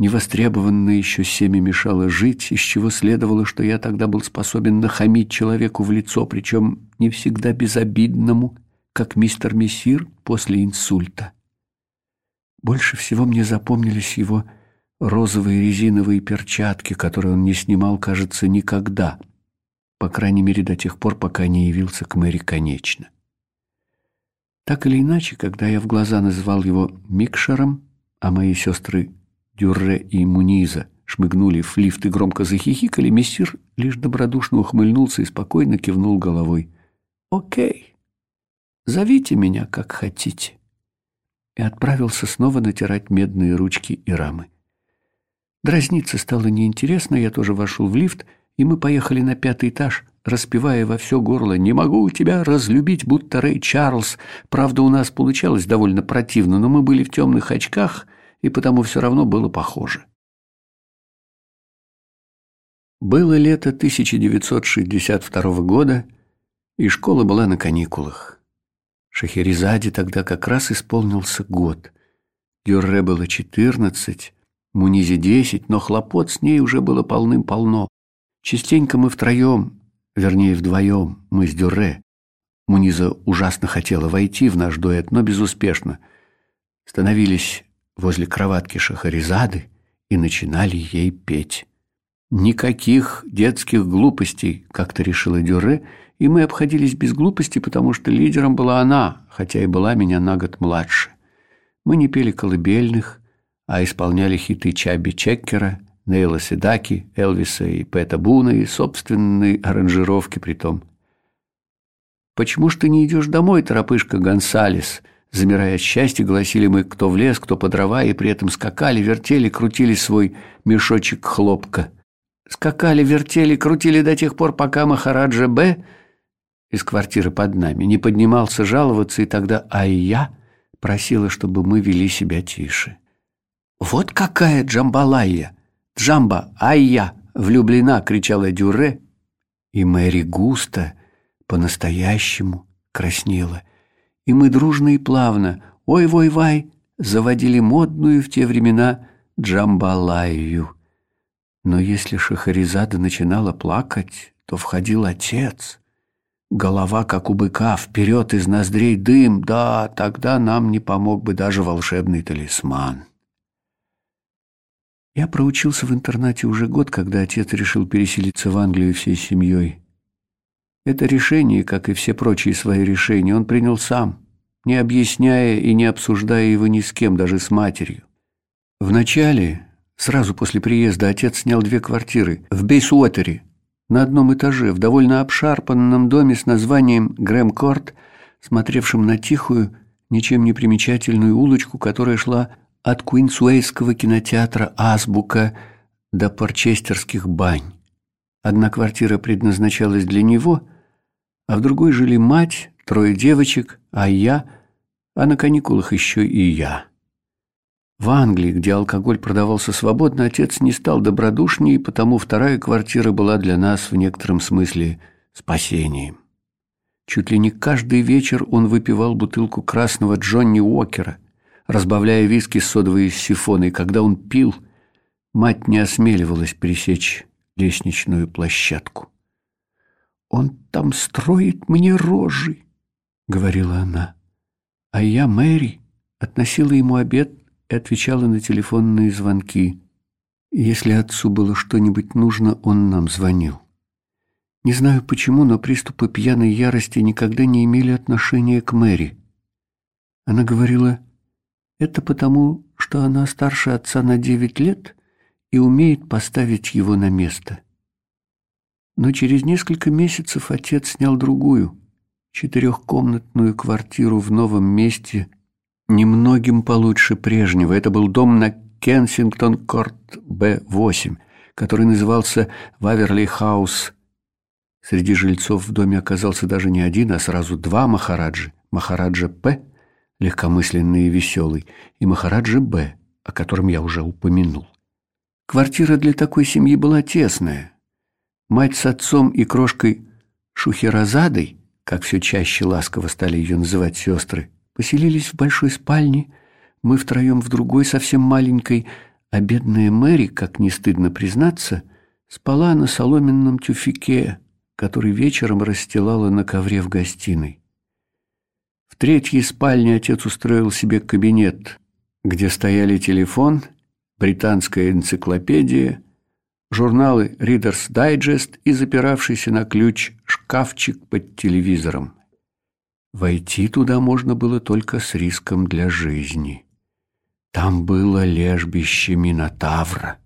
Невостребованное еще семя мешало жить, из чего следовало, что я тогда был способен нахамить человеку в лицо, причем не всегда безобидному, как мистер Мессир после инсульта. Больше всего мне запомнились его розовые резиновые перчатки, которые он не снимал, кажется, никогда. По крайней мере, до тех пор, пока не явился к Мэри конечно. Так или иначе, когда я в глаза называл его Микшером, а мои сестры Дюрре и Муниза шмыгнули в лифт и громко захихикали, мессир лишь добродушно ухмыльнулся и спокойно кивнул головой. «Окей, зовите меня, как хотите» и отправился снова натирать медные ручки и рамы. Дразниться стало неинтересно, я тоже вошел в лифт, и мы поехали на пятый этаж, распевая во все горло «Не могу тебя разлюбить, будто Рэй Чарльз». Правда, у нас получалось довольно противно, но мы были в темных очках, и потому все равно было похоже. Было лето 1962 года, и школа была на каникулах. Шахерезаде тогда как раз исполнился год. Дюрре было четырнадцать, Мунизе десять, но хлопот с ней уже было полным-полно. Частенько мы втроем, вернее вдвоем, мы с Дюрре. Муниза ужасно хотела войти в наш дуэт, но безуспешно. Становились возле кроватки Шахаризады и начинали ей петь. Никаких детских глупостей, как-то решила Дюрре, и мы обходились без глупости, потому что лидером была она, хотя и была меня на год младше. Мы не пели колыбельных, а исполняли хиты Чаби Чеккера, Нейла Седаки, Элвиса и Пэта Буна и собственные аранжировки при том. «Почему ж ты не идешь домой, торопышка Гонсалес?» Замирая от счастья, гласили мы, кто в лес, кто по дрова, и при этом скакали, вертели, крутили свой мешочек хлопка. Скакали, вертели, крутили до тех пор, пока Махараджа Б из квартиры под нами, не поднимался жаловаться, и тогда Айя просила, чтобы мы вели себя тише. «Вот какая Джамбалайя! Джамба, Айя!» влюблена!» — кричала Дюре, и Мэри густо, по-настоящему краснела. И мы дружно и плавно, ой-вой-вай, заводили модную в те времена Джамбалайю. Но если Шахаризада начинала плакать, то входил отец — Голова, как у быка, вперед из ноздрей дым, да, тогда нам не помог бы даже волшебный талисман. Я проучился в интернате уже год, когда отец решил переселиться в Англию всей семьей. Это решение, как и все прочие свои решения, он принял сам, не объясняя и не обсуждая его ни с кем, даже с матерью. Вначале, сразу после приезда, отец снял две квартиры в Бейсуотере, на одном этаже в довольно обшарпанном доме с названием Грэм-Корт, смотревшем на тихую, ничем не примечательную улочку, которая шла от Куинсуэйского кинотеатра «Азбука» до Порчестерских бань. Одна квартира предназначалась для него, а в другой жили мать, трое девочек, а я, а на каникулах еще и я. В Англии, где алкоголь продавался свободно, отец не стал добродушнее, потому вторая квартира была для нас в некотором смысле спасением. Чуть ли не каждый вечер он выпивал бутылку красного Джонни Уокера, разбавляя виски содовой сифоной. Когда он пил, мать не осмеливалась пересечь лестничную площадку. «Он там строит мне рожи», — говорила она. А я, Мэри, относила ему обед и отвечала на телефонные звонки. Если отцу было что-нибудь нужно, он нам звонил. Не знаю почему, но приступы пьяной ярости никогда не имели отношения к Мэри. Она говорила, это потому, что она старше отца на девять лет и умеет поставить его на место. Но через несколько месяцев отец снял другую, четырехкомнатную квартиру в новом месте – немногим получше прежнего. Это был дом на Кенсингтон-Корт Б-8, который назывался Ваверли-хаус. Среди жильцов в доме оказался даже не один, а сразу два Махараджи. Махараджа П, легкомысленный и веселый, и Махараджа Б, о котором я уже упомянул. Квартира для такой семьи была тесная. Мать с отцом и крошкой Шухерозадой, как все чаще ласково стали ее называть сестры, поселились в большой спальне, мы втроем в другой, совсем маленькой, а бедная Мэри, как не стыдно признаться, спала на соломенном тюфике, который вечером расстилала на ковре в гостиной. В третьей спальне отец устроил себе кабинет, где стояли телефон, британская энциклопедия, журналы Reader's Digest и запиравшийся на ключ шкафчик под телевизором. Войти туда можно было только с риском для жизни. Там было лежбище Минотавра.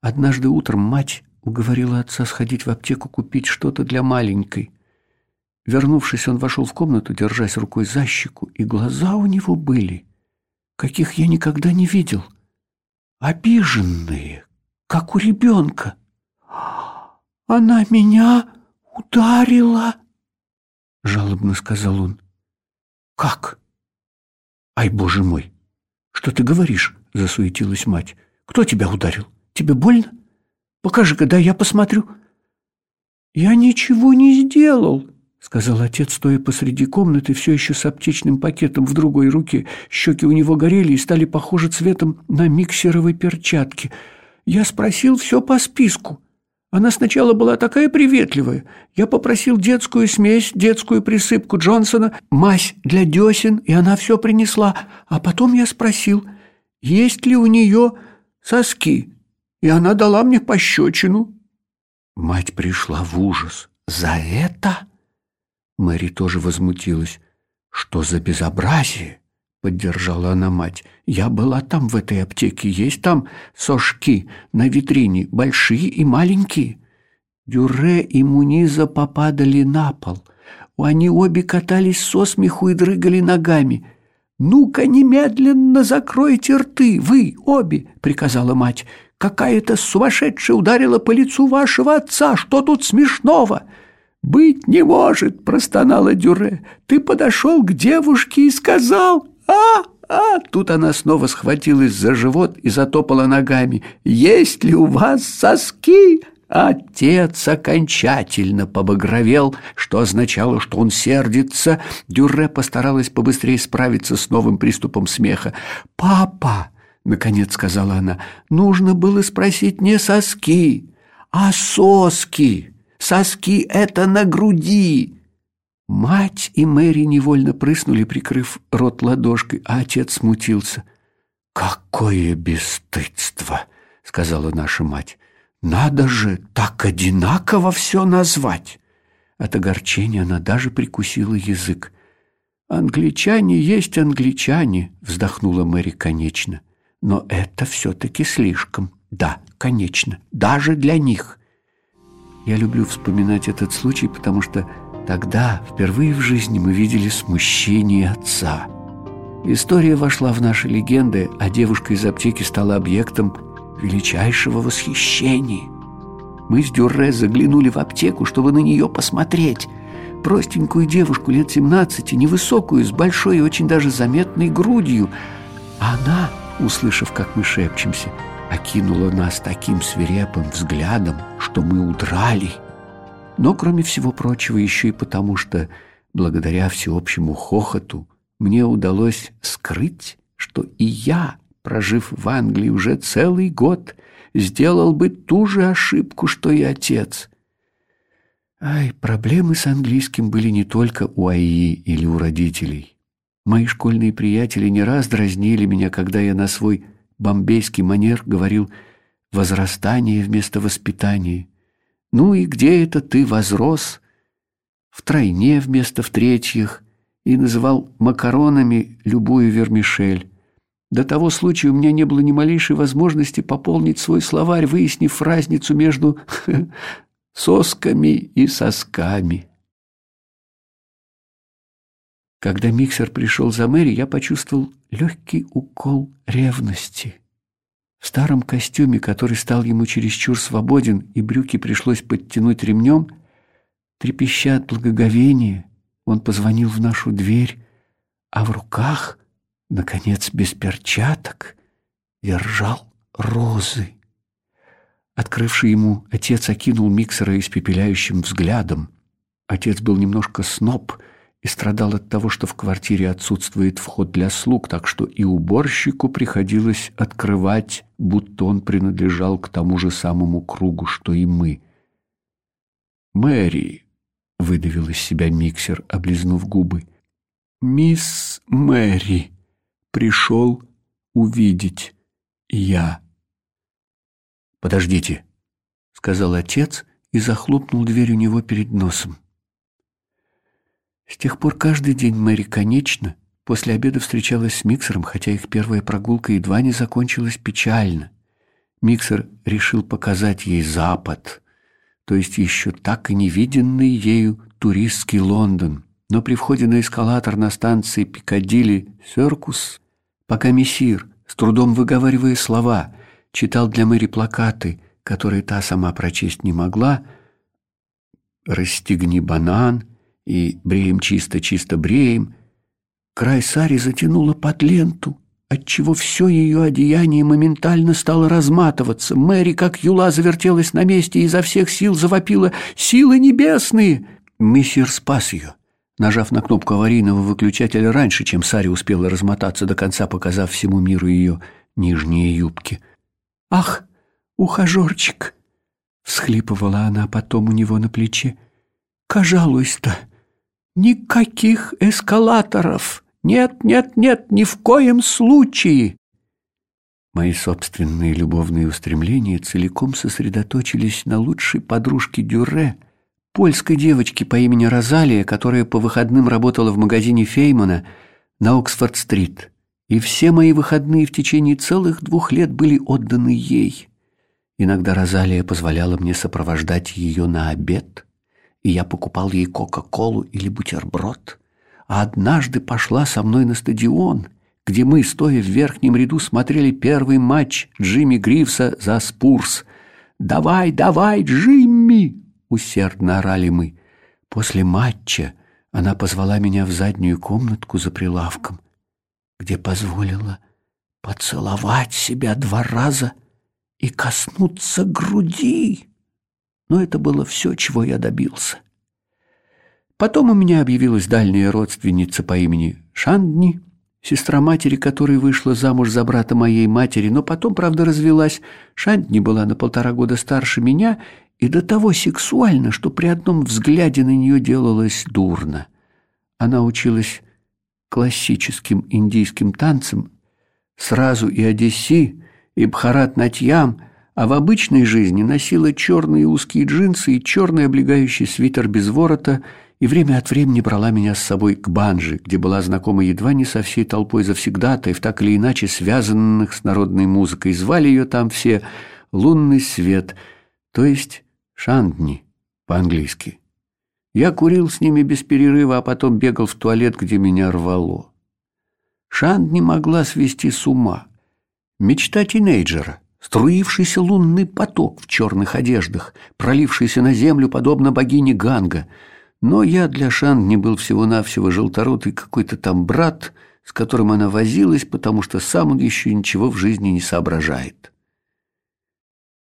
Однажды утром мать уговорила отца сходить в аптеку купить что-то для маленькой. Вернувшись, он вошел в комнату, держась рукой за щеку, и глаза у него были, каких я никогда не видел. Обиженные, как у ребенка. «Она меня ударила!» — жалобно сказал он. «Как? Ай, боже мой! Что ты говоришь?» — засуетилась мать. «Кто тебя ударил? Тебе больно? Покажи-ка, да я посмотрю». «Я ничего не сделал», — сказал отец, стоя посреди комнаты, все еще с аптечным пакетом в другой руке. Щеки у него горели и стали похожи цветом на миксеровой перчатки. «Я спросил все по списку». Она сначала была такая приветливая. Я попросил детскую смесь, детскую присыпку Джонсона, мазь для десен, и она все принесла. А потом я спросил, есть ли у нее соски, и она дала мне пощечину. Мать пришла в ужас. «За это?» Мэри тоже возмутилась. «Что за безобразие?» — поддержала она мать. «Я была там, в этой аптеке. Есть там сошки на витрине, большие и маленькие». Дюре и Муниза попадали на пол. Они обе катались со смеху и дрыгали ногами. «Ну-ка, немедленно закройте рты, вы обе!» — приказала мать. «Какая-то сумасшедшая ударила по лицу вашего отца! Что тут смешного?» «Быть не может!» — простонала Дюре. «Ты подошел к девушке и сказал...» «А, а!» Тут она снова схватилась за живот и затопала ногами. «Есть ли у вас соски?» Отец окончательно побагровел, что означало, что он сердится. Дюре постаралась побыстрее справиться с новым приступом смеха. «Папа!» — наконец сказала она. «Нужно было спросить не соски, а соски. Соски — это на груди. Мать и Мэри невольно прыснули, прикрыв рот ладошкой, а отец смутился. «Какое бесстыдство!» — сказала наша мать. «Надо же так одинаково все назвать!» От огорчения она даже прикусила язык. «Англичане есть англичане», — вздохнула Мэри конечно. «Но это все-таки слишком. Да, конечно, даже для них». Я люблю вспоминать этот случай, потому что Тогда впервые в жизни мы видели смущение отца. История вошла в наши легенды, а девушка из аптеки стала объектом величайшего восхищения. Мы с Дюрре заглянули в аптеку, чтобы на нее посмотреть. Простенькую девушку лет 17, невысокую, с большой и очень даже заметной грудью. Она, услышав, как мы шепчемся, окинула нас таким свирепым взглядом, что мы удрали – но, кроме всего прочего, еще и потому, что благодаря всеобщему хохоту мне удалось скрыть, что и я, прожив в Англии уже целый год, сделал бы ту же ошибку, что и отец. Ай, проблемы с английским были не только у Аи или у родителей. Мои школьные приятели не раз дразнили меня, когда я на свой бомбейский манер говорил «возрастание вместо воспитания». Ну и где это ты возрос? В тройне вместо в третьих и называл макаронами любую вермишель. До того случая у меня не было ни малейшей возможности пополнить свой словарь, выяснив разницу между (laughs) сосками и сосками. Когда миксер пришел за Мэри, я почувствовал легкий укол ревности. В старом костюме, который стал ему чересчур свободен, и брюки пришлось подтянуть ремнем, трепеща от благоговения, он позвонил в нашу дверь, а в руках, наконец, без перчаток, держал розы. Открывший ему, отец окинул миксера испепеляющим взглядом. Отец был немножко сноб и страдал от того, что в квартире отсутствует вход для слуг, так что и уборщику приходилось открывать, будто он принадлежал к тому же самому кругу, что и мы. «Мэри», — выдавил из себя миксер, облизнув губы, — «мисс Мэри пришел увидеть я». «Подождите», — сказал отец и захлопнул дверь у него перед носом. С тех пор каждый день Мэри конечно после обеда встречалась с Миксером, хотя их первая прогулка едва не закончилась печально. Миксер решил показать ей Запад, то есть еще так и не виденный ею туристский Лондон. Но при входе на эскалатор на станции Пикадилли Серкус, пока мессир, с трудом выговаривая слова, читал для Мэри плакаты, которые та сама прочесть не могла, «Расстегни банан», и бреем чисто-чисто бреем, край сари затянуло под ленту, отчего все ее одеяние моментально стало разматываться. Мэри, как юла, завертелась на месте и изо всех сил завопила «Силы небесные!» Мессир спас ее, нажав на кнопку аварийного выключателя раньше, чем Сари успела размотаться до конца, показав всему миру ее нижние юбки. «Ах, ухажерчик!» — всхлипывала она потом у него на плече. «Пожалуйста, Никаких эскалаторов! Нет, нет, нет, ни в коем случае!» Мои собственные любовные устремления целиком сосредоточились на лучшей подружке Дюре, польской девочке по имени Розалия, которая по выходным работала в магазине Феймана на Оксфорд-стрит. И все мои выходные в течение целых двух лет были отданы ей. Иногда Розалия позволяла мне сопровождать ее на обед – и я покупал ей кока-колу или бутерброд. А однажды пошла со мной на стадион, где мы, стоя в верхнем ряду, смотрели первый матч Джимми Гривса за Спурс. «Давай, давай, Джимми!» — усердно орали мы. После матча она позвала меня в заднюю комнатку за прилавком, где позволила поцеловать себя два раза и коснуться груди но это было все, чего я добился. Потом у меня объявилась дальняя родственница по имени Шандни, сестра матери, которая вышла замуж за брата моей матери, но потом, правда, развелась. Шандни была на полтора года старше меня и до того сексуальна, что при одном взгляде на нее делалось дурно. Она училась классическим индийским танцам, сразу и Одесси, и Бхарат-Натьям – а в обычной жизни носила черные узкие джинсы и черный облегающий свитер без ворота и время от времени брала меня с собой к банджи, где была знакома едва не со всей толпой завсегдатаев, так или иначе связанных с народной музыкой. Звали ее там все «Лунный свет», то есть «Шандни» по-английски. Я курил с ними без перерыва, а потом бегал в туалет, где меня рвало. Шандни могла свести с ума. Мечта тинейджера — струившийся лунный поток в черных одеждах, пролившийся на землю, подобно богине Ганга. Но я для Шан не был всего-навсего желторотый какой-то там брат, с которым она возилась, потому что сам он еще ничего в жизни не соображает.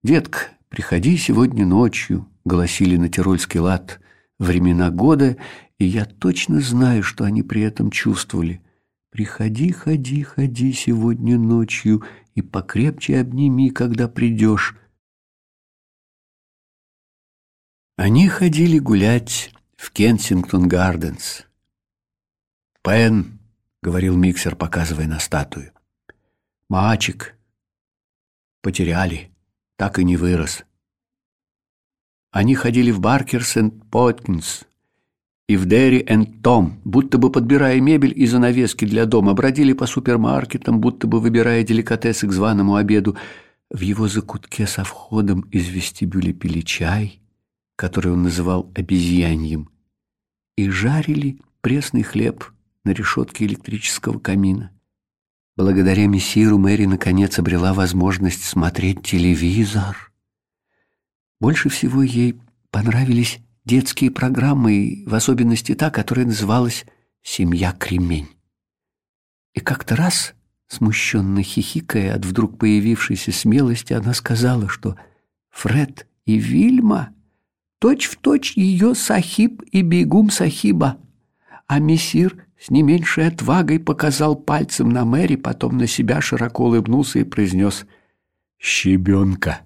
«Детка, приходи сегодня ночью», — голосили на тирольский лад, времена года, и я точно знаю, что они при этом чувствовали. «Приходи, ходи, ходи сегодня ночью, и покрепче обними, когда придешь. Они ходили гулять в Кенсингтон-Гарденс. «Пен», — говорил миксер, показывая на статую, — «мальчик, потеряли, так и не вырос». Они ходили в Баркерс энд Поткинс, и в Дерри энд Том, будто бы подбирая мебель и занавески для дома, бродили по супермаркетам, будто бы выбирая деликатесы к званому обеду. В его закутке со входом из вестибюля пили чай, который он называл обезьяньем, и жарили пресный хлеб на решетке электрического камина. Благодаря мессиру Мэри наконец обрела возможность смотреть телевизор. Больше всего ей понравились детские программы, в особенности та, которая называлась «Семья Кремень». И как-то раз, смущенно хихикая от вдруг появившейся смелости, она сказала, что Фред и Вильма точь-в-точь точь ее сахиб и бегум сахиба. А мессир с не меньшей отвагой показал пальцем на Мэри, потом на себя широко улыбнулся и произнес «Щебенка».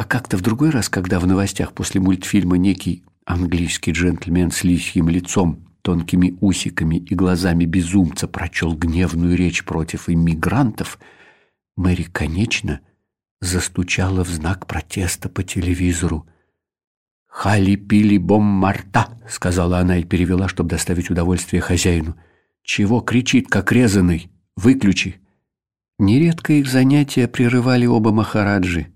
А как-то в другой раз, когда в новостях после мультфильма некий английский джентльмен с лисьим лицом, тонкими усиками и глазами безумца прочел гневную речь против иммигрантов, Мэри, конечно, застучала в знак протеста по телевизору. «Хали пили бом марта», — сказала она и перевела, чтобы доставить удовольствие хозяину. «Чего кричит, как резанный? Выключи!» Нередко их занятия прерывали оба махараджи,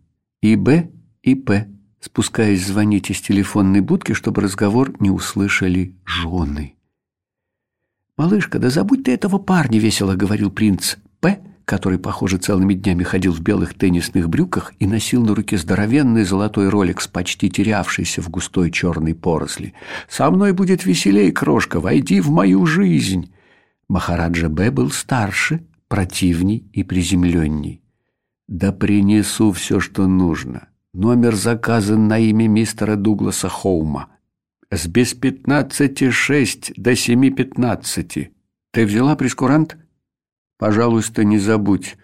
и Б, и П, спускаясь звонить из телефонной будки, чтобы разговор не услышали жены. «Малышка, да забудь ты этого парня», — весело говорил принц П, — который, похоже, целыми днями ходил в белых теннисных брюках и носил на руке здоровенный золотой роликс, почти терявшийся в густой черной поросли. «Со мной будет веселей, крошка, войди в мою жизнь!» Махараджа Б. был старше, противней и приземленней. «Да принесу все, что нужно. Номер заказан на имя мистера Дугласа Хоума. С без пятнадцати шесть до семи пятнадцати. Ты взяла прескурант?» Пожалуйста, не забудь.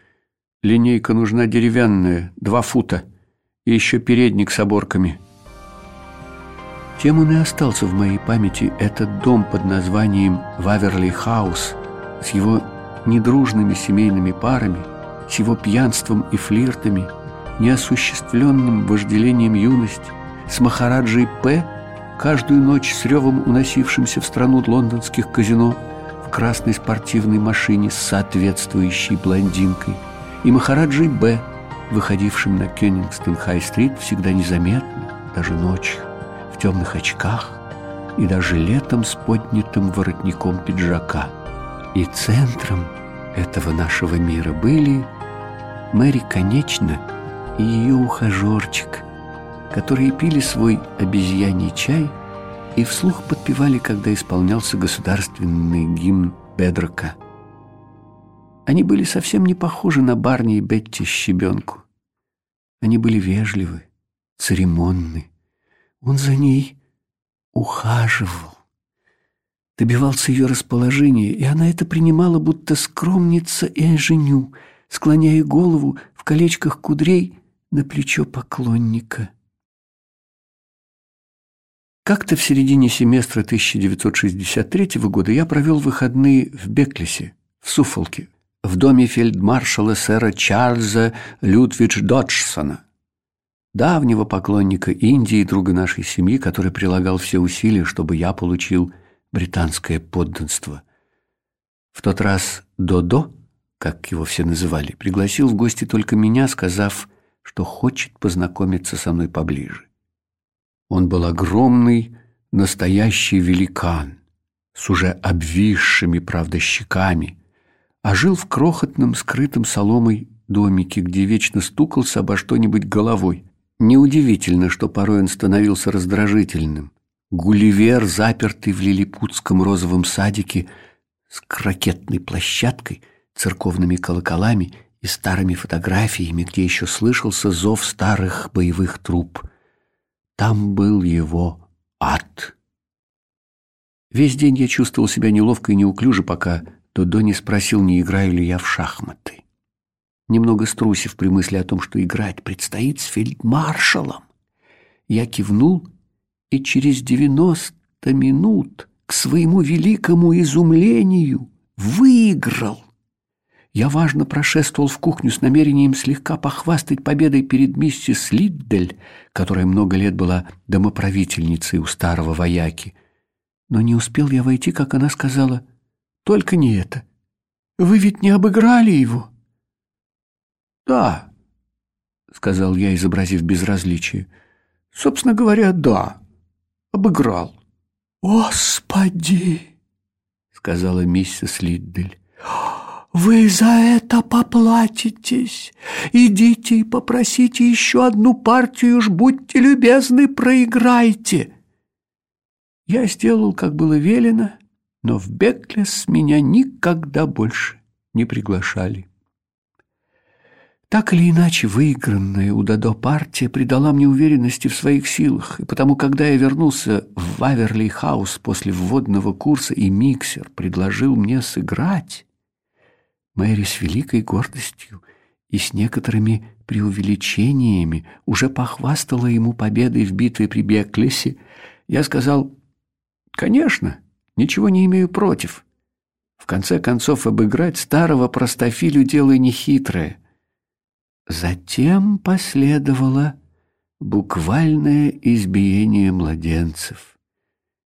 Линейка нужна деревянная, два фута. И еще передник с оборками. Тем он и остался в моей памяти этот дом под названием Ваверли Хаус с его недружными семейными парами, с его пьянством и флиртами, неосуществленным вожделением юности, с Махараджей П., каждую ночь с ревом уносившимся в страну лондонских казино – красной спортивной машине с соответствующей блондинкой, и Махараджей Б, выходившим на Кёнингстон-Хай-стрит всегда незаметно, даже ночью, в темных очках и даже летом с поднятым воротником пиджака. И центром этого нашего мира были Мэри Конечно и ее ухажерчик, которые пили свой обезьяний чай – и вслух подпевали, когда исполнялся государственный гимн Бедрока. Они были совсем не похожи на Барни и Бетти щебенку. Они были вежливы, церемонны. Он за ней ухаживал, добивался ее расположения, и она это принимала, будто скромница и инженю, склоняя голову в колечках кудрей на плечо поклонника. Как-то в середине семестра 1963 года я провел выходные в Беклисе, в Суфолке, в доме фельдмаршала сэра Чарльза Людвидж Доджсона, давнего поклонника Индии и друга нашей семьи, который прилагал все усилия, чтобы я получил британское подданство. В тот раз Додо, как его все называли, пригласил в гости только меня, сказав, что хочет познакомиться со мной поближе. Он был огромный, настоящий великан, с уже обвисшими, правда, щеками, а жил в крохотном, скрытом соломой домике, где вечно стукался обо что-нибудь головой. Неудивительно, что порой он становился раздражительным. Гулливер, запертый в лилипутском розовом садике с крокетной площадкой, церковными колоколами и старыми фотографиями, где еще слышался зов старых боевых труб – там был его ад. Весь день я чувствовал себя неловко и неуклюже, пока Додо не спросил, не играю ли я в шахматы. Немного струсив при мысли о том, что играть предстоит с фельдмаршалом, я кивнул и через девяносто минут к своему великому изумлению выиграл. Я важно прошествовал в кухню с намерением слегка похвастать победой перед миссис Лиддель, которая много лет была домоправительницей у старого вояки. Но не успел я войти, как она сказала, «Только не это. Вы ведь не обыграли его?» «Да», — сказал я, изобразив безразличие. «Собственно говоря, да, обыграл». «Господи!» — сказала миссис Лиддель. Вы за это поплатитесь. Идите и попросите еще одну партию, уж будьте любезны, проиграйте. Я сделал, как было велено, но в Беклес меня никогда больше не приглашали. Так или иначе, выигранная у Дадо партия придала мне уверенности в своих силах, и потому, когда я вернулся в Ваверли-хаус после вводного курса, и миксер предложил мне сыграть, Мэри с великой гордостью и с некоторыми преувеличениями уже похвастала ему победой в битве при Беклесе, я сказал «Конечно, ничего не имею против». В конце концов, обыграть старого простофилю дело нехитрое — Затем последовало буквальное избиение младенцев.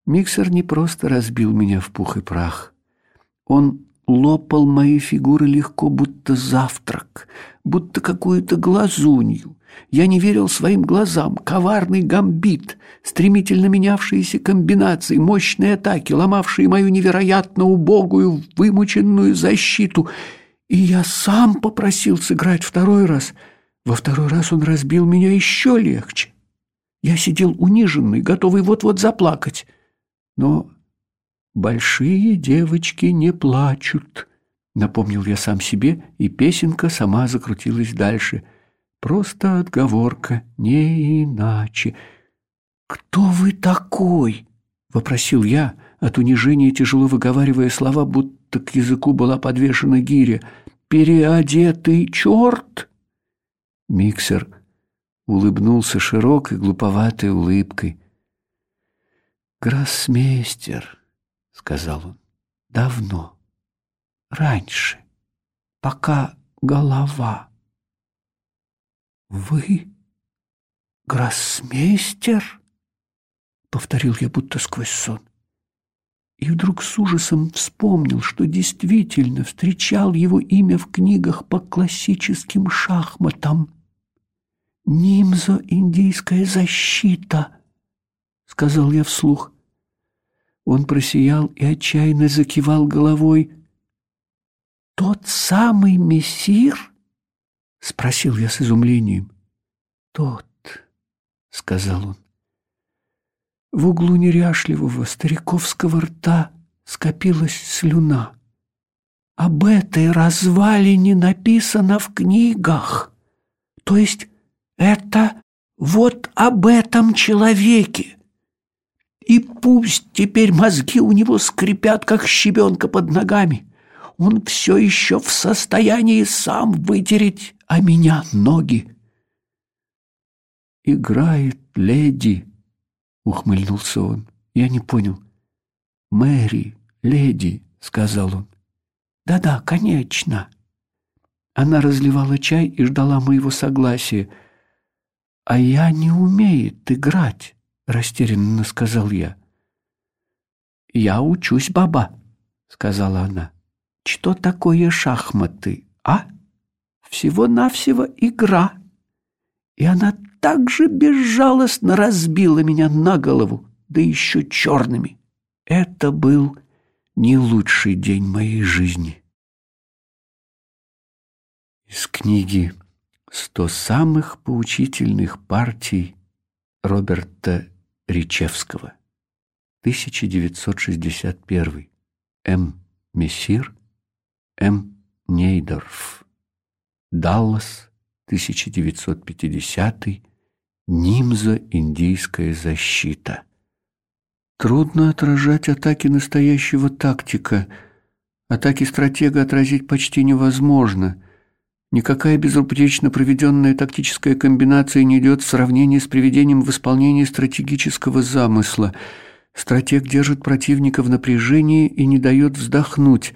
Миксер не просто разбил меня в пух и прах. Он лопал мои фигуры легко, будто завтрак, будто какую-то глазунью. Я не верил своим глазам. Коварный гамбит, стремительно менявшиеся комбинации, мощные атаки, ломавшие мою невероятно убогую, вымученную защиту — и я сам попросил сыграть второй раз. Во второй раз он разбил меня еще легче. Я сидел униженный, готовый вот-вот заплакать. Но большие девочки не плачут, напомнил я сам себе, и песенка сама закрутилась дальше. Просто отговорка, не иначе. Кто вы такой? вопросил я, от унижения тяжело выговаривая слова, будто к языку была подвешена гиря. «Переодетый черт!» Миксер улыбнулся широкой, глуповатой улыбкой. «Гроссмейстер», — сказал он, — «давно, раньше, пока голова». «Вы гроссмейстер?» — повторил я будто сквозь сон и вдруг с ужасом вспомнил, что действительно встречал его имя в книгах по классическим шахматам. «Нимзо — индийская защита», — сказал я вслух. Он просиял и отчаянно закивал головой. «Тот самый мессир?» — спросил я с изумлением. «Тот», — сказал он. В углу неряшливого стариковского рта скопилась слюна. Об этой развалине написано в книгах. То есть это вот об этом человеке. И пусть теперь мозги у него скрипят, как щебенка под ногами. Он все еще в состоянии сам вытереть, а меня ноги. Играет леди ухмыльнулся он. Я не понял. Мэри, леди, сказал он. Да-да, конечно. Она разливала чай и ждала моего согласия. А я не умеет играть, растерянно сказал я. Я учусь, баба, сказала она. Что такое шахматы, а? Всего-навсего игра. И она так же безжалостно разбила меня на голову, да еще черными. Это был не лучший день моей жизни. Из книги «Сто самых поучительных партий» Роберта Ричевского, 1961. М. Мессир, М. Нейдорф. Даллас, 1950 Нимза индийская защита. Трудно отражать атаки настоящего тактика. Атаки стратега отразить почти невозможно. Никакая безупречно проведенная тактическая комбинация не идет в сравнении с приведением в исполнение стратегического замысла. Стратег держит противника в напряжении и не дает вздохнуть.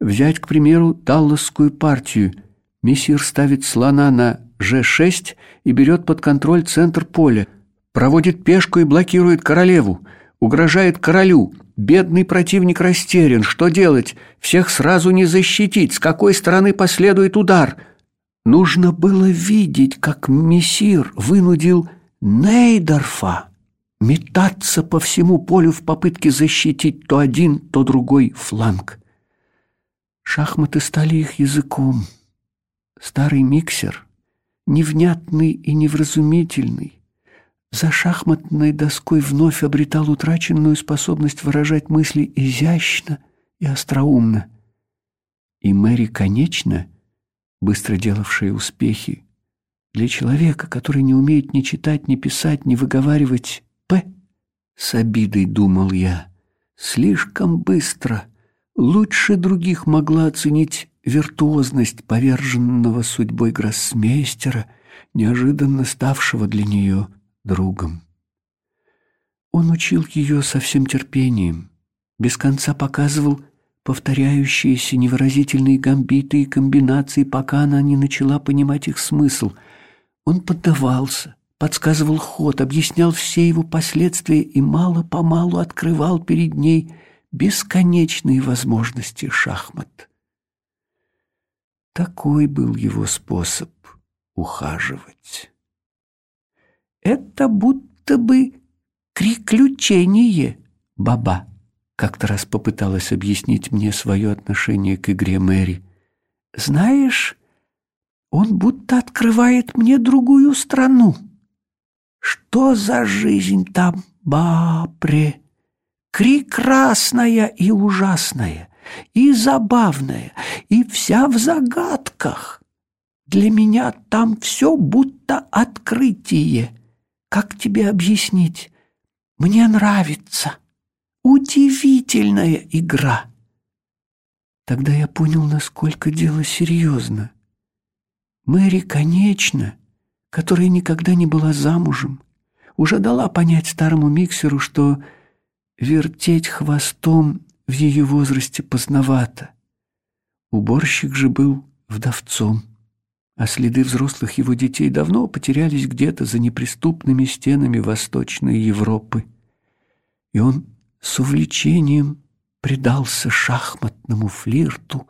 Взять, к примеру, Далласскую партию. Мессир ставит слона на Ж6 и берет под контроль центр поля, проводит пешку и блокирует королеву, угрожает королю. Бедный противник растерян. Что делать? Всех сразу не защитить. С какой стороны последует удар? Нужно было видеть, как мессир вынудил Нейдорфа метаться по всему полю в попытке защитить то один, то другой фланг. Шахматы стали их языком. Старый миксер — невнятный и невразумительный, за шахматной доской вновь обретал утраченную способность выражать мысли изящно и остроумно. И Мэри, конечно, быстро делавшая успехи, для человека, который не умеет ни читать, ни писать, ни выговаривать «п», с обидой думал я, слишком быстро, лучше других могла оценить виртуозность поверженного судьбой гроссмейстера, неожиданно ставшего для нее другом. Он учил ее со всем терпением, без конца показывал повторяющиеся невыразительные гамбиты и комбинации, пока она не начала понимать их смысл. Он поддавался, подсказывал ход, объяснял все его последствия и мало-помалу открывал перед ней бесконечные возможности шахмат. Такой был его способ ухаживать. «Это будто бы приключение, баба», как-то раз попыталась объяснить мне свое отношение к игре Мэри. «Знаешь, он будто открывает мне другую страну. Что за жизнь там, бапре? Прекрасная и ужасная, и забавная, и вся в загадках. Для меня там все будто открытие. Как тебе объяснить? Мне нравится». Удивительная игра!» Тогда я понял, насколько дело серьезно. Мэри, конечно, которая никогда не была замужем, уже дала понять старому миксеру, что вертеть хвостом в ее возрасте поздновато. Уборщик же был вдовцом, а следы взрослых его детей давно потерялись где-то за неприступными стенами Восточной Европы. И он с увлечением предался шахматному флирту,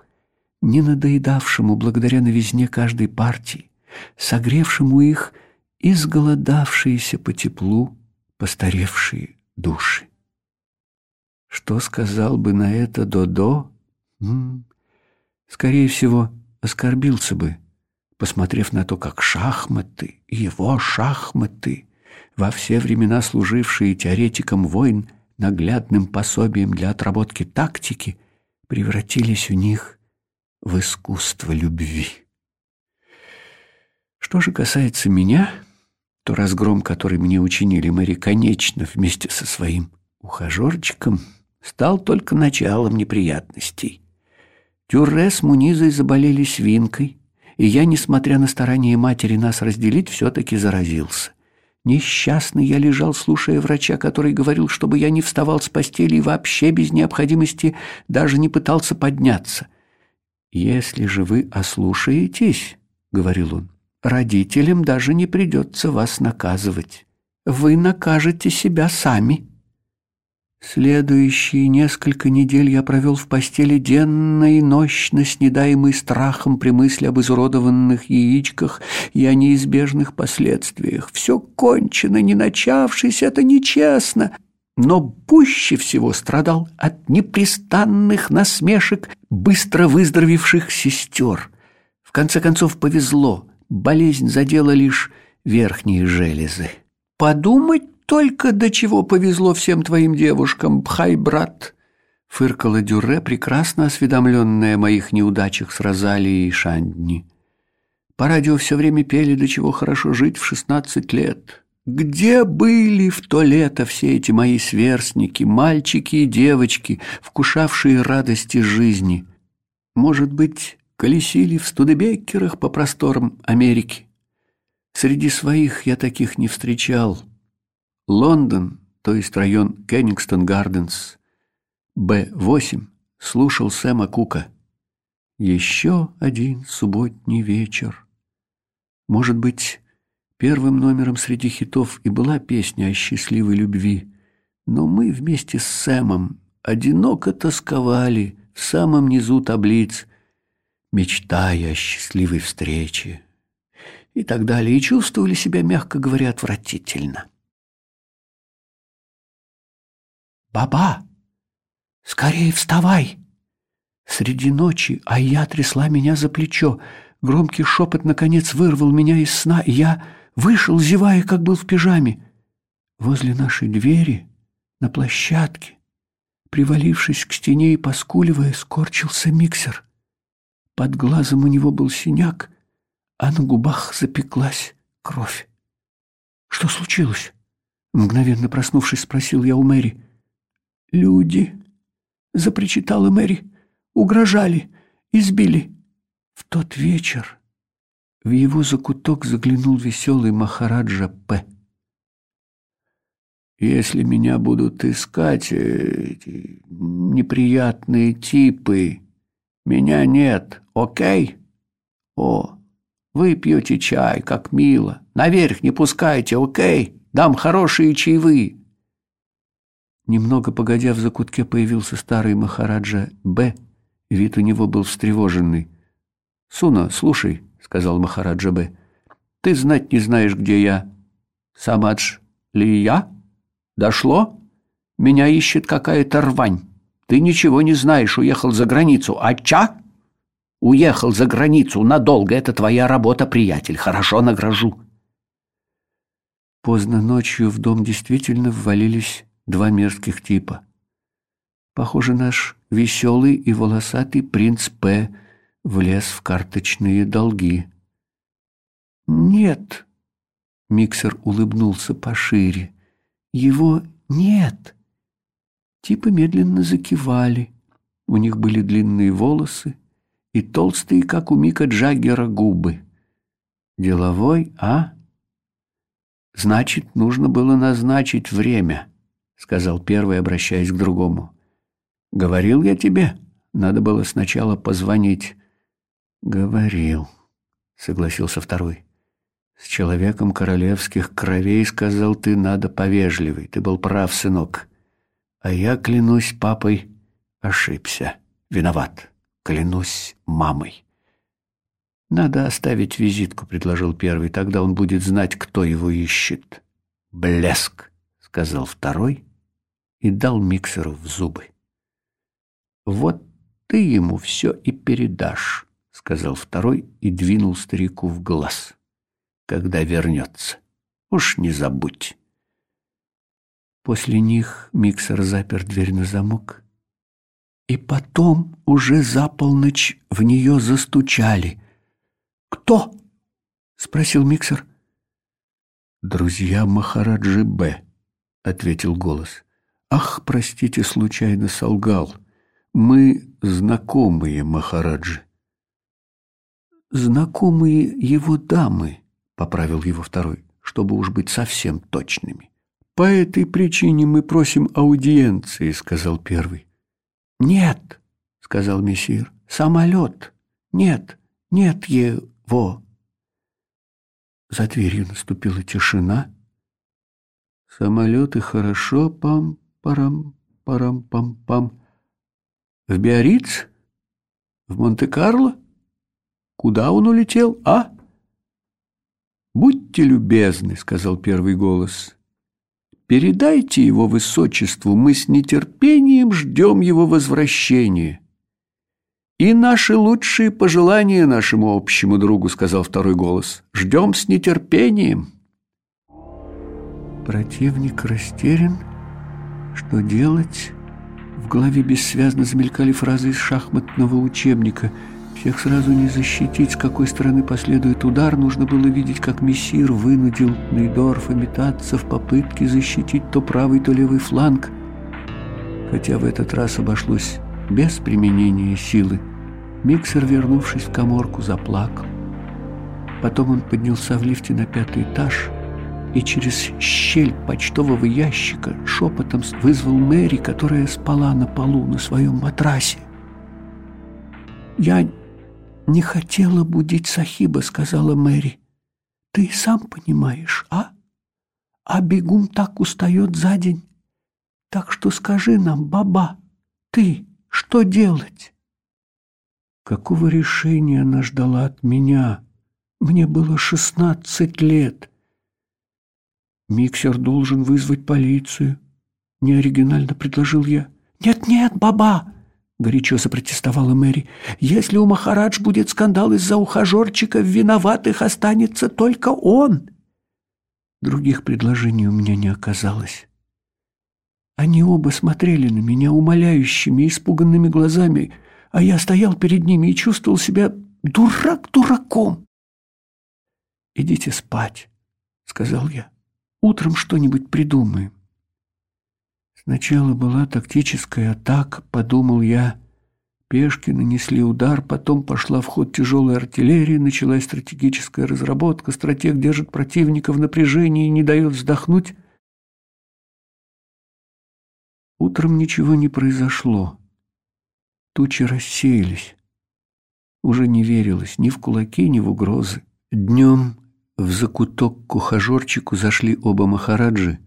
не надоедавшему благодаря новизне каждой партии, согревшему их изголодавшиеся по теплу постаревшие души. Что сказал бы на это Додо? М -м, скорее всего, оскорбился бы, посмотрев на то, как шахматы, его шахматы, во все времена служившие теоретиком войн, наглядным пособием для отработки тактики, превратились у них в искусство любви. Что же касается меня, то разгром, который мне учинили Мэри, конечно, вместе со своим ухажерчиком, стал только началом неприятностей. Тюрре с Мунизой заболели свинкой, и я, несмотря на старание матери нас разделить, все-таки заразился. Несчастный я лежал, слушая врача, который говорил, чтобы я не вставал с постели и вообще без необходимости даже не пытался подняться. «Если же вы ослушаетесь, — говорил он, — родителям даже не придется вас наказывать. Вы накажете себя сами». Следующие несколько недель я провел в постели денно и нощно, снедаемый страхом при мысли об изуродованных яичках и о неизбежных последствиях. Все кончено, не начавшись, это нечестно. Но пуще всего страдал от непрестанных насмешек быстро выздоровевших сестер. В конце концов повезло, болезнь задела лишь верхние железы. Подумать только до чего повезло всем твоим девушкам, пхай, брат!» Фыркала Дюре, прекрасно осведомленная о моих неудачах с Розалией и Шандни. По радио все время пели, до чего хорошо жить в шестнадцать лет. Где были в то лето все эти мои сверстники, мальчики и девочки, вкушавшие радости жизни? Может быть, колесили в студебеккерах по просторам Америки? Среди своих я таких не встречал. Лондон, то есть район Кеннингстон-Гарденс, Б-8, слушал Сэма Кука. Еще один субботний вечер. Может быть, первым номером среди хитов и была песня о счастливой любви, но мы вместе с Сэмом одиноко тосковали в самом низу таблиц, мечтая о счастливой встрече и так далее, и чувствовали себя, мягко говоря, отвратительно. «Баба! Скорее вставай!» Среди ночи Айя трясла меня за плечо. Громкий шепот, наконец, вырвал меня из сна, и я вышел, зевая, как был в пижаме. Возле нашей двери, на площадке, привалившись к стене и поскуливая, скорчился миксер. Под глазом у него был синяк, а на губах запеклась кровь. «Что случилось?» Мгновенно проснувшись, спросил я у Мэри. «Люди!» — запричитала Мэри. «Угрожали, избили». В тот вечер в его закуток заглянул веселый Махараджа П. «Если меня будут искать эти неприятные типы, меня нет, окей? О, вы пьете чай, как мило. Наверх не пускайте, окей? Дам хорошие чаевые». Немного погодя в закутке появился старый Махараджа Б. Вид у него был встревоженный. «Суна, слушай», — сказал Махараджа Б. «Ты знать не знаешь, где я. Самадж ли я? Дошло? Меня ищет какая-то рвань. Ты ничего не знаешь, уехал за границу. А ча? Уехал за границу надолго. Это твоя работа, приятель. Хорошо награжу». Поздно ночью в дом действительно ввалились два мерзких типа. Похоже, наш веселый и волосатый принц П. влез в карточные долги. «Нет», — Миксер улыбнулся пошире, — «его нет». Типы медленно закивали. У них были длинные волосы и толстые, как у Мика Джаггера, губы. «Деловой, а?» «Значит, нужно было назначить время», — сказал первый, обращаясь к другому. «Говорил я тебе, надо было сначала позвонить». «Говорил», — согласился второй. «С человеком королевских кровей, сказал ты, надо повежливый. Ты был прав, сынок. А я, клянусь папой, ошибся. Виноват. Клянусь мамой». «Надо оставить визитку», — предложил первый. «Тогда он будет знать, кто его ищет». «Блеск», — сказал второй и дал миксеру в зубы. «Вот ты ему все и передашь», — сказал второй и двинул старику в глаз. «Когда вернется. Уж не забудь». После них миксер запер дверь на замок. И потом уже за полночь в нее застучали — «Кто?» — спросил миксер. «Друзья Махараджи Б», — ответил голос. «Ах, простите, случайно солгал. Мы знакомые Махараджи». «Знакомые его дамы», — поправил его второй, чтобы уж быть совсем точными. «По этой причине мы просим аудиенции», — сказал первый. «Нет», — сказал мессир, — «самолет. Нет, нет его». Во!» За дверью наступила тишина. Самолеты хорошо, пам-парам, парам-пам-пам. В Биарриц? В Монте-Карло? Куда он улетел, а? «Будьте любезны», — сказал первый голос. «Передайте его высочеству, мы с нетерпением ждем его возвращения». «И наши лучшие пожелания нашему общему другу», — сказал второй голос. «Ждем с нетерпением». Противник растерян. Что делать? В голове бессвязно замелькали фразы из шахматного учебника. Всех сразу не защитить, с какой стороны последует удар. Нужно было видеть, как мессир вынудил Нейдорфа метаться в попытке защитить то правый, то левый фланг. Хотя в этот раз обошлось без применения силы. Миксер, вернувшись в коморку, заплакал. Потом он поднялся в лифте на пятый этаж и через щель почтового ящика шепотом вызвал Мэри, которая спала на полу на своем матрасе. «Я не хотела будить Сахиба», — сказала Мэри. «Ты сам понимаешь, а? А бегум так устает за день. Так что скажи нам, баба, ты что делать?» Какого решения она ждала от меня? Мне было шестнадцать лет. Миксер должен вызвать полицию. Неоригинально предложил я. «Нет-нет, баба!» — горячо запротестовала Мэри. «Если у Махарадж будет скандал из-за ухажерчика, виноватых останется только он!» Других предложений у меня не оказалось. Они оба смотрели на меня умоляющими, испуганными глазами — а я стоял перед ними и чувствовал себя дурак дураком. «Идите спать», — сказал я. «Утром что-нибудь придумаем». Сначала была тактическая атака, подумал я. Пешки нанесли удар, потом пошла в ход тяжелая артиллерия, началась стратегическая разработка, стратег держит противника в напряжении и не дает вздохнуть. Утром ничего не произошло. Тучи рассеялись. Уже не верилось ни в кулаки, ни в угрозы. Днем в закуток к ухажерчику зашли оба махараджи,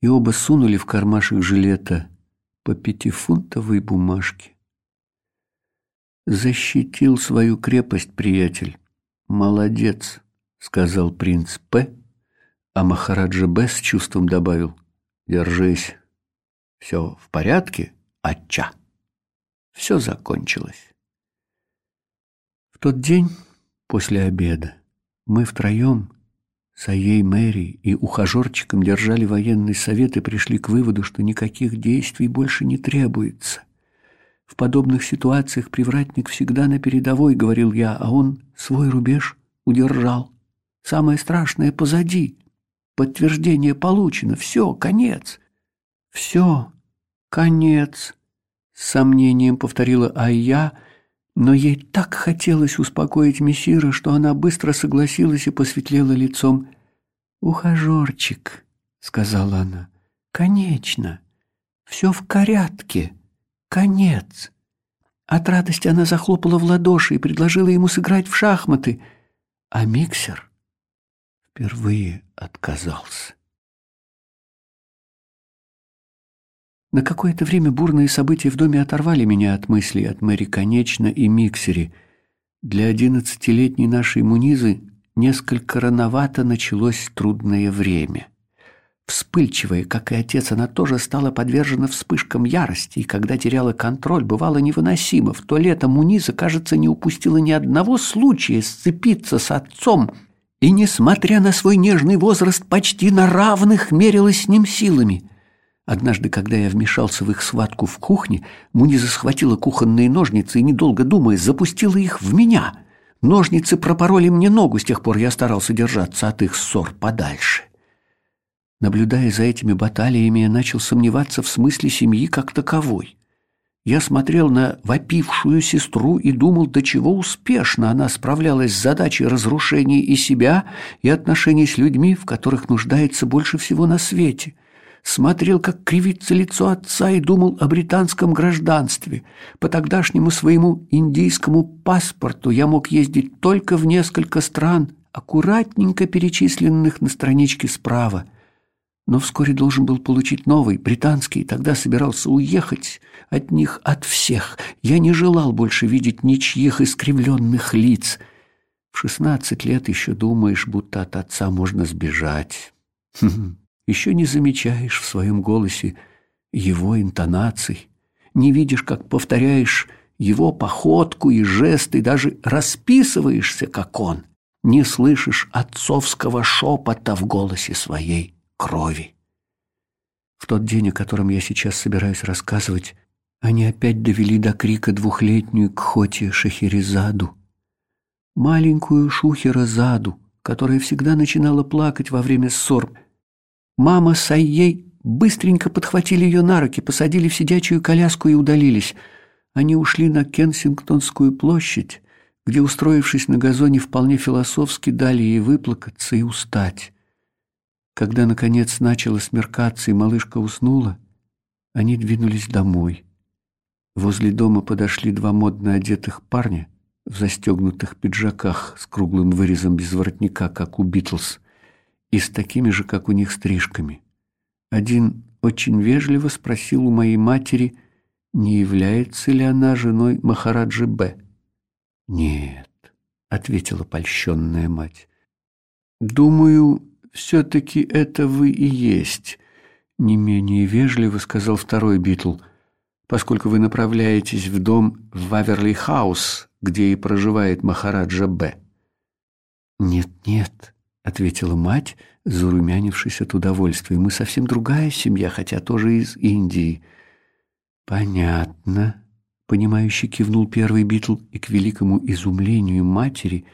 и оба сунули в кармашек жилета по пятифунтовой бумажке. Защитил свою крепость, приятель. Молодец, сказал принц П, а Махараджа Б с чувством добавил: Держись. Все в порядке, отча. Все закончилось. В тот день после обеда мы втроем Саей Мэри и ухажерчиком держали военный совет и пришли к выводу, что никаких действий больше не требуется. В подобных ситуациях привратник всегда на передовой, говорил я, а он свой рубеж удержал. Самое страшное позади. Подтверждение получено. Все, конец. Все, конец. С сомнением повторила Айя, но ей так хотелось успокоить мессира, что она быстро согласилась и посветлела лицом. «Ухажерчик», — сказала она, — «конечно, все в порядке, конец». От радости она захлопала в ладоши и предложила ему сыграть в шахматы, а миксер впервые отказался. На какое-то время бурные события в доме оторвали меня от мыслей от Мэри Конечно и Миксери. Для одиннадцатилетней нашей Мунизы несколько рановато началось трудное время. Вспыльчивая, как и отец, она тоже стала подвержена вспышкам ярости, и когда теряла контроль, бывало невыносимо. В то лето Муниза, кажется, не упустила ни одного случая сцепиться с отцом, и, несмотря на свой нежный возраст, почти на равных мерилась с ним силами. Однажды, когда я вмешался в их схватку в кухне, Муниза схватила кухонные ножницы и, недолго думая, запустила их в меня. Ножницы пропороли мне ногу, с тех пор я старался держаться от их ссор подальше. Наблюдая за этими баталиями, я начал сомневаться в смысле семьи как таковой. Я смотрел на вопившую сестру и думал, до чего успешно она справлялась с задачей разрушения и себя, и отношений с людьми, в которых нуждается больше всего на свете — смотрел, как кривится лицо отца и думал о британском гражданстве. По тогдашнему своему индийскому паспорту я мог ездить только в несколько стран, аккуратненько перечисленных на страничке справа. Но вскоре должен был получить новый, британский, и тогда собирался уехать от них, от всех. Я не желал больше видеть ничьих искривленных лиц. В шестнадцать лет еще думаешь, будто от отца можно сбежать. Еще не замечаешь в своем голосе его интонаций, не видишь, как повторяешь его походку и жесты, даже расписываешься, как он, не слышишь отцовского шепота в голосе своей крови. В тот день, о котором я сейчас собираюсь рассказывать, они опять довели до крика двухлетнюю Кхоти Шахерезаду, маленькую Шухеразаду, которая всегда начинала плакать во время ссор, Мама с Айей быстренько подхватили ее на руки, посадили в сидячую коляску и удалились. Они ушли на Кенсингтонскую площадь, где, устроившись на газоне, вполне философски дали ей выплакаться и устать. Когда, наконец, начало смеркаться и малышка уснула, они двинулись домой. Возле дома подошли два модно одетых парня в застегнутых пиджаках с круглым вырезом без воротника, как у Битлз и с такими же, как у них, стрижками. Один очень вежливо спросил у моей матери, не является ли она женой Махараджи Б. «Нет», — ответила польщенная мать. «Думаю, все-таки это вы и есть», — не менее вежливо сказал второй Битл, «поскольку вы направляетесь в дом в Ваверли-хаус, где и проживает Махараджа Б». «Нет-нет», — ответила мать, зарумянившись от удовольствия. «Мы совсем другая семья, хотя тоже из Индии». «Понятно», — Понимающе кивнул первый Битл и к великому изумлению матери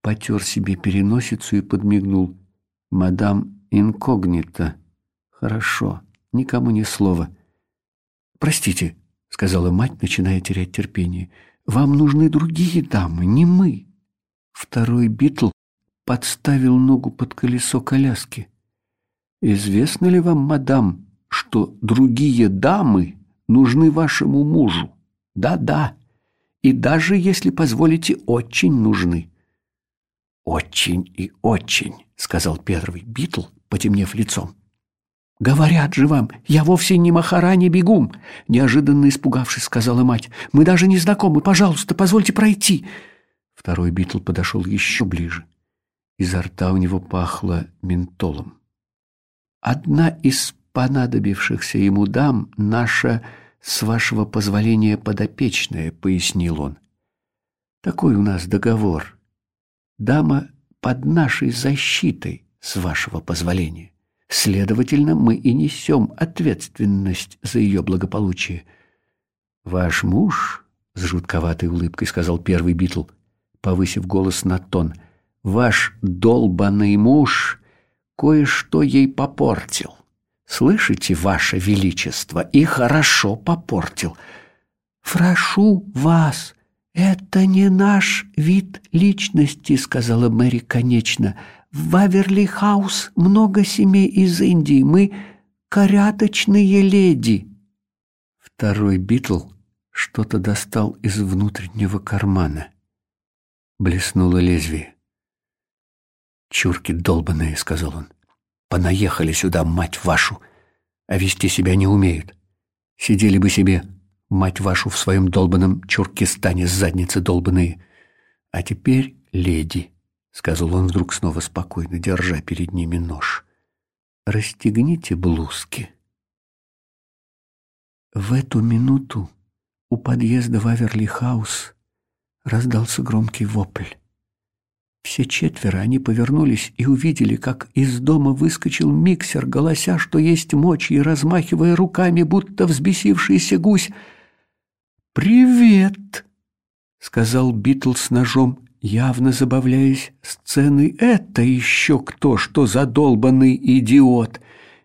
потер себе переносицу и подмигнул. «Мадам инкогнито. Хорошо, никому ни слова». «Простите», — сказала мать, начиная терять терпение, — «вам нужны другие дамы, не мы». Второй Битл подставил ногу под колесо коляски. «Известно ли вам, мадам, что другие дамы нужны вашему мужу? Да-да, и даже, если позволите, очень нужны». «Очень и очень», — сказал первый Битл, потемнев лицом. «Говорят же вам, я вовсе не Махарани бегум!» Неожиданно испугавшись, сказала мать. «Мы даже не знакомы, пожалуйста, позвольте пройти!» Второй Битл подошел еще ближе. Изо рта у него пахло ментолом. «Одна из понадобившихся ему дам — наша, с вашего позволения, подопечная», — пояснил он. «Такой у нас договор. Дама под нашей защитой, с вашего позволения. Следовательно, мы и несем ответственность за ее благополучие». «Ваш муж», — с жутковатой улыбкой сказал первый Битл, повысив голос на тон, — «ваш долбанный муж кое-что ей попортил. Слышите, ваше величество, и хорошо попортил. Прошу вас, это не наш вид личности, сказала Мэри конечно. В Ваверли-хаус много семей из Индии, мы коряточные леди. Второй Битл что-то достал из внутреннего кармана. Блеснуло лезвие. «Чурки долбаные», — сказал он. «Понаехали сюда, мать вашу, а вести себя не умеют. Сидели бы себе, мать вашу, в своем долбанном Чуркистане с задницы долбаные. А теперь леди», — сказал он вдруг снова спокойно, держа перед ними нож. «Расстегните блузки». В эту минуту у подъезда Ваверли-хаус раздался громкий вопль. Все четверо они повернулись и увидели, как из дома выскочил миксер, голося, что есть мочи, и размахивая руками, будто взбесившийся гусь. «Привет!» — сказал Битл с ножом, явно забавляясь сценой. «Это еще кто, что задолбанный идиот!»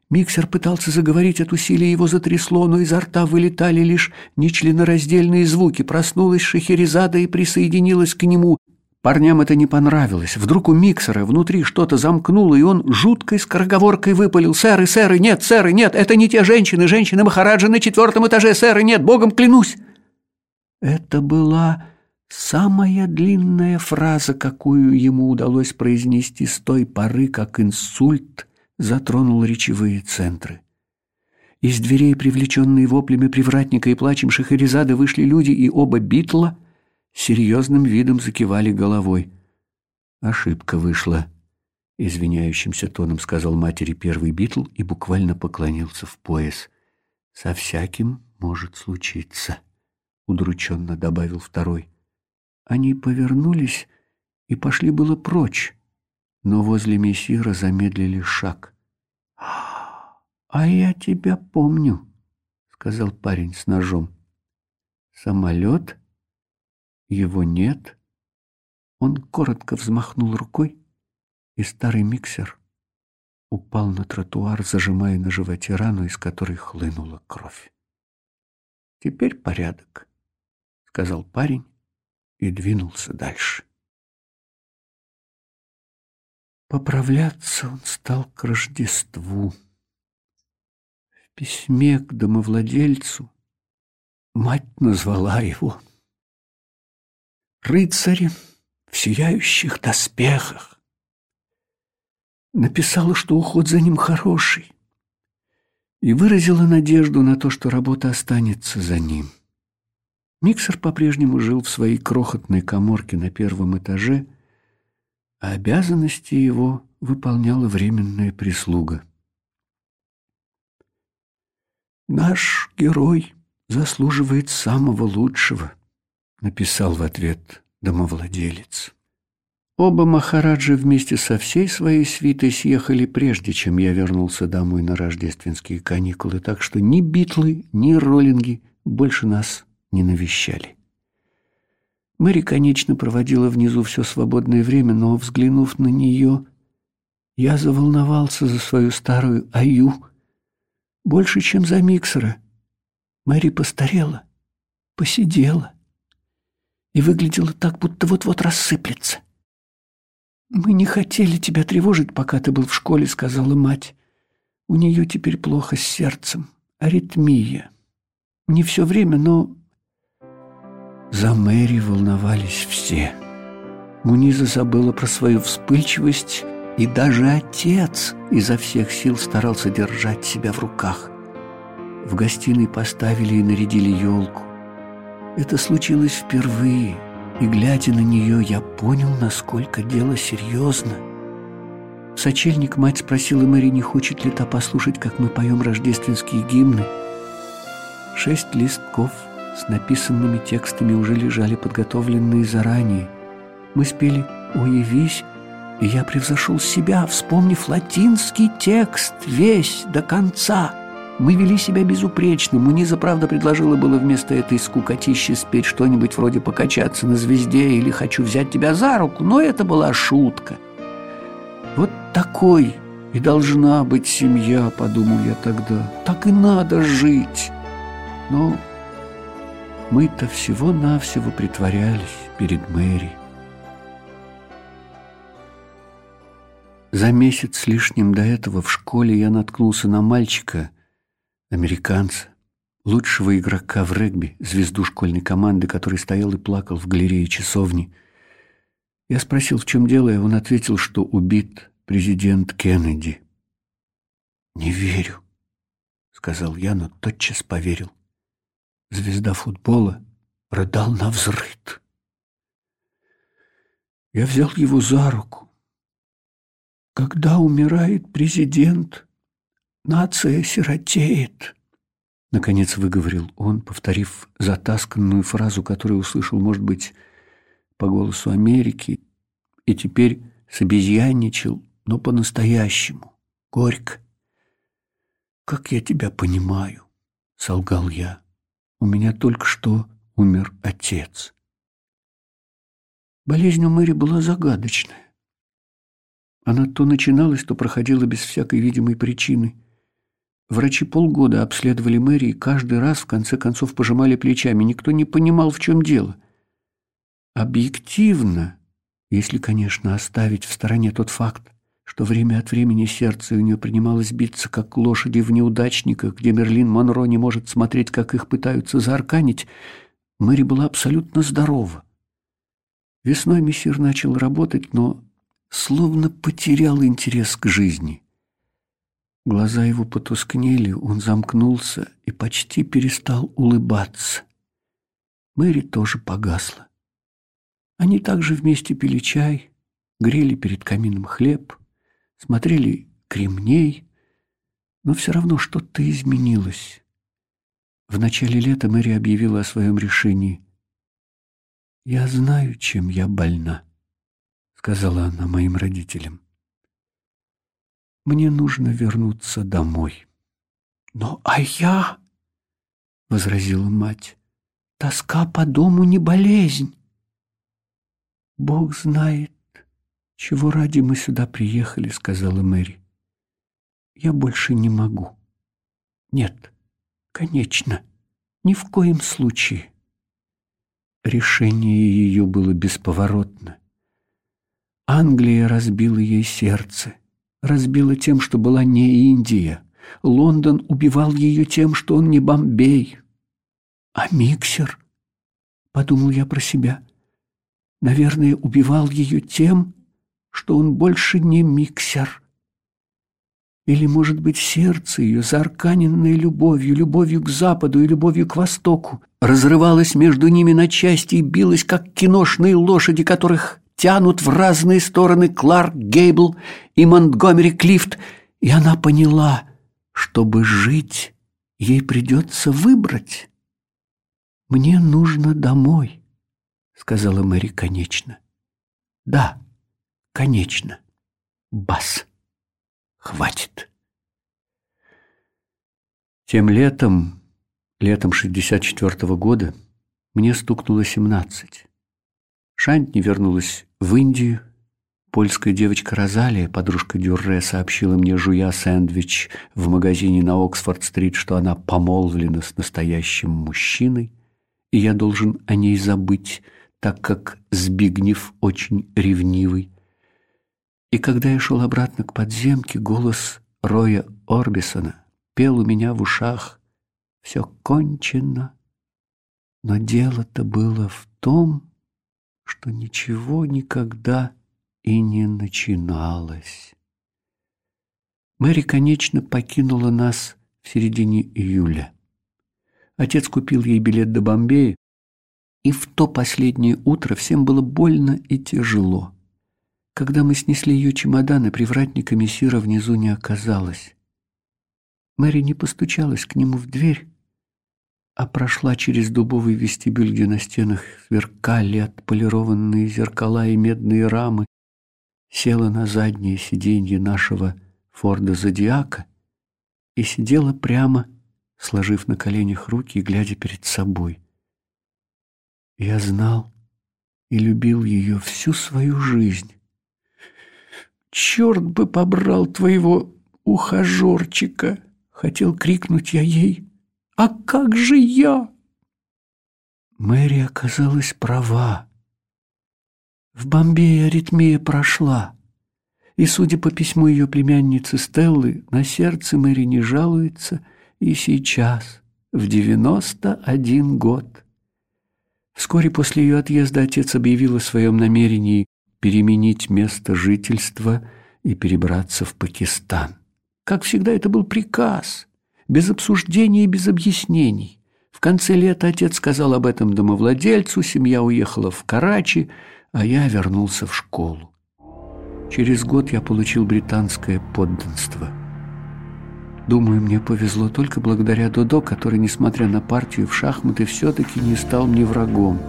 Миксер пытался заговорить от усилия, его затрясло, но изо рта вылетали лишь нечленораздельные звуки. Проснулась Шахерезада и присоединилась к нему. Парням это не понравилось. Вдруг у миксера внутри что-то замкнуло, и он жуткой скороговоркой выпалил. «Сэры, сэры, нет, сэры, нет, это не те женщины, женщины Махараджа на четвертом этаже, сэры, нет, богом клянусь!» Это была самая длинная фраза, какую ему удалось произнести с той поры, как инсульт затронул речевые центры. Из дверей, привлеченные воплями привратника и плачем Шахерезады, вышли люди, и оба Битла серьезным видом закивали головой. Ошибка вышла. Извиняющимся тоном сказал матери первый Битл и буквально поклонился в пояс. «Со всяким может случиться», — удрученно добавил второй. Они повернулись и пошли было прочь, но возле мессира замедлили шаг. «А я тебя помню», — сказал парень с ножом. «Самолет? Его нет». Он коротко взмахнул рукой, и старый миксер упал на тротуар, зажимая на животе рану, из которой хлынула кровь. «Теперь порядок», — сказал парень и двинулся дальше. Поправляться он стал к Рождеству. В письме к домовладельцу мать назвала его рыцарем в сияющих доспехах. Написала, что уход за ним хороший, и выразила надежду на то, что работа останется за ним. Миксер по-прежнему жил в своей крохотной коморке на первом этаже, а обязанности его выполняла временная прислуга. «Наш герой заслуживает самого лучшего», — написал в ответ домовладелец. Оба Махараджи вместе со всей своей свитой съехали прежде, чем я вернулся домой на рождественские каникулы, так что ни Битлы, ни Роллинги больше нас не навещали. Мэри, конечно, проводила внизу все свободное время, но, взглянув на нее, я заволновался за свою старую Аю больше, чем за миксера. Мэри постарела, посидела и выглядела так, будто вот-вот рассыплется. «Мы не хотели тебя тревожить, пока ты был в школе», — сказала мать. «У нее теперь плохо с сердцем, аритмия. Не все время, но за Мэри волновались все. Муниза забыла про свою вспыльчивость, и даже отец изо всех сил старался держать себя в руках. В гостиной поставили и нарядили елку. Это случилось впервые, и, глядя на нее, я понял, насколько дело серьезно. сочельник мать спросила Мэри, не хочет ли та послушать, как мы поем рождественские гимны. Шесть листков – с написанными текстами уже лежали подготовленные заранее. Мы спели «Уявись», и я превзошел себя, вспомнив латинский текст весь до конца. Мы вели себя безупречно. Муниза, правда, предложила было вместо этой скукотищи спеть что-нибудь вроде «Покачаться на звезде» или «Хочу взять тебя за руку», но это была шутка. Вот такой и должна быть семья, подумал я тогда. Так и надо жить. Но мы-то всего-навсего притворялись перед Мэри. За месяц с лишним до этого в школе я наткнулся на мальчика, американца, лучшего игрока в регби, звезду школьной команды, который стоял и плакал в галерее часовни. Я спросил, в чем дело, и он ответил, что убит президент Кеннеди. «Не верю», — сказал я, но тотчас поверил звезда футбола, рыдал на взрыд. Я взял его за руку. Когда умирает президент, нация сиротеет. Наконец выговорил он, повторив затасканную фразу, которую услышал, может быть, по голосу Америки, и теперь собезьянничал, но по-настоящему, горько. «Как я тебя понимаю», — солгал я. У меня только что умер отец. Болезнь у Мэри была загадочная. Она то начиналась, то проходила без всякой видимой причины. Врачи полгода обследовали Мэри и каждый раз в конце концов пожимали плечами. Никто не понимал, в чем дело. Объективно, если, конечно, оставить в стороне тот факт, что время от времени сердце у нее принималось биться, как лошади в неудачниках, где Мерлин Монро не может смотреть, как их пытаются заарканить, Мэри была абсолютно здорова. Весной мессир начал работать, но словно потерял интерес к жизни. Глаза его потускнели, он замкнулся и почти перестал улыбаться. Мэри тоже погасла. Они также вместе пили чай, грели перед камином хлеб — смотрели кремней, но все равно что-то изменилось. В начале лета Мэри объявила о своем решении. «Я знаю, чем я больна», — сказала она моим родителям. «Мне нужно вернуться домой». «Но а я?» — возразила мать. «Тоска по дому не болезнь». «Бог знает, «Чего ради мы сюда приехали?» — сказала Мэри. «Я больше не могу». «Нет, конечно, ни в коем случае». Решение ее было бесповоротно. Англия разбила ей сердце, разбила тем, что была не Индия. Лондон убивал ее тем, что он не Бомбей. А миксер, подумал я про себя, наверное, убивал ее тем, что он больше не миксер. Или, может быть, сердце ее, заарканенное любовью, любовью к западу и любовью к востоку, разрывалось между ними на части и билось, как киношные лошади, которых тянут в разные стороны Кларк Гейбл и Монтгомери Клифт, и она поняла, чтобы жить, ей придется выбрать. «Мне нужно домой», — сказала Мэри конечно. «Да», Конечно. Бас. Хватит. Тем летом, летом 64 -го года, Мне стукнуло семнадцать. Шантни вернулась в Индию. Польская девочка Розалия, подружка Дюрре, сообщила мне, жуя сэндвич в магазине на Оксфорд-стрит, что она помолвлена с настоящим мужчиной, и я должен о ней забыть, так как Збигнев очень ревнивый. И когда я шел обратно к подземке, голос Роя Орбисона пел у меня в ушах «Все кончено». Но дело-то было в том, что ничего никогда и не начиналось. Мэри, конечно, покинула нас в середине июля. Отец купил ей билет до Бомбея, и в то последнее утро всем было больно и тяжело. Когда мы снесли ее чемоданы, привратника мессира внизу не оказалось. Мэри не постучалась к нему в дверь, а прошла через дубовый вестибюль, где на стенах сверкали отполированные зеркала и медные рамы, села на заднее сиденье нашего Форда Зодиака и сидела прямо, сложив на коленях руки и глядя перед собой. Я знал и любил ее всю свою жизнь. «Черт бы побрал твоего ухажерчика!» — хотел крикнуть я ей — а как же я? Мэри оказалась права. В Бомбее аритмия прошла, и, судя по письму ее племянницы Стеллы, на сердце Мэри не жалуется и сейчас, в девяносто один год. Вскоре после ее отъезда отец объявил о своем намерении переменить место жительства и перебраться в Пакистан. Как всегда, это был приказ, без обсуждений и без объяснений. В конце лета отец сказал об этом домовладельцу, семья уехала в Карачи, а я вернулся в школу. Через год я получил британское подданство. Думаю, мне повезло только благодаря Додо, который, несмотря на партию в шахматы, все-таки не стал мне врагом.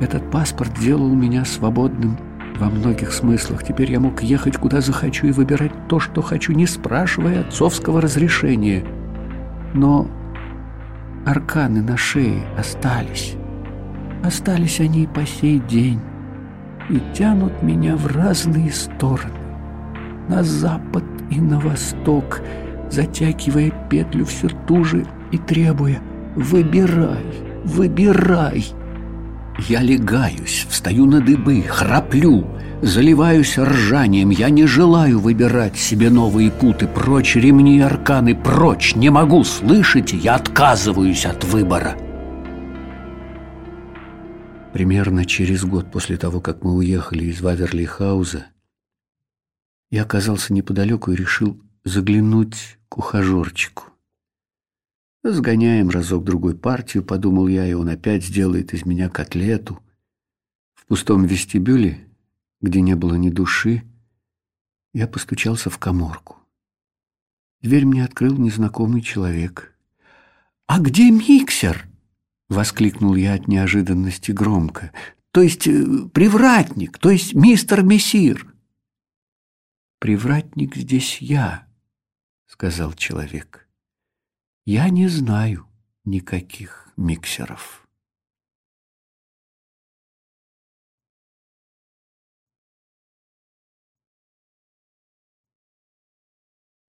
Этот паспорт делал меня свободным во многих смыслах. Теперь я мог ехать куда захочу и выбирать то, что хочу, не спрашивая отцовского разрешения. Но арканы на шее остались. Остались они и по сей день и тянут меня в разные стороны. На запад и на восток, затягивая петлю все туже и требуя «Выбирай, выбирай!» Я легаюсь, встаю на дыбы, храплю, заливаюсь ржанием. Я не желаю выбирать себе новые путы. Прочь ремни и арканы, прочь, не могу, слышите? Я отказываюсь от выбора. Примерно через год после того, как мы уехали из Ваверли-хауза, я оказался неподалеку и решил заглянуть к ухажерчику. Сгоняем разок-другой партию, подумал я, и он опять сделает из меня котлету. В пустом вестибюле, где не было ни души, я постучался в коморку. Дверь мне открыл незнакомый человек. «А где миксер?» — воскликнул я от неожиданности громко. «То есть э, привратник, то есть мистер Мессир». «Привратник здесь я», — сказал человек. Я не знаю никаких миксеров.